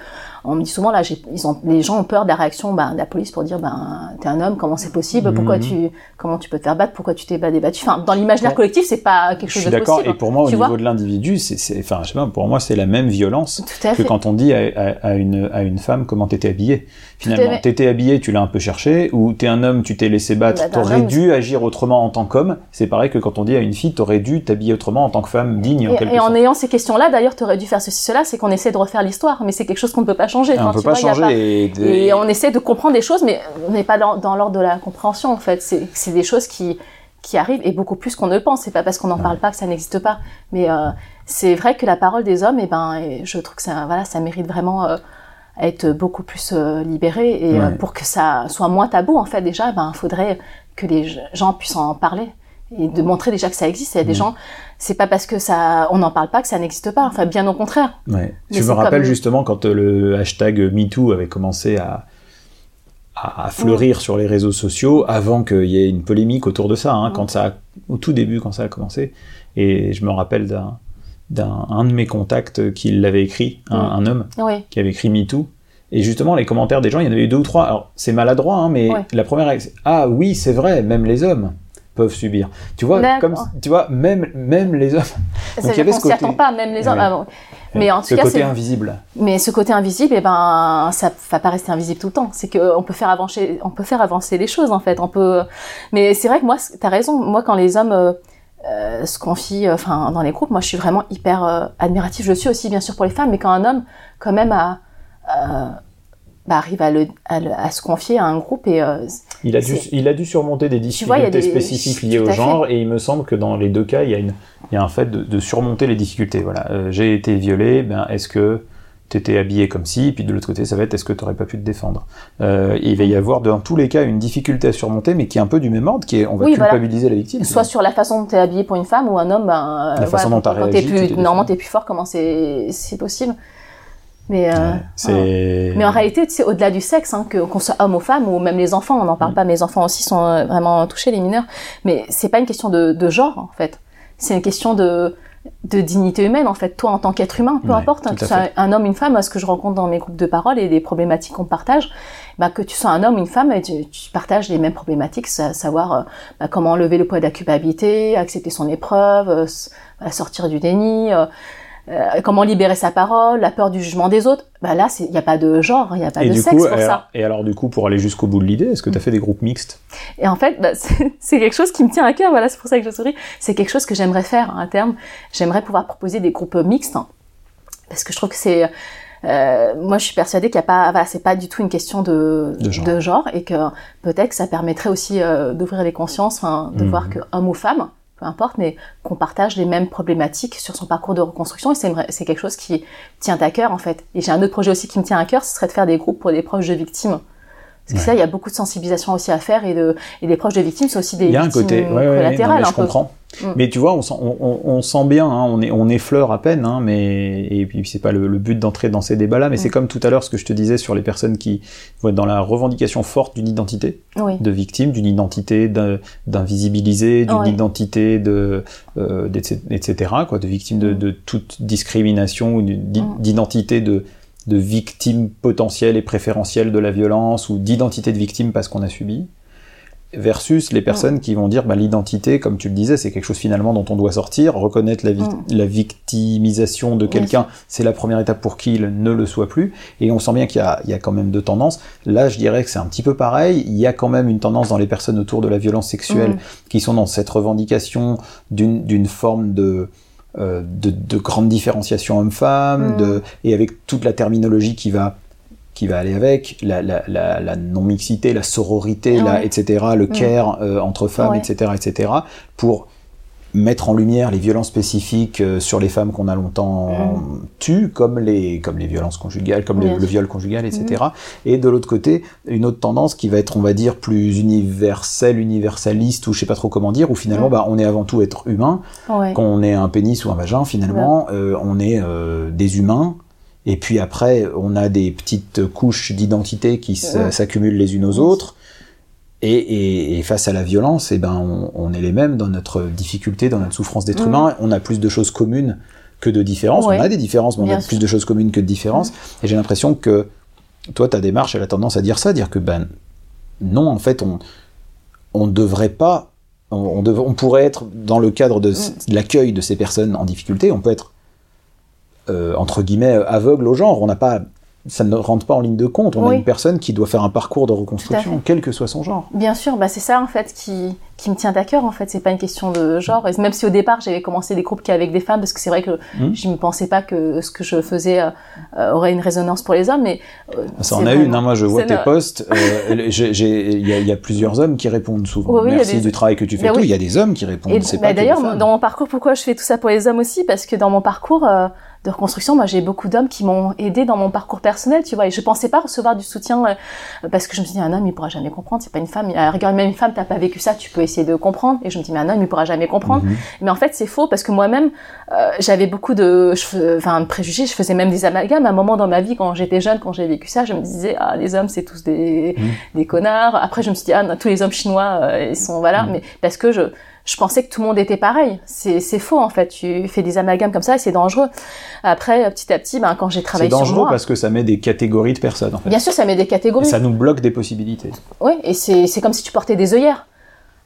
on me dit souvent là, ils ont, les gens ont peur de la réaction bah, de la police pour dire ben t'es un homme, comment c'est possible, pourquoi Mhm. tu, comment tu peux te faire battre, pourquoi tu t'es pas débattu? Enfin, dans l'imaginaire Ouais. collectif, c'est pas quelque Je chose suis de d'accord. possible. Et pour moi, au niveau de l'individu, c'est, enfin, je sais pas, pour moi, c'est la même violence que quand on dit à, à- à une, à une femme comment t'étais habillée. Finalement, t'étais habillée, tu l'as un peu cherché, ou t'es un homme, tu t'es laissé battre, Bah, t'aurais dû agir autrement en tant qu'homme. C'est pareil que quand on dit à une fille, t'aurais dû t'habiller autrement en tant que femme digne en Et, quelque et en ayant ces questions-là, d'ailleurs, tu aurais dû faire ceci, cela, c'est qu'on essaie de refaire l'histoire, mais c'est quelque chose qu'on ne peut pas changer. Et on Enfin, peut pas vois, changer. Et, Et on essaie de comprendre des choses, mais on n'est pas dans, dans l'ordre de la compréhension, en fait. C'est des choses qui, qui arrivent, et beaucoup plus qu'on ne le pense. C'est pas parce qu'on n'en parle pas que ça n'existe pas. Mais euh, c'est vrai que la parole des hommes, eh ben, et je trouve que ça, voilà, ça mérite vraiment euh, à être beaucoup plus euh, libéré. Et euh, Ouais. pour que ça soit moins tabou, en fait, déjà, ben, il faudrait que les gens puissent en parler. Et de montrer déjà que ça existe. Il y a des gens, c'est pas parce que ça, on n'en parle pas que ça n'existe pas. Enfin, bien au contraire. Ouais. Je me rappelle comme- justement quand euh, le hashtag MeToo avait commencé à, fleurir sur les réseaux sociaux, avant qu'il y ait une polémique autour de ça, hein, quand ça a- au tout début, quand ça a commencé. Et je me rappelle d'un d'un un de mes contacts qui l'avait écrit, un, Mm. un homme Oui. qui avait écrit MeToo. Et justement, les commentaires des gens, il y en avait eu deux ou trois. Alors, c'est maladroit, hein, mais Ouais. la première, Ah oui, c'est vrai, même les hommes peuvent subir. Tu vois, comme, tu vois même, même les hommes. Donc, il y avait qu'on ce s'y côté- attend pas, même les hommes. Ouais. ah bon. Mais en tout ce cas, côté c'est invisible. Mais ce côté invisible, eh ben, ça va pas rester invisible tout le temps. C'est que on peut faire avancer, on peut faire avancer les choses en fait. On peut. Mais c'est vrai que moi, c- t'as raison. Moi, quand les hommes euh, se confient, euh, enfin, dans les groupes, moi, je suis vraiment hyper euh, admiratif. Je le suis aussi, bien sûr, pour les femmes. Mais quand un homme, quand même, a, euh, bah, arrive à, le, à, le- à se confier à un groupe et Il a, dû, il a dû surmonter des vois, difficultés des- spécifiques liées au fait. genre, et il me semble que dans les deux cas, il y a, une, il y a un fait de, de surmonter les difficultés. Voilà, j'ai été violé, ben, est-ce que tu étais habillé comme ci, puis de l'autre côté, ça va être est-ce que tu n'aurais pas pu te défendre? Euh, Il va y avoir dans tous les cas une difficulté à surmonter, mais qui est un peu du même ordre, qui est on va Oui, voilà. culpabiliser la victime. soit sur la façon dont t'es habillé pour une femme ou un homme, ben, La façon dont t'as réagi, tu plus, t'es normalement, t'es plus fort. Comment c'est, c'est possible? Mais euh, Ouais, voilà. c'est... Mais en réalité, sais, au-delà du sexe, hein, qu'on soit homme ou femme, ou même les enfants, on n'en parle Mm. pas, mais les enfants aussi sont euh, vraiment touchés, les mineurs. Mais c'est pas une question de, de genre, en fait. C'est une question de, de dignité humaine, en fait. Toi, en tant qu'être humain, peu Ouais, importe, hein, que tu sois un homme, une femme, ce que je rencontre dans mes groupes de parole et des problématiques qu'on partage, bah, que tu sois un homme ou une femme, et tu, tu partages les mêmes problématiques, savoir euh, bah, comment enlever le poids de la culpabilité, accepter son épreuve, euh, sortir du déni, euh, comment libérer sa parole, la peur du jugement des autres. Bah là, il n'y a pas de genre, il n'y a pas Et de du sexe coup, pour alors, ça. et alors du coup, pour aller jusqu'au bout de l'idée, est-ce que tu as fait des groupes mixtes? Et en fait, bah, [LAUGHS] c'est quelque chose qui me tient à cœur. Voilà, c'est pour ça que je souris. C'est quelque chose que j'aimerais faire hein, à terme. J'aimerais pouvoir proposer des groupes mixtes hein, parce que je trouve que c'est euh, moi, je suis persuadée qu'il n'y a pas, voilà, c'est pas du tout une question de, De genre. et que peut-être que ça permettrait aussi euh, d'ouvrir les consciences, hein, de Mhm. voir que homme ou femme, peu importe, mais qu'on partage les mêmes problématiques sur son parcours de reconstruction. Et c'est quelque chose qui tient à cœur en fait. Et j'ai un autre projet aussi qui me tient à cœur, ce serait de faire des groupes pour des proches de victimes. Parce que Ouais. ça, il y a beaucoup de sensibilisation aussi à faire et, de, et des proches de victimes, c'est aussi des Il y a un côté, ouais, ouais, ouais, non, collatérales un peu. comprends. Mm. Mais tu vois, on sent, on, on- on sent bien, hein, on, est, on effleure à peine, hein, mais et puis c'est pas le, le but d'entrer dans ces débats-là, mais Mm. c'est comme tout à l'heure ce que je te disais sur les personnes qui vont être dans la revendication forte d'une identité Oui. de victime, d'une identité d'invisibilisé, d'une identité de euh, etc. quoi, de victime de, Mm. de toute discrimination ou d'identité de de victime potentielle et préférentielle de la violence ou d'identité de victime parce qu'on a subi versus les personnes qui vont dire bah, l'identité, comme tu le disais, c'est quelque chose finalement dont on doit sortir, reconnaître la, la victimisation de quelqu'un, c'est la première étape pour qu'il ne le soit plus, et on sent bien qu'il y a, il y a quand même deux tendances. Là, je dirais que c'est un petit peu pareil, il y a quand même une tendance dans les personnes autour de la violence sexuelle qui sont dans cette revendication d'une d'une forme de, euh, de, de grande différenciation homme-femme, Mm. de et avec toute la terminologie qui va qui va aller avec, la, la, la, la non-mixité, la sororité, la, Ouais. etc., le Mm. care euh, entre femmes, Ouais. etc., etc., pour mettre en lumière les violences spécifiques euh, sur les femmes qu'on a longtemps tues, comme les, comme les violences conjugales, comme le, viol conjugal, etc. Et de l'autre côté, une autre tendance qui va être, on va dire, plus universelle, universaliste, ou je sais pas trop comment dire, où finalement, Mm. bah, on est avant tout être humain, qu'on ait un pénis ou un vagin, finalement, euh, on est des humains. Et puis après, on a des petites couches d'identité qui s'accumulent les unes aux autres. Et, face à la violence, eh ben, on, est les mêmes dans notre difficulté, dans notre souffrance d'être mm. humain. On a plus de choses communes que de différences. On a des différences, mais on a plus de choses communes que de différences. Mm. Et j'ai l'impression que toi, ta démarche, elle a tendance à dire ça, dire que ben non, en fait, on on devrait pas, on, on, pourrait être dans le cadre de, mm. l'accueil de ces personnes en difficulté, on peut être euh, entre guillemets aveugle au genre. On n'a pas ça ne rentre pas en ligne de compte. On a une personne qui doit faire un parcours de reconstruction, quel que soit son genre. Bien sûr, bah c'est ça en fait qui, qui me tient à cœur. En fait, c'est pas une question de genre. Et même si au départ j'avais commencé des groupes qui avec des femmes, parce que c'est vrai que hmm. je ne pensais pas que ce que je faisais euh, euh, aurait une résonance pour les hommes, mais euh, ça en a une. Hein. Moi, je vois tes posts. [LAUGHS] Il y, a plusieurs hommes qui répondent souvent. Merci du travail que tu fais. Ben il y a des hommes qui répondent. Bah, d'ailleurs, dans mon parcours, pourquoi je fais tout ça pour les hommes aussi? Parce que dans mon parcours de reconstruction, moi j'ai beaucoup d'hommes qui m'ont aidé dans mon parcours personnel, tu vois, et je pensais pas recevoir du soutien euh, parce que je me suis dit un homme il pourra jamais comprendre, c'est pas une femme, à regarde même une femme t'as pas vécu ça, tu peux essayer de comprendre, et je me dis mais un homme il pourra jamais comprendre, mhm. mais en fait c'est faux parce que moi-même euh, j'avais beaucoup de, enfin de préjugés, je faisais même des amalgames à un moment dans ma vie quand j'étais jeune, quand j'ai vécu ça, je me disais ah les hommes c'est tous des, mhm. des connards, après je me suis dit ah tous les hommes chinois euh, ils sont voilà, mhm. mais parce que je je pensais que tout le monde était pareil. C'est faux en fait. Tu fais des amalgames comme ça et c'est dangereux. Après, petit à petit, ben, quand j'ai travaillé sur moi... C'est dangereux parce que ça met des catégories de personnes en fait. Bien sûr, ça met des catégories. Et ça nous bloque des possibilités. Oui, et c'est comme si tu portais des œillères.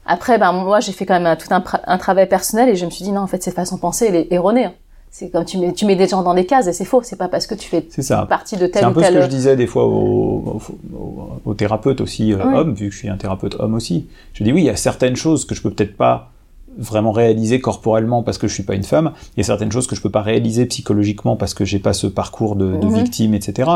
Après, ben, moi, j'ai fait quand même tout un, un, travail personnel et je me suis dit non, en fait, cette façon de penser, elle est erronée. C'est comme tu mets, tu mets des gens dans des cases et c'est faux. C'est pas parce que tu fais partie de tel ou tel. C'est un peu ce que je disais des fois aux, aux, thérapeutes aussi euh, hommes, vu que je suis un thérapeute homme aussi. Je dis oui, il y a certaines choses que je peux peut-être pas vraiment réaliser corporellement parce que je suis pas une femme. Il y a certaines choses que je peux pas réaliser psychologiquement parce que j'ai pas ce parcours de, de mhm. victime, etc.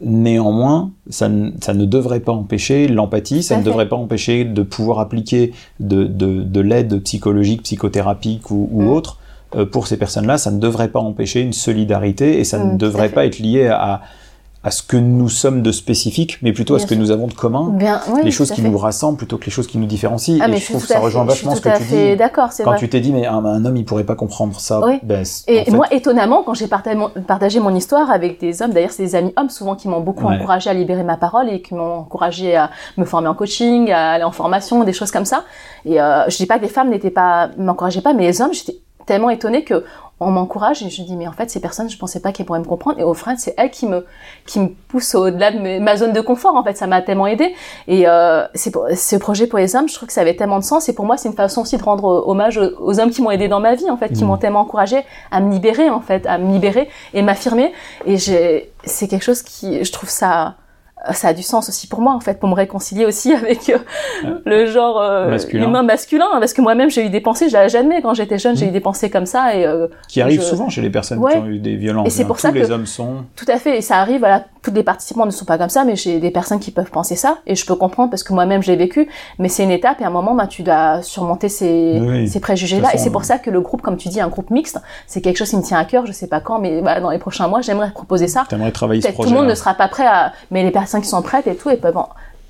Néanmoins, ça, ça, ne devrait pas empêcher l'empathie, ça ne devrait pas empêcher de pouvoir appliquer de, de, de l'aide psychologique, psychothérapique ou, ou mhm. autre pour ces personnes-là. Ça ne devrait pas empêcher une solidarité et ça ne devrait pas être lié à, à ce que nous sommes de spécifique, mais plutôt à ce que nous avons de commun, Bien, les choses qui nous rassemblent plutôt que les choses qui nous différencient. Ah, et je, trouve que ça rejoint vachement ce que tu dis. D'accord, c'est Quand tu t'es dit, mais un, homme, il pourrait pas comprendre ça. Ben, et moi, étonnamment, quand j'ai partagé mon, histoire avec des hommes, d'ailleurs, c'est des amis hommes souvent qui m'ont beaucoup encouragé à libérer ma parole et qui m'ont encouragé à me former en coaching, à aller en formation, des choses comme ça. Et euh, je dis pas que les femmes n'étaient pas, m'encourageaient pas, mais les hommes, j'étais tellement étonnée que on m'encourage et je dis mais en fait ces personnes je pensais pas qu'elles pourraient me comprendre. Et au final c'est elles qui me qui me poussent au-delà de ma zone de confort en fait. Ça m'a tellement aidé et euh, c'est ce projet pour les hommes je trouve que ça avait tellement de sens. Et pour moi c'est une façon aussi de rendre hommage aux, hommes qui m'ont aidé dans ma vie en fait qui mmh. m'ont tellement encouragé à me libérer en fait à me libérer et m'affirmer. Et j'ai c'est quelque chose qui je trouve ça ça a du sens aussi pour moi en fait pour me réconcilier aussi [LAUGHS] avec euh, le genre euh, humain masculin parce que moi-même j'ai eu des pensées je jamais. Quand j'étais jeune j'ai eu mm. des pensées comme ça et euh, qui arrivent souvent chez les personnes qui ont eu des violences et c'est pour Tous ça les hommes sont. Tout à fait. Et ça arrive voilà toutes les participants ne sont pas comme ça mais j'ai des personnes qui peuvent penser ça et je peux comprendre parce que moi-même j'ai vécu. Mais c'est une étape et à un moment bah, tu dois surmonter ces, ces préjugés là et c'est pour ça que le groupe comme tu dis un groupe mixte c'est quelque chose qui me tient à cœur. Je sais pas quand mais bah, dans les prochains mois j'aimerais proposer ça. Travailler ce projet tout le monde ne sera pas prêt à mais les personnes qui sont prêtes et tout, et peuvent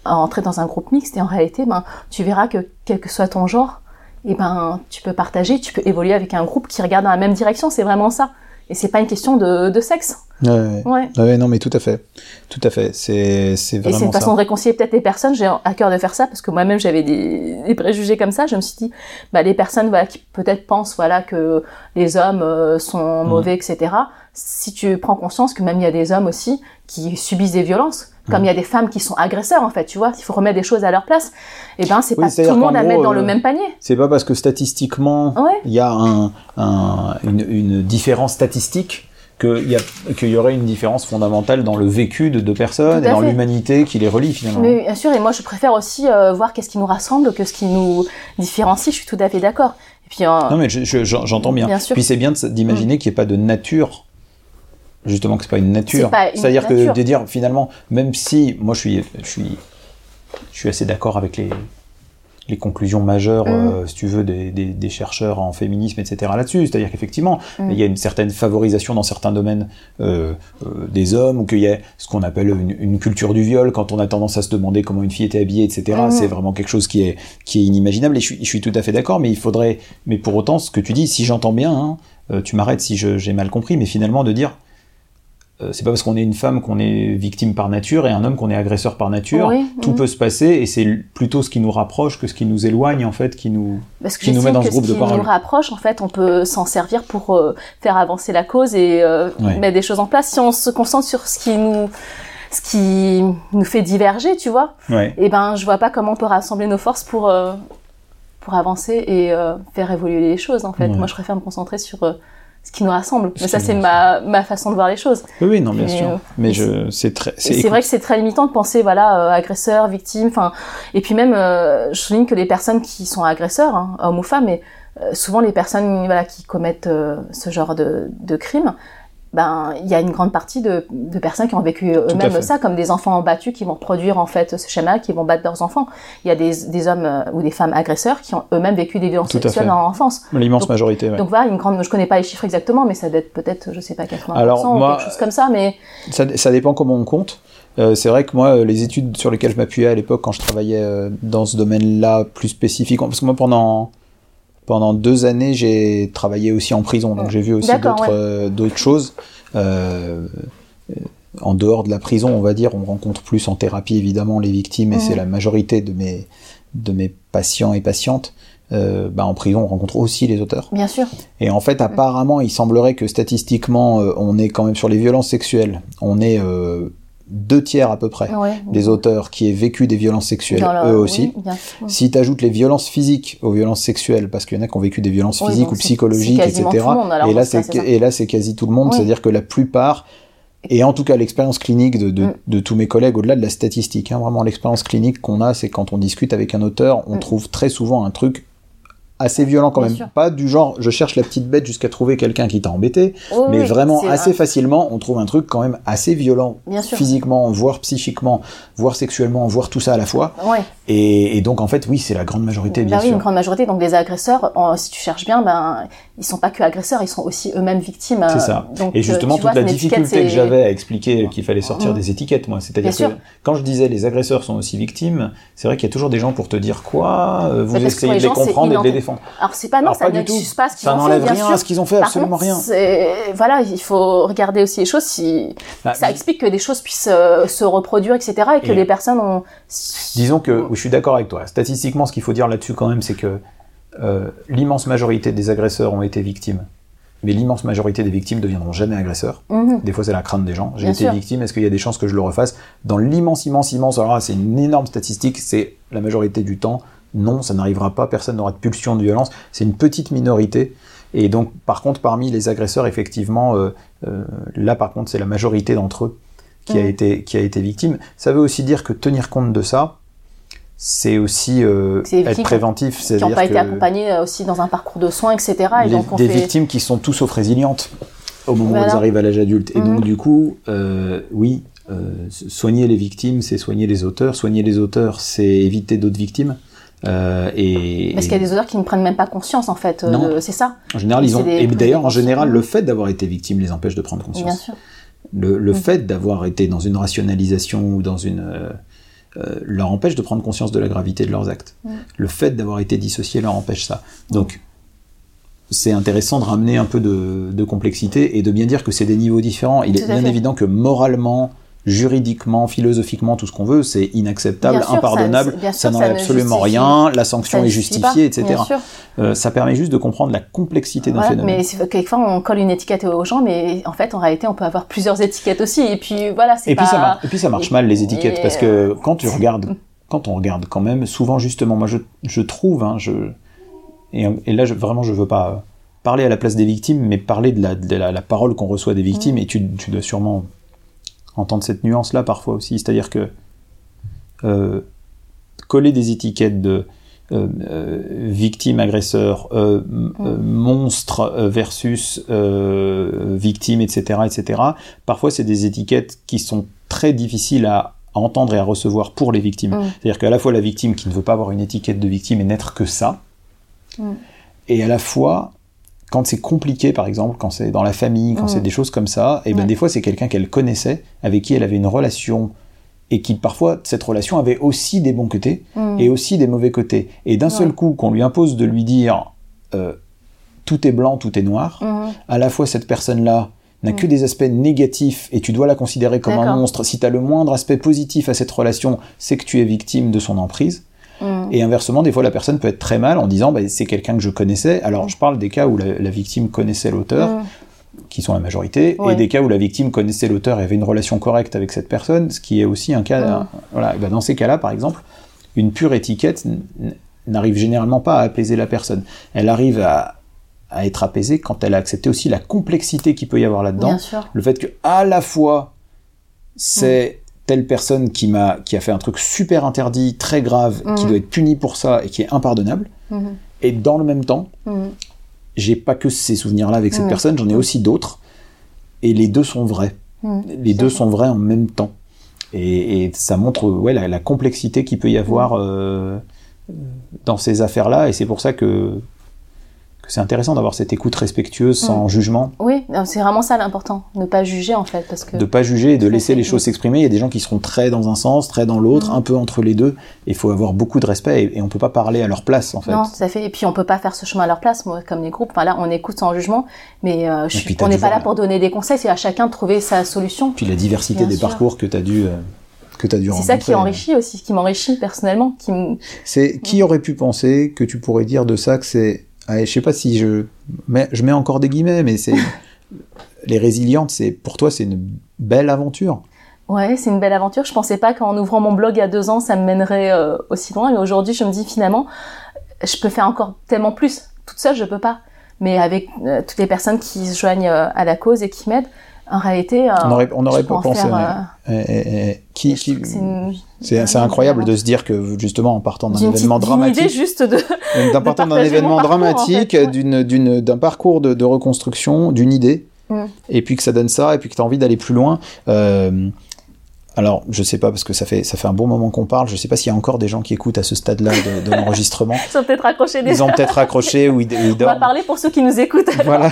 entrer dans un groupe mixte. Et en réalité, ben, tu verras que quel que soit ton genre, et ben, tu peux partager, tu peux évoluer avec un groupe qui regarde dans la même direction. C'est vraiment ça. Et c'est pas une question de, de sexe. Ouais, ouais. ouais. non, mais tout à fait. Tout à fait. C'est, c'est vraiment. Et c'est une façon de réconcilier peut-être les personnes. J'ai à cœur de faire ça parce que moi-même j'avais des, des, préjugés comme ça. Je me suis dit, bah, les personnes, voilà, qui peut-être pensent, voilà, que les hommes euh, sont mauvais, mmh. etc. Si tu prends conscience que même il y a des hommes aussi qui subissent des violences, comme il y a des femmes qui sont agresseurs en fait, tu vois, il faut remettre des choses à leur place. Et eh ben c'est pas tout le monde à mettre dans le euh, même panier. C'est pas parce que statistiquement il y a un, un, une, une, différence statistique qu'il y, y aurait une différence fondamentale dans le vécu de deux personnes et dans l'humanité qui les relie finalement. Mais bien sûr, et moi je préfère aussi euh, voir qu'est-ce qui nous rassemble que ce qui nous différencie. Je suis tout à fait d'accord. Puis euh, non mais j'entends bien. bien sûr. Puis c'est bien d'imaginer mm. qu'il n'y ait pas de nature justement que c'est pas une nature. C'est-à-dire que de dire finalement, même si moi je suis, je suis, je suis assez d'accord avec les, les conclusions majeures, mm. euh, si tu veux, des, des, des, chercheurs en féminisme, etc. là-dessus. C'est-à-dire qu'effectivement, mm. il y a une certaine favorisation dans certains domaines euh, euh, des hommes, ou qu'il y a ce qu'on appelle une, une, culture du viol, quand on a tendance à se demander comment une fille était habillée, etc. Mm. C'est vraiment quelque chose qui est, qui est inimaginable, et je suis, je suis tout à fait d'accord, mais il faudrait, mais pour autant, ce que tu dis, si j'entends bien, hein, tu m'arrêtes si j'ai mal compris, mais finalement de dire, c'est pas parce qu'on est une femme qu'on est victime par nature et un homme qu'on est agresseur par nature. Oui, Tout peut se passer et c'est plutôt ce qui nous rapproche que ce qui nous éloigne en fait, qui nous Parce que qui nous met dans que ce groupe ce de qui parole. nous rapproche, en fait, on peut s'en servir pour euh, faire avancer la cause et euh, mettre des choses en place. Si on se concentre sur ce qui nous, ce qui nous fait diverger, tu vois, et ben, je vois pas comment on peut rassembler nos forces pour euh, pour avancer et euh, faire évoluer les choses. En fait, moi, je préfère me concentrer sur euh, ce qui nous rassemble. Mais ça, c'est ma ma façon de voir les choses. Oui, oui, non, bien Mais, sûr. euh, Mais je, c'est très, C'est vrai que c'est très limitant de penser, voilà, euh, agresseur, victime, enfin, et puis même, euh, je souligne que les personnes qui sont agresseurs, hein, hommes ou femmes, mais euh, souvent les personnes, voilà, qui commettent euh, ce genre de, de crimes, ben, il y a une grande partie de, de personnes qui ont vécu eux-mêmes ça, comme des enfants battus qui vont reproduire en fait ce schéma, qui vont battre leurs enfants. Il y a des, des hommes euh, ou des femmes agresseurs qui ont eux-mêmes vécu des violences sexuelles dans l'enfance. l'immense donc- majorité. ouais. Donc voilà, une grande, je connais pas les chiffres exactement, mais ça doit être peut-être, je sais pas, 80% Alors, ou moi, quelque chose comme ça, mais Ça, ça dépend comment on compte. Euh, c'est vrai que moi, euh, les études sur lesquelles je m'appuyais à l'époque, quand je travaillais euh, dans ce domaine-là plus spécifique, parce que moi pendant pendant deux années, j'ai travaillé aussi en prison, donc j'ai vu aussi D'accord, d'autres ouais. euh, d'autres choses. Euh, en dehors de la prison, on va dire, on rencontre plus en thérapie évidemment les victimes, et c'est la majorité de mes de mes patients et patientes. Euh, bah, en prison, on rencontre aussi les auteurs. bien sûr. Et en fait, apparemment, il semblerait que statistiquement, euh, on est quand même sur les violences sexuelles, on est euh, deux tiers à peu près Ouais. des auteurs qui aient vécu des violences sexuelles, eux aussi. oui. Si tu ajoutes les violences physiques aux violences sexuelles, parce qu'il y en a qui ont vécu des violences physiques ou psychologiques, etc. monde, et, là, cas, et là, c'est quasi tout le monde, c'est-à-dire que la plupart, et en tout cas l'expérience clinique de, de, Mm. de tous mes collègues, au-delà de la statistique, hein, vraiment l'expérience clinique qu'on a, c'est quand on discute avec un auteur, on Mm. trouve très souvent un truc assez violent quand Bien même. sûr. Pas du genre, je cherche la petite bête jusqu'à trouver quelqu'un qui t'a embêté, mais oui, vraiment assez facilement, on trouve un truc quand même assez violent, Bien physiquement, voire psychiquement, voire sexuellement, voire tout ça à la fois. Ouais. Et, et donc en fait, oui, c'est la grande majorité, Bah bien oui, sûr. une grande majorité. Donc les agresseurs, en- si tu cherches bien, ben ils sont pas que agresseurs, ils sont aussi eux-mêmes victimes. C'est euh, ça. Donc, Et justement, euh, tu toute vois, la difficulté que j'avais à expliquer qu'il fallait sortir des étiquettes, moi. C'est-à-dire que sûr. quand je disais les agresseurs sont aussi victimes, c'est vrai qu'il y a toujours des gens pour te dire quoi, euh, vous essayez de les les gens, c'est comprendre et de les défendre. Alors c'est pas non, Alors, ça pas n'excuse pas ce qu'ils Ça ont fait, n'enlève rien sûr. à ce qu'ils ont fait, Par absolument contre, rien. Voilà, il faut regarder aussi les choses. Si Bah, ça explique que des choses puissent euh, se reproduire, etc., et que Et- les personnes ont. Disons que je suis d'accord avec toi. Statistiquement, ce qu'il faut dire là-dessus quand même, c'est que euh, l'immense majorité des agresseurs ont été victimes. Mais l'immense majorité des victimes ne deviendront jamais agresseurs. Mhm. Des fois, c'est la crainte des gens. J'ai été sûr. victime, est-ce qu'il y a des chances que je le refasse? Dans l'immense, immense, immense, alors là, c'est une énorme statistique, c'est la majorité du temps. Non, ça n'arrivera pas, personne n'aura de pulsion de violence. C'est une petite minorité. Et donc, par contre, parmi les agresseurs, effectivement, euh, euh, là, par contre, c'est la majorité d'entre eux qui, a Mhm. été, qui a été victime. Ça veut aussi dire que tenir compte de ça, c'est aussi euh, être préventif. qui n'ont pas été accompagnés euh, aussi dans un parcours de soins, etc. Et les- donc on des fait. victimes qui sont tout sauf résilientes au moment où elles arrivent à l'âge adulte. Et Mhm. donc du coup, euh, oui, euh, soigner les victimes, c'est soigner les auteurs. Soigner les auteurs, c'est éviter d'autres victimes. Euh, et, Parce qu'il y a des auteurs qui ne prennent même pas conscience, en fait. euh, C'est ça, en général, ils ont. des- Et d'ailleurs, en général, le fait d'avoir été victime les empêche de prendre bien conscience. sûr. Le, le Mhm. fait d'avoir été dans une rationalisation ou dans une euh, leur empêche de prendre conscience de la gravité de leurs actes. Le fait d'avoir été dissocié leur empêche ça. Donc c'est intéressant de ramener un peu de, de complexité et de bien dire que c'est des niveaux différents. Il est Tout bien fait. évident que moralement, juridiquement, philosophiquement, tout ce qu'on veut, c'est inacceptable, sûr, impardonnable, ça n'enlève ne absolument justifie- rien, la sanction est pas, justifiée, etc. Euh, ça permet juste de comprendre la complexité d'un Voilà, phénomène. mais quelquefois on colle une étiquette aux gens, mais en fait en réalité on peut avoir plusieurs étiquettes aussi. Et puis voilà, c'est Et puis, pas. ça marche, et puis ça marche et- mal les étiquettes et, parce que euh, quand tu regardes, quand on regarde quand même, souvent justement, moi je, je trouve, hein, je, et, et là je, vraiment je veux pas euh, parler à la place des victimes, mais parler de la, de la, la parole qu'on reçoit des Mm. victimes, et tu, tu dois sûrement entendre cette nuance-là parfois aussi, c'est-à-dire que euh, coller des étiquettes de euh, euh, victime, agresseur, euh, monstre versus victime, etc., etc. Parfois, c'est des étiquettes qui sont très difficiles à entendre et à recevoir pour les victimes. C'est-à-dire qu'à la fois la victime qui ne veut pas avoir une étiquette de victime et n'être que ça, et à la fois quand c'est compliqué, par exemple, quand c'est dans la famille, quand Mm. c'est des choses comme ça, et ben Ouais. des fois c'est quelqu'un qu'elle connaissait, avec qui elle avait une relation, et qui parfois cette relation avait aussi des bons côtés Mm. et aussi des mauvais côtés. Et d'un seul coup, qu'on lui impose de lui dire euh, tout est blanc, tout est noir, Mhm. à la fois cette personne-là n'a que des aspects négatifs et tu dois la considérer comme un monstre. Si tu as le moindre aspect positif à cette relation, c'est que tu es victime de son emprise. Mm. Et inversement, des fois, la personne peut être très mal en disant bah, c'est quelqu'un que je connaissais. Alors, Mm. je parle des cas où la, la victime connaissait l'auteur, Mm. qui sont la majorité, Ouais. et des cas où la victime connaissait l'auteur et avait une relation correcte avec cette personne, ce qui est aussi un cas. Mm. Voilà. Ben, dans ces cas-là, par exemple, une pure étiquette n'arrive généralement pas à apaiser la personne. Elle arrive à, à être apaisée quand elle a accepté aussi la complexité qu'il peut y avoir là-dedans. Le fait que à la fois c'est telle personne qui m'a qui a fait un truc super interdit, très grave, qui Mhm. doit être punie pour ça et qui est impardonnable, Mhm. et dans le même temps, Mhm. j'ai pas que ces souvenirs-là avec cette personne, j'en ai aussi d'autres, et les deux sont vrais. Les deux sont vrais en même temps. Et, et ça montre ouais, la, la complexité qu'il peut y avoir euh, dans ces affaires-là, et c'est pour ça que, que c'est intéressant d'avoir cette écoute respectueuse, sans jugement, Oui, c'est vraiment ça l'important, ne pas juger en fait, parce que de pas juger et de Tout à laisser les choses s'exprimer. Il y a des gens qui seront très dans un sens, très dans l'autre, Mhm. un peu entre les deux. Il faut avoir beaucoup de respect et, et on peut pas parler à leur place en fait. non, ça fait. Et puis on peut pas faire ce chemin à leur place, moi, comme les groupes. Enfin là, on écoute sans jugement, mais euh, je suis- on n'est pas voir là pour donner des conseils, c'est à chacun de trouver sa solution. Puis la diversité Bien des sûr. parcours que tu as dû euh, que tu dû C'est ça qui enrichit aussi, qui m'enrichit personnellement, qui. C'est qui aurait pu penser que tu pourrais dire de ça que c'est Allez, je sais pas si je mets, je mets encore des guillemets mais c'est [LAUGHS] les résilientes c'est pour toi c'est une belle aventure. Ouais, c'est une belle aventure. Je pensais pas qu'en ouvrant mon blog il y a deux ans, ça me mènerait euh, aussi loin. Mais aujourd'hui, je me dis finalement, je peux faire encore tellement plus. Toute seule, je peux pas. Mais avec euh, toutes les personnes qui se joignent euh, à la cause et qui m'aident, en réalité, on aurait on aurait pas en pensé. faire, ouais. Et- et- et- qui, c'est une- c'est c'est incroyable de se dire que justement en partant d'un événement dramatique juste de. [LAUGHS] d'un partant d'un événement parcours, dramatique, en fait, ouais. d'une, d'une, d'un parcours de, de reconstruction, d'une idée, Mm. et puis que ça donne ça, et puis que tu as envie d'aller plus loin. Euh, alors, je sais pas, parce que ça fait, ça fait un bon moment qu'on parle, je sais pas s'il y a encore des gens qui écoutent à ce stade-là de, de [LAUGHS] l'enregistrement. Ils sont peut-être raccrochés des. Ils ont peut-être raccroché ou ils, ils On va parler pour ceux qui nous écoutent. alors. Voilà.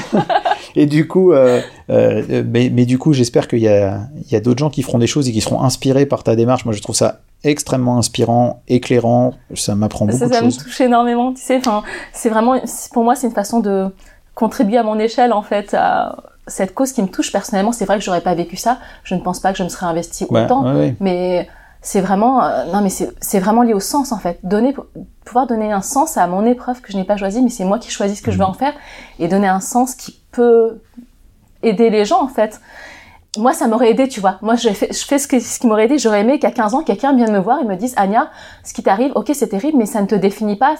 Et du coup, euh, euh, mais, mais du coup, j'espère qu'il y a, il y a d'autres gens qui feront des choses et qui seront inspirés par ta démarche. Moi, je trouve ça extrêmement inspirant, éclairant. Ça m'apprend beaucoup ça, de ça me choses. touche énormément. Tu sais, enfin, c'est vraiment, pour moi, c'est une façon de contribuer à mon échelle en fait à cette cause qui me touche personnellement. C'est vrai que j'aurais pas vécu ça. Je ne pense pas que je me serais investie autant. ouais, ouais. Mais c'est vraiment, euh, non, mais c'est vraiment lié au sens en fait. Donner, pouvoir donner un sens à mon épreuve que je n'ai pas choisie, mais c'est moi qui choisis ce que je Mhm. veux en faire et donner un sens qui peut aider les gens en fait. Moi, ça m'aurait aidé, tu vois. Moi, je fais, je fais ce, que, ce qui m'aurait aidé. J'aurais aimé qu'à 15 ans, quelqu'un vienne me voir et me dise, Anya, ce qui t'arrive, ok, c'est terrible, mais ça ne te définit pas.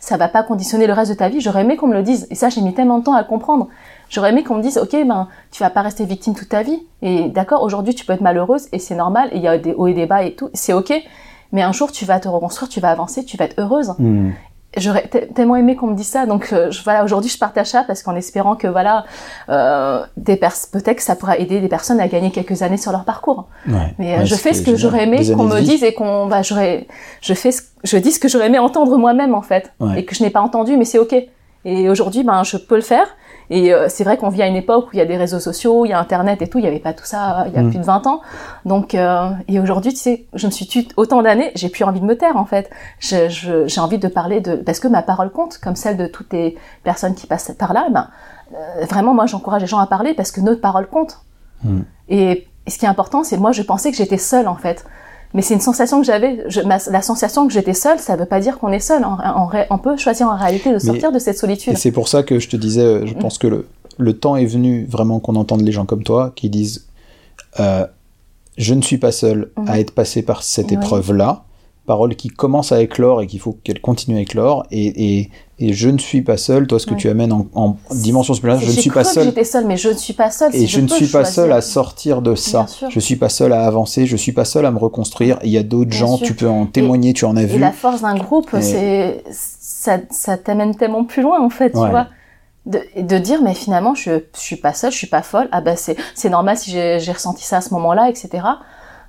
Ça va pas conditionner le reste de ta vie. J'aurais aimé qu'on me le dise. Et ça, j'ai mis tellement de temps à le comprendre. J'aurais aimé qu'on me dise, ok, ben, tu vas pas rester victime toute ta vie. Et d'accord, aujourd'hui, tu peux être malheureuse et c'est normal. Et il y a des hauts et des bas et tout. C'est ok. Mais un jour, tu vas te reconstruire, tu vas avancer, tu vas être heureuse. Hmm. J'aurais te- tellement aimé qu'on me dise ça, donc euh, je, voilà, aujourd'hui je partage ça parce qu'en espérant que voilà, euh, des peut-être que ça pourra aider des personnes à gagner quelques années sur leur parcours. Ouais. Mais euh, Ouais, je fais ce que j'aurais aimé qu'on me dise et qu'on, bah, j'aurais, je fais, ce, je dis ce que j'aurais aimé entendre moi-même en fait, Ouais. et que je n'ai pas entendu, mais c'est ok. Et aujourd'hui, ben, je peux le faire. Et euh, c'est vrai qu'on vit à une époque où il y a des réseaux sociaux, il y a Internet et tout. Il n'y avait pas tout ça euh, il y a Mm. plus de 20 ans. Donc, euh, et aujourd'hui, tu sais, je me suis tue autant d'années, j'ai plus envie de me taire en fait. Je- je- J'ai envie de parler de parce que ma parole compte, comme celle de toutes les personnes qui passent par là. Ben, euh, vraiment, moi, j'encourage les gens à parler parce que notre parole compte. Mm. Et, et ce qui est important, c'est moi, je pensais que j'étais seule en fait. Mais c'est une sensation que j'avais. La sensation que j'étais seule, ça veut pas dire qu'on est seul. On peut choisir en réalité de sortir de cette solitude. Et c'est pour ça que je te disais, euh, je pense que le, le temps est venu vraiment qu'on entende les gens comme toi qui disent euh, Je ne suis pas seul Mhm. à être passé par cette épreuve-là. Parole qui commence à éclore et qu'il faut qu'elle continue à éclore. Et, et, et je ne suis pas seul. Toi, ce que tu amènes en, en dimension supplémentaire, je ne suis pas seul. J'étais seule, mais je ne suis pas seule. Et je, ne suis pas seul à sortir de ça. Je suis pas seul à avancer. Je suis pas seul à me reconstruire. Il y a d'autres gens. sûr. Tu peux en témoigner. tu en as Et vu. la force d'un groupe, Et- c'est ça, ça t'amène tellement plus loin en fait, Ouais. tu vois. De, dire mais finalement je, je suis pas seule, je suis pas folle. Ah bah c'est normal si j'ai j'ai ressenti ça à ce moment-là, etc.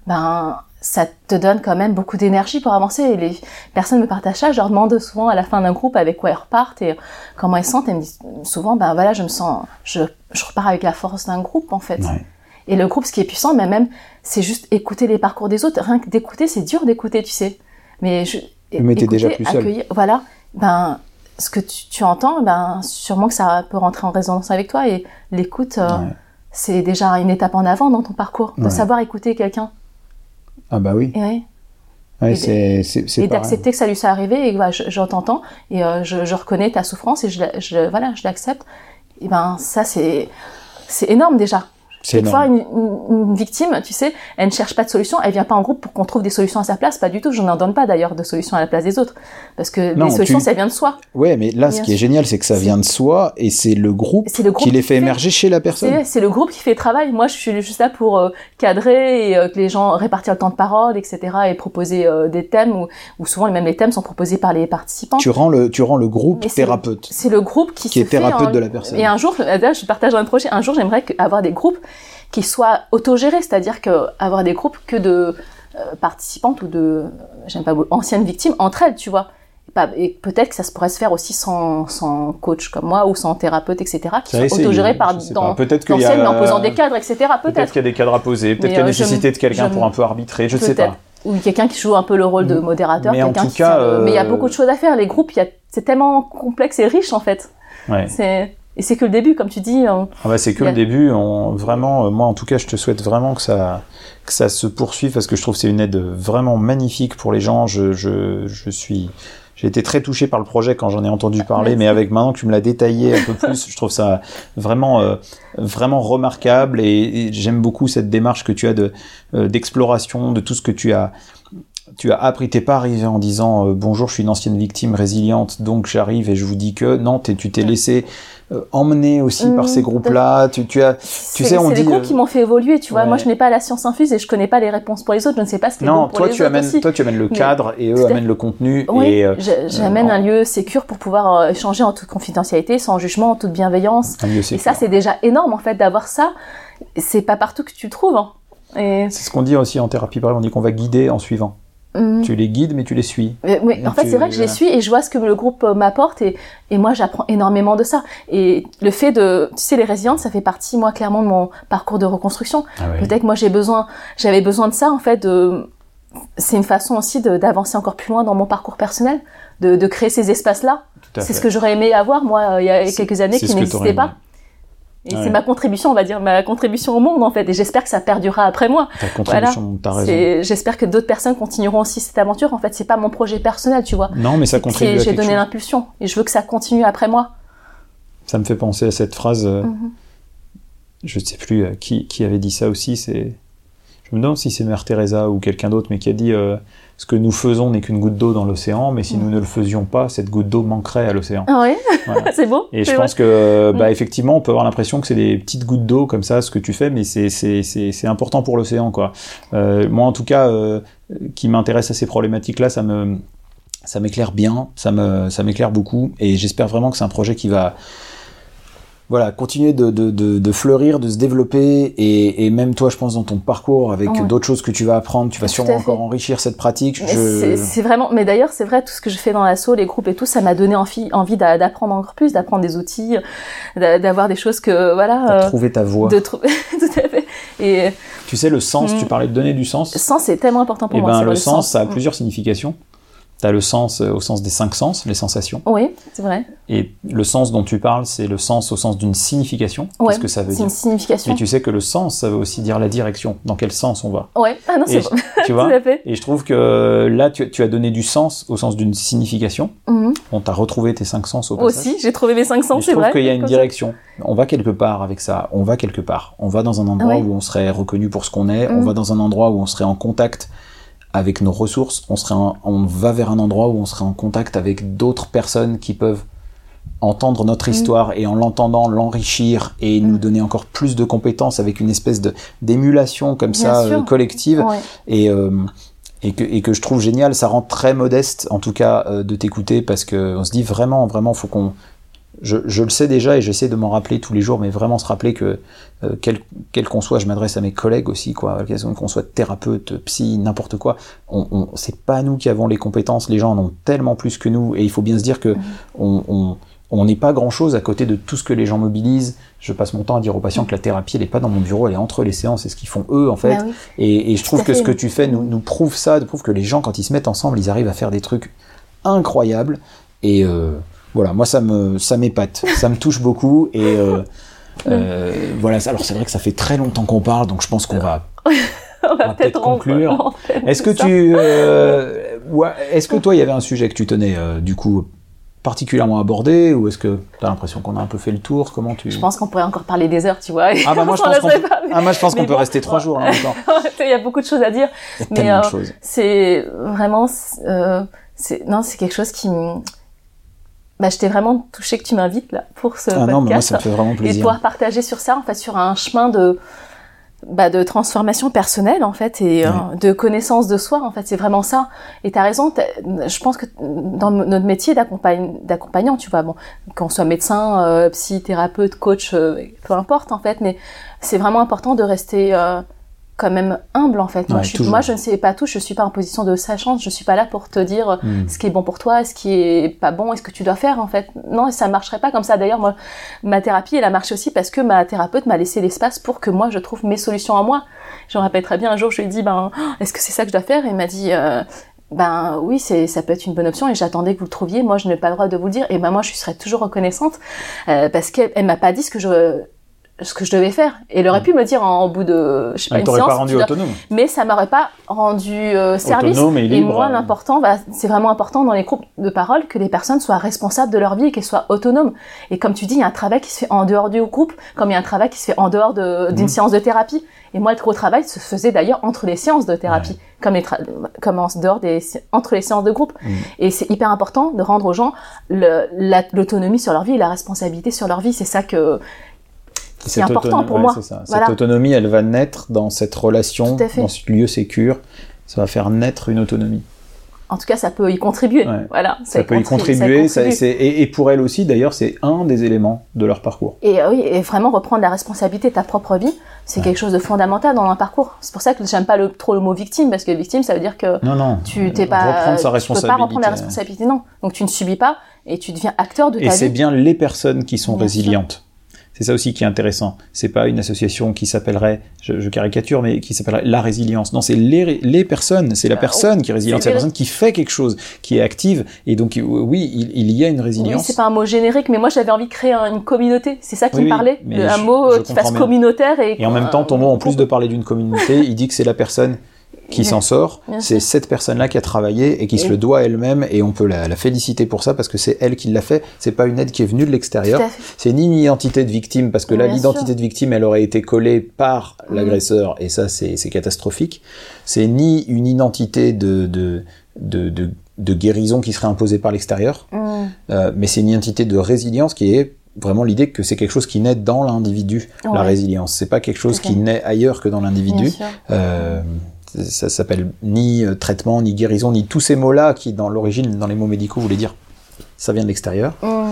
Ben ça te donne quand même beaucoup d'énergie pour avancer. Et les personnes me partagent ça, je leur demande souvent à la fin d'un groupe avec quoi elles repartent et comment elles se sentent. Elles me disent souvent ben voilà je me sens, je, je repars avec la force d'un groupe en fait. Ouais. Et le groupe, ce qui est puissant, mais même, c'est juste écouter les parcours des autres. Rien que d'écouter, c'est dur d'écouter, tu sais. Mais je, Mais écouter, déjà plus seul. accueillir- Voilà. Ben, ce que tu, tu entends, ben, sûrement que ça peut rentrer en résonance avec toi. Et l'écoute, euh, Ouais. c'est déjà une étape en avant dans ton parcours, de Ouais. savoir écouter quelqu'un. Ah bah oui. Et, ouais. Ouais, d'accepter que ça lui soit arrivé et que, voilà, je, je t'entends et euh, je, je reconnais ta souffrance et je, voilà je l'accepte et ben ça c'est c'est énorme déjà C'est énorme. une, une- une victime, tu sais, elle ne cherche pas de solution, elle vient pas en groupe pour qu'on trouve des solutions à sa place, pas du tout. Je n'en donne pas d'ailleurs de solutions à la place des autres, parce que Non, les solutions, tu- ça vient de soi. Ouais, mais là, ce qui est génial, c'est que ça vient de soi et c'est le groupe C'est le groupe qui les fait émerger chez la personne. C'est le groupe qui fait le travail. Moi, je suis juste là pour euh, cadrer et euh, que les gens répartir le temps de parole, etc. et proposer euh, des thèmes où, où souvent même les thèmes sont proposés par les participants. Tu rends le, tu rends le groupe Mais thérapeute. C'est le groupe qui, Qui est fait thérapeute en- de la personne. Et un jour, d'ailleurs, je partage un projet. Un jour, j'aimerais avoir des groupes qui soient autogérés, c'est-à-dire que avoir des groupes que de euh, participantes ou de, euh, j'aime pas, anciennes victimes entre elles, tu vois. Et, peut-être que ça se pourrait se faire aussi sans, sans coach comme moi ou sans thérapeute, etc., qui sont autogérés par. Peut-être qu'il y a- d'anciennes, mais en posant des cadres, etc. Peut-être qu'il y a des cadres à poser, peut-être qu'il y a euh, nécessité de quelqu'un pour un peu arbitrer, je ne sais pas. Ou quelqu'un qui joue un peu le rôle de modérateur, Mais en quelqu'un tout qui cas, Mais il y a beaucoup de choses à faire. Les groupes, c'est tellement complexe et riche en fait. Ouais. C'est et c'est que le début, comme tu dis. on- Ah bah, c'est que a- le début. On, vraiment, euh, moi en tout cas, je te souhaite vraiment que ça, que ça se poursuive parce que je trouve que c'est une aide vraiment magnifique pour les gens. Je, je, je suis, j'ai été très touché par le projet quand j'en ai entendu parler, Merci. mais avec maintenant que tu me l'as détaillé un peu plus, je trouve ça vraiment, euh, vraiment remarquable et, et j'aime beaucoup cette démarche que tu as de euh, d'exploration de tout ce que tu as tu as appris, t'es pas arrivé en disant euh, bonjour, je suis une ancienne victime résiliente, donc j'arrive et je vous dis que non, tu t'es laissé euh, emmener aussi par Mhm, ces groupes-là. Tu, tu as, tu C'est sais, on c'est dit. les groupes euh, qui m'ont fait évoluer, tu vois. ouais. Moi, je n'ai pas la science infuse et je connais pas les réponses pour les autres. Je ne sais pas ce qui est non, bon pour toi les tu autres amènes, aussi. toi tu amènes le Mais- cadre et eux amènent le contenu Oui, et euh, j'amène euh, un lieu sécure pour pouvoir euh, échanger en toute confidentialité, sans jugement, en toute bienveillance. un lieu Et ça, c'est déjà énorme en fait d'avoir ça. C'est pas partout que tu le trouves. hein. Et C'est ce qu'on dit aussi en thérapie brève, on dit qu'on va guider en suivant. Hum, Tu les guides, mais tu les suis. Euh, oui, Et en fait, tu- c'est vrai que je les suis et je vois ce que le groupe euh, m'apporte et, et moi, j'apprends énormément de ça. Et le fait de, tu sais, les résilientes, ça fait partie, moi, clairement, de mon parcours de reconstruction. Peut-être que moi, j'ai besoin, j'avais besoin de ça, en fait, de, c'est une façon aussi d'avancer encore plus loin dans mon parcours personnel, de, de créer ces espaces-là. C'est ce que j'aurais aimé avoir, moi, euh, il y a quelques années, qui t'aurais pas. aimé. Et Ouais. c'est ma contribution, on va dire, ma contribution au monde, en fait. Et j'espère que ça perdurera après moi. Ta contribution, t'as raison. C'est- J'espère que d'autres personnes continueront aussi cette aventure. En fait, c'est pas mon projet personnel, tu vois. Non, mais ça contribue J'ai donné l'impulsion et je veux que ça continue après moi. Ça me fait penser à cette phrase. euh, Mhm. je ne sais plus euh, qui, qui avait dit ça aussi. C'est, je me demande si c'est Mère Teresa ou quelqu'un d'autre, mais qui a dit euh, ce que nous faisons n'est qu'une goutte d'eau dans l'océan, mais si nous ne le faisions pas, cette goutte d'eau manquerait à l'océan. Ah oui, Voilà. [LAUGHS] c'est beau. Et je vrai. pense que, euh, bah, Mm. effectivement, on peut avoir l'impression que c'est des petites gouttes d'eau comme ça, ce que tu fais, mais c'est c'est c'est c'est important pour l'océan, quoi. Euh, moi, en tout cas, euh, qui m'intéresse à ces problématiques-là, ça me ça m'éclaire bien, ça me ça m'éclaire beaucoup, et j'espère vraiment que c'est un projet qui va voilà, continuer de, de, de, de fleurir, de se développer, et, et même toi, je pense, dans ton parcours, avec Ouais. d'autres choses que tu vas apprendre, tu vas Tout sûrement encore enrichir cette pratique. Je... c'est- vraiment. Mais d'ailleurs, c'est vrai, tout ce que je fais dans l'assaut, les groupes et tout, ça m'a donné envie, envie d'a- d'apprendre encore plus, d'apprendre des outils, d'a- d'avoir des choses que voilà. Euh, trouvé ta voie. de trouver. [LAUGHS] tout à fait. Et Tu sais, le sens, Mm. tu parlais de donner du sens. le sens, c'est tellement important pour Eh moi. ben, le sens, ça a Mm. plusieurs significations. Tu as le sens euh, au sens des cinq sens, les sensations. Oui, c'est vrai. Et le sens dont tu parles, c'est le sens au sens d'une signification. Ouais, Qu'est-ce que ça veut C'est dire une signification. Mais tu sais que le sens, ça veut aussi dire la direction, dans quel sens on va. Ouais. [LAUGHS] Ah non, c'est bon. tu [LAUGHS] Tout vois à fait. Et je trouve que là, tu, tu as donné du sens au sens d'une signification. Mhm. On t'a retrouvé tes cinq sens au passage. Aussi, j'ai trouvé mes cinq sens, je c'est trouve vrai. qu'il y a une ça. direction. On va quelque part avec ça. On va quelque part. On va dans un endroit Ouais. où on serait reconnu pour ce qu'on est. On Mm. va dans un endroit où on serait en contact avec nos ressources. On serait, on va vers un endroit où on serait en contact avec d'autres personnes qui peuvent entendre notre Mm. histoire et en l'entendant l'enrichir et Mm. nous donner encore plus de compétences avec une espèce de d'émulation comme Bien ça euh, collective Ouais. et euh, et que, et que je trouve génial, ça rend très modeste en tout cas euh, de t'écouter parce que on se dit vraiment vraiment faut qu'on je, je le sais déjà et j'essaie de m'en rappeler tous les jours, mais vraiment se rappeler que euh, quel quel qu'on soit, je m'adresse à mes collègues aussi quoi, qu'on soit thérapeute, psy, n'importe quoi, on, on c'est pas nous qui avons les compétences, les gens en ont tellement plus que nous et il faut bien se dire que on, on on n'est pas grand chose à côté de tout ce que les gens mobilisent. Je passe mon temps à dire aux patients que la thérapie, elle est pas dans mon bureau, elle est entre les séances, c'est ce qu'ils font eux en fait. Bah oui. Et, et je trouve que fait. ce que tu fais nous, nous prouve ça, nous prouve que les gens, quand ils se mettent ensemble, ils arrivent à faire des trucs incroyables. Et euh, voilà, moi, ça me ça m'épate, ça me touche beaucoup. Et, euh, Euh, [LAUGHS] voilà, alors c'est vrai que ça fait très longtemps qu'on parle, donc je pense qu'on va, [LAUGHS] On va va peut-être conclure. Est-ce que ça. tu, euh, ouais, est-ce que toi, il y avait un sujet que tu tenais du coup particulièrement abordé, ou est-ce que tu as l'impression qu'on a un peu fait le tour? Comment tu Je pense qu'on pourrait encore parler des heures, tu vois. Ah bah moi [LAUGHS] je On pense qu'on laisserait pas, mais- ah, je pense qu'on peut rester trois jours là encore. Il y a beaucoup de choses à dire. Mais, euh. C'est vraiment, euh, c'est non, c'est quelque chose qui me. Bah, j'étais vraiment touchée que tu m'invites là pour ce Ah podcast non, mais moi ça me fait vraiment et plaisir. pouvoir partager sur ça, en fait, sur un chemin de bah, de transformation personnelle en fait et euh, de connaissance de soi en fait c'est vraiment ça. Et t'as raison t'as- je pense que dans notre métier d'accompagnant tu vois bon qu'on soit médecin euh, psy thérapeute coach euh, peu importe en fait mais c'est vraiment important de rester euh, quand même humble en fait moi, Ouais, je suis, toujours. moi je ne sais pas tout je suis pas en position de sachant je suis pas là pour te dire euh, Hmm. ce qui est bon pour toi, ce qui est pas bon, et ce que tu dois faire en fait. Non, ça marcherait pas comme ça. D'ailleurs, moi, ma thérapie, elle a marché aussi parce que ma thérapeute m'a laissé l'espace pour que moi je trouve mes solutions à moi. Je me rappelle très bien un jour, je lui ai dit, ben, oh, est-ce que c'est ça que je dois faire? Et il m'a dit, euh, ben oui, c'est, ça peut être une bonne option. Et j'attendais que vous le trouviez. Moi, je n'ai pas le droit de vous le dire. Et ben moi, je serais toujours reconnaissante euh, parce qu'elle elle m'a pas dit ce que je ce que je devais faire. Et elle aurait pu me dire en, au bout de, je sais pas, une séance, pas rendu autonome. mais ça m'aurait pas rendu euh, service. Autonome et libre. moi, l'important, bah, c'est vraiment important dans les groupes de parole que les personnes soient responsables de leur vie et qu'elles soient autonomes. Et comme tu dis, il y a un travail qui se fait en dehors du groupe, comme il y a un travail qui se fait en dehors de- d'une Mhm. séance de thérapie. Et moi, le gros travail se faisait d'ailleurs entre les séances de thérapie, comme, les comme en dehors des, entre les séances de groupe. Mhm. Et c'est hyper important de rendre aux gens la- l'autonomie sur leur vie et la responsabilité sur leur vie. C'est ça que c'est Cette important autonomie- pour ouais, moi. c'est ça. Voilà. Cette autonomie, elle va naître dans cette relation, dans ce lieu sécure. Ça va faire naître une autonomie. en tout cas, ça peut y contribuer. Ouais. Voilà, Ça, peut y contribue- contribuer. ça- contribue. c'est- et, et pour elle aussi, d'ailleurs, c'est un des éléments de leur parcours. Et euh, oui, et vraiment reprendre la responsabilité de ta propre vie, c'est quelque chose de fondamental dans un parcours. C'est pour ça que j'aime pas le, trop le mot victime, parce que victime, ça veut dire que Non, non. tu t'es pas, reprendre sa tu peux pas responsabilité. reprendre la responsabilité, non. Donc tu ne subis pas et tu deviens acteur de Et ta c'est vie. bien les personnes qui sont Bien résilientes. C'est ça aussi qui est intéressant. C'est pas une association qui s'appellerait, je, je caricature, mais qui s'appellerait la résilience. Non, c'est les, les personnes. C'est la Euh, personne qui est résiliente. c'est la personne qui fait quelque chose, qui est active. Et donc, oui, il, il y a une Oui, résilience. c'est pas un mot générique, mais moi j'avais envie de créer un- une communauté. C'est ça qui Oui, me oui, parlait, de- un mot qui fasse communautaire et. Et en même temps, ton mot, en plus de parler d'une communauté, il dit que c'est la personne qui s'en sort. C'est cette personne-là qui a travaillé et qui se le doit elle-même. Et on peut la, la féliciter pour ça parce que c'est elle qui l'a fait. C'est pas une aide qui est venue de l'extérieur. C'est ni une identité de victime, parce que là, l'identité de victime, elle aurait été collée par Mhm. l'agresseur, et ça, c'est catastrophique. C'est ni une identité de, de, de, de, de guérison qui serait imposée par l'extérieur, Mmh. euh, mais c'est une identité de résilience qui est vraiment l'idée que c'est quelque chose qui naît dans l'individu, la résilience. C'est pas quelque chose qui naît ailleurs que dans l'individu. Euh, ça s'appelle ni euh, traitement, ni guérison, ni tous ces mots-là qui, dans l'origine, dans les mots médicaux, voulaient dire ça vient de l'extérieur. Mmh.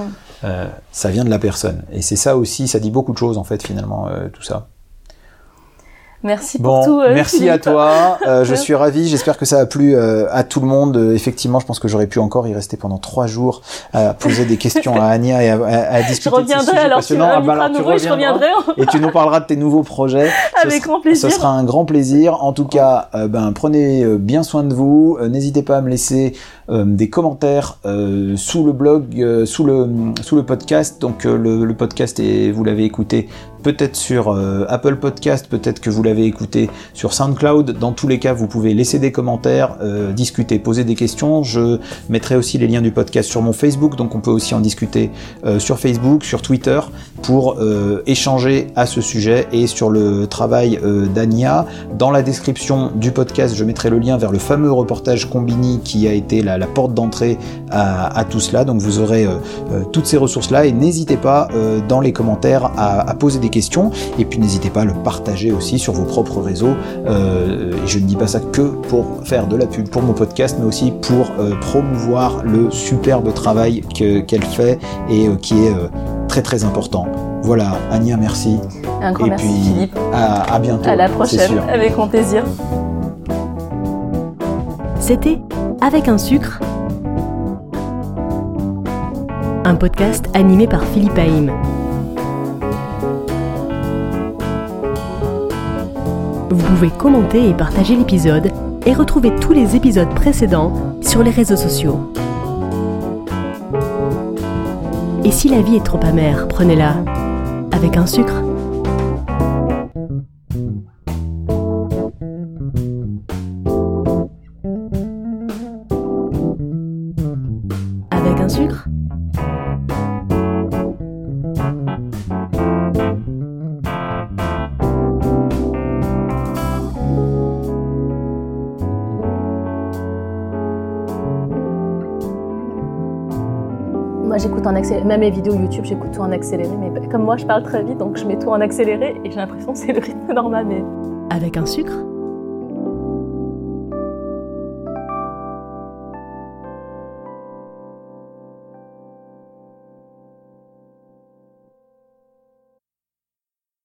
Euh, ça vient de la personne. Et c'est ça aussi, ça dit beaucoup de choses en fait finalement, euh, tout ça. Merci Bon, pour tout. euh, merci à toi. Euh, je suis ravi. J'espère que ça a plu euh, à tout le monde. Effectivement, je pense que j'aurais pu encore y rester pendant trois jours à poser des questions à Ania et à, à- à Je discuter de ces reviendrai sujets alors tu. Ah, bah, alors, tu nouveau et je reviendrai. Et tu nous parleras de tes nouveaux projets. [LAUGHS] Ce Avec sera- grand plaisir. Ce sera un grand plaisir. En tout cas, ben, prenez bien soin de vous. N'hésitez pas à me laisser des commentaires euh, sous le blog, euh, sous le podcast. Donc euh, le, podcast est, vous l'avez écouté peut-être sur euh, Apple Podcast, peut-être que vous l'avez écouté sur SoundCloud. Dans tous les cas, vous pouvez laisser des commentaires, euh, discuter, poser des questions. Je mettrai aussi les liens du podcast sur mon Facebook, donc on peut aussi en discuter euh, sur Facebook, sur Twitter, pour euh, échanger à ce sujet et sur le travail euh, d'Ania. Dans la description du podcast, je mettrai le lien vers le fameux reportage Combini qui a été la, la porte d'entrée à, à tout cela. Donc vous aurez euh, euh, toutes ces ressources-là et n'hésitez pas euh, dans les commentaires à, à poser des questions et puis n'hésitez pas à le partager aussi sur vos propres réseaux. Euh, et je ne dis pas ça que pour faire de la pub pour mon podcast, mais aussi pour euh, promouvoir le superbe travail que- qu'elle fait et euh, qui est euh, très très important. Voilà, Ania, merci. Un grand et merci puis Philippe. à, à bientôt. À la prochaine, sûr. avec grand plaisir. C'était Avec un sucre, un podcast animé par Philippe Haïm. Vous pouvez commenter et partager l'épisode et retrouver tous les épisodes précédents sur les réseaux sociaux. Et si la vie est trop amère, prenez-la avec un sucre Même mes vidéos YouTube, j'écoute tout en accéléré. Mais comme moi, je parle très vite, donc je mets tout en accéléré et j'ai l'impression que c'est le rythme normal. Mais Avec un sucre?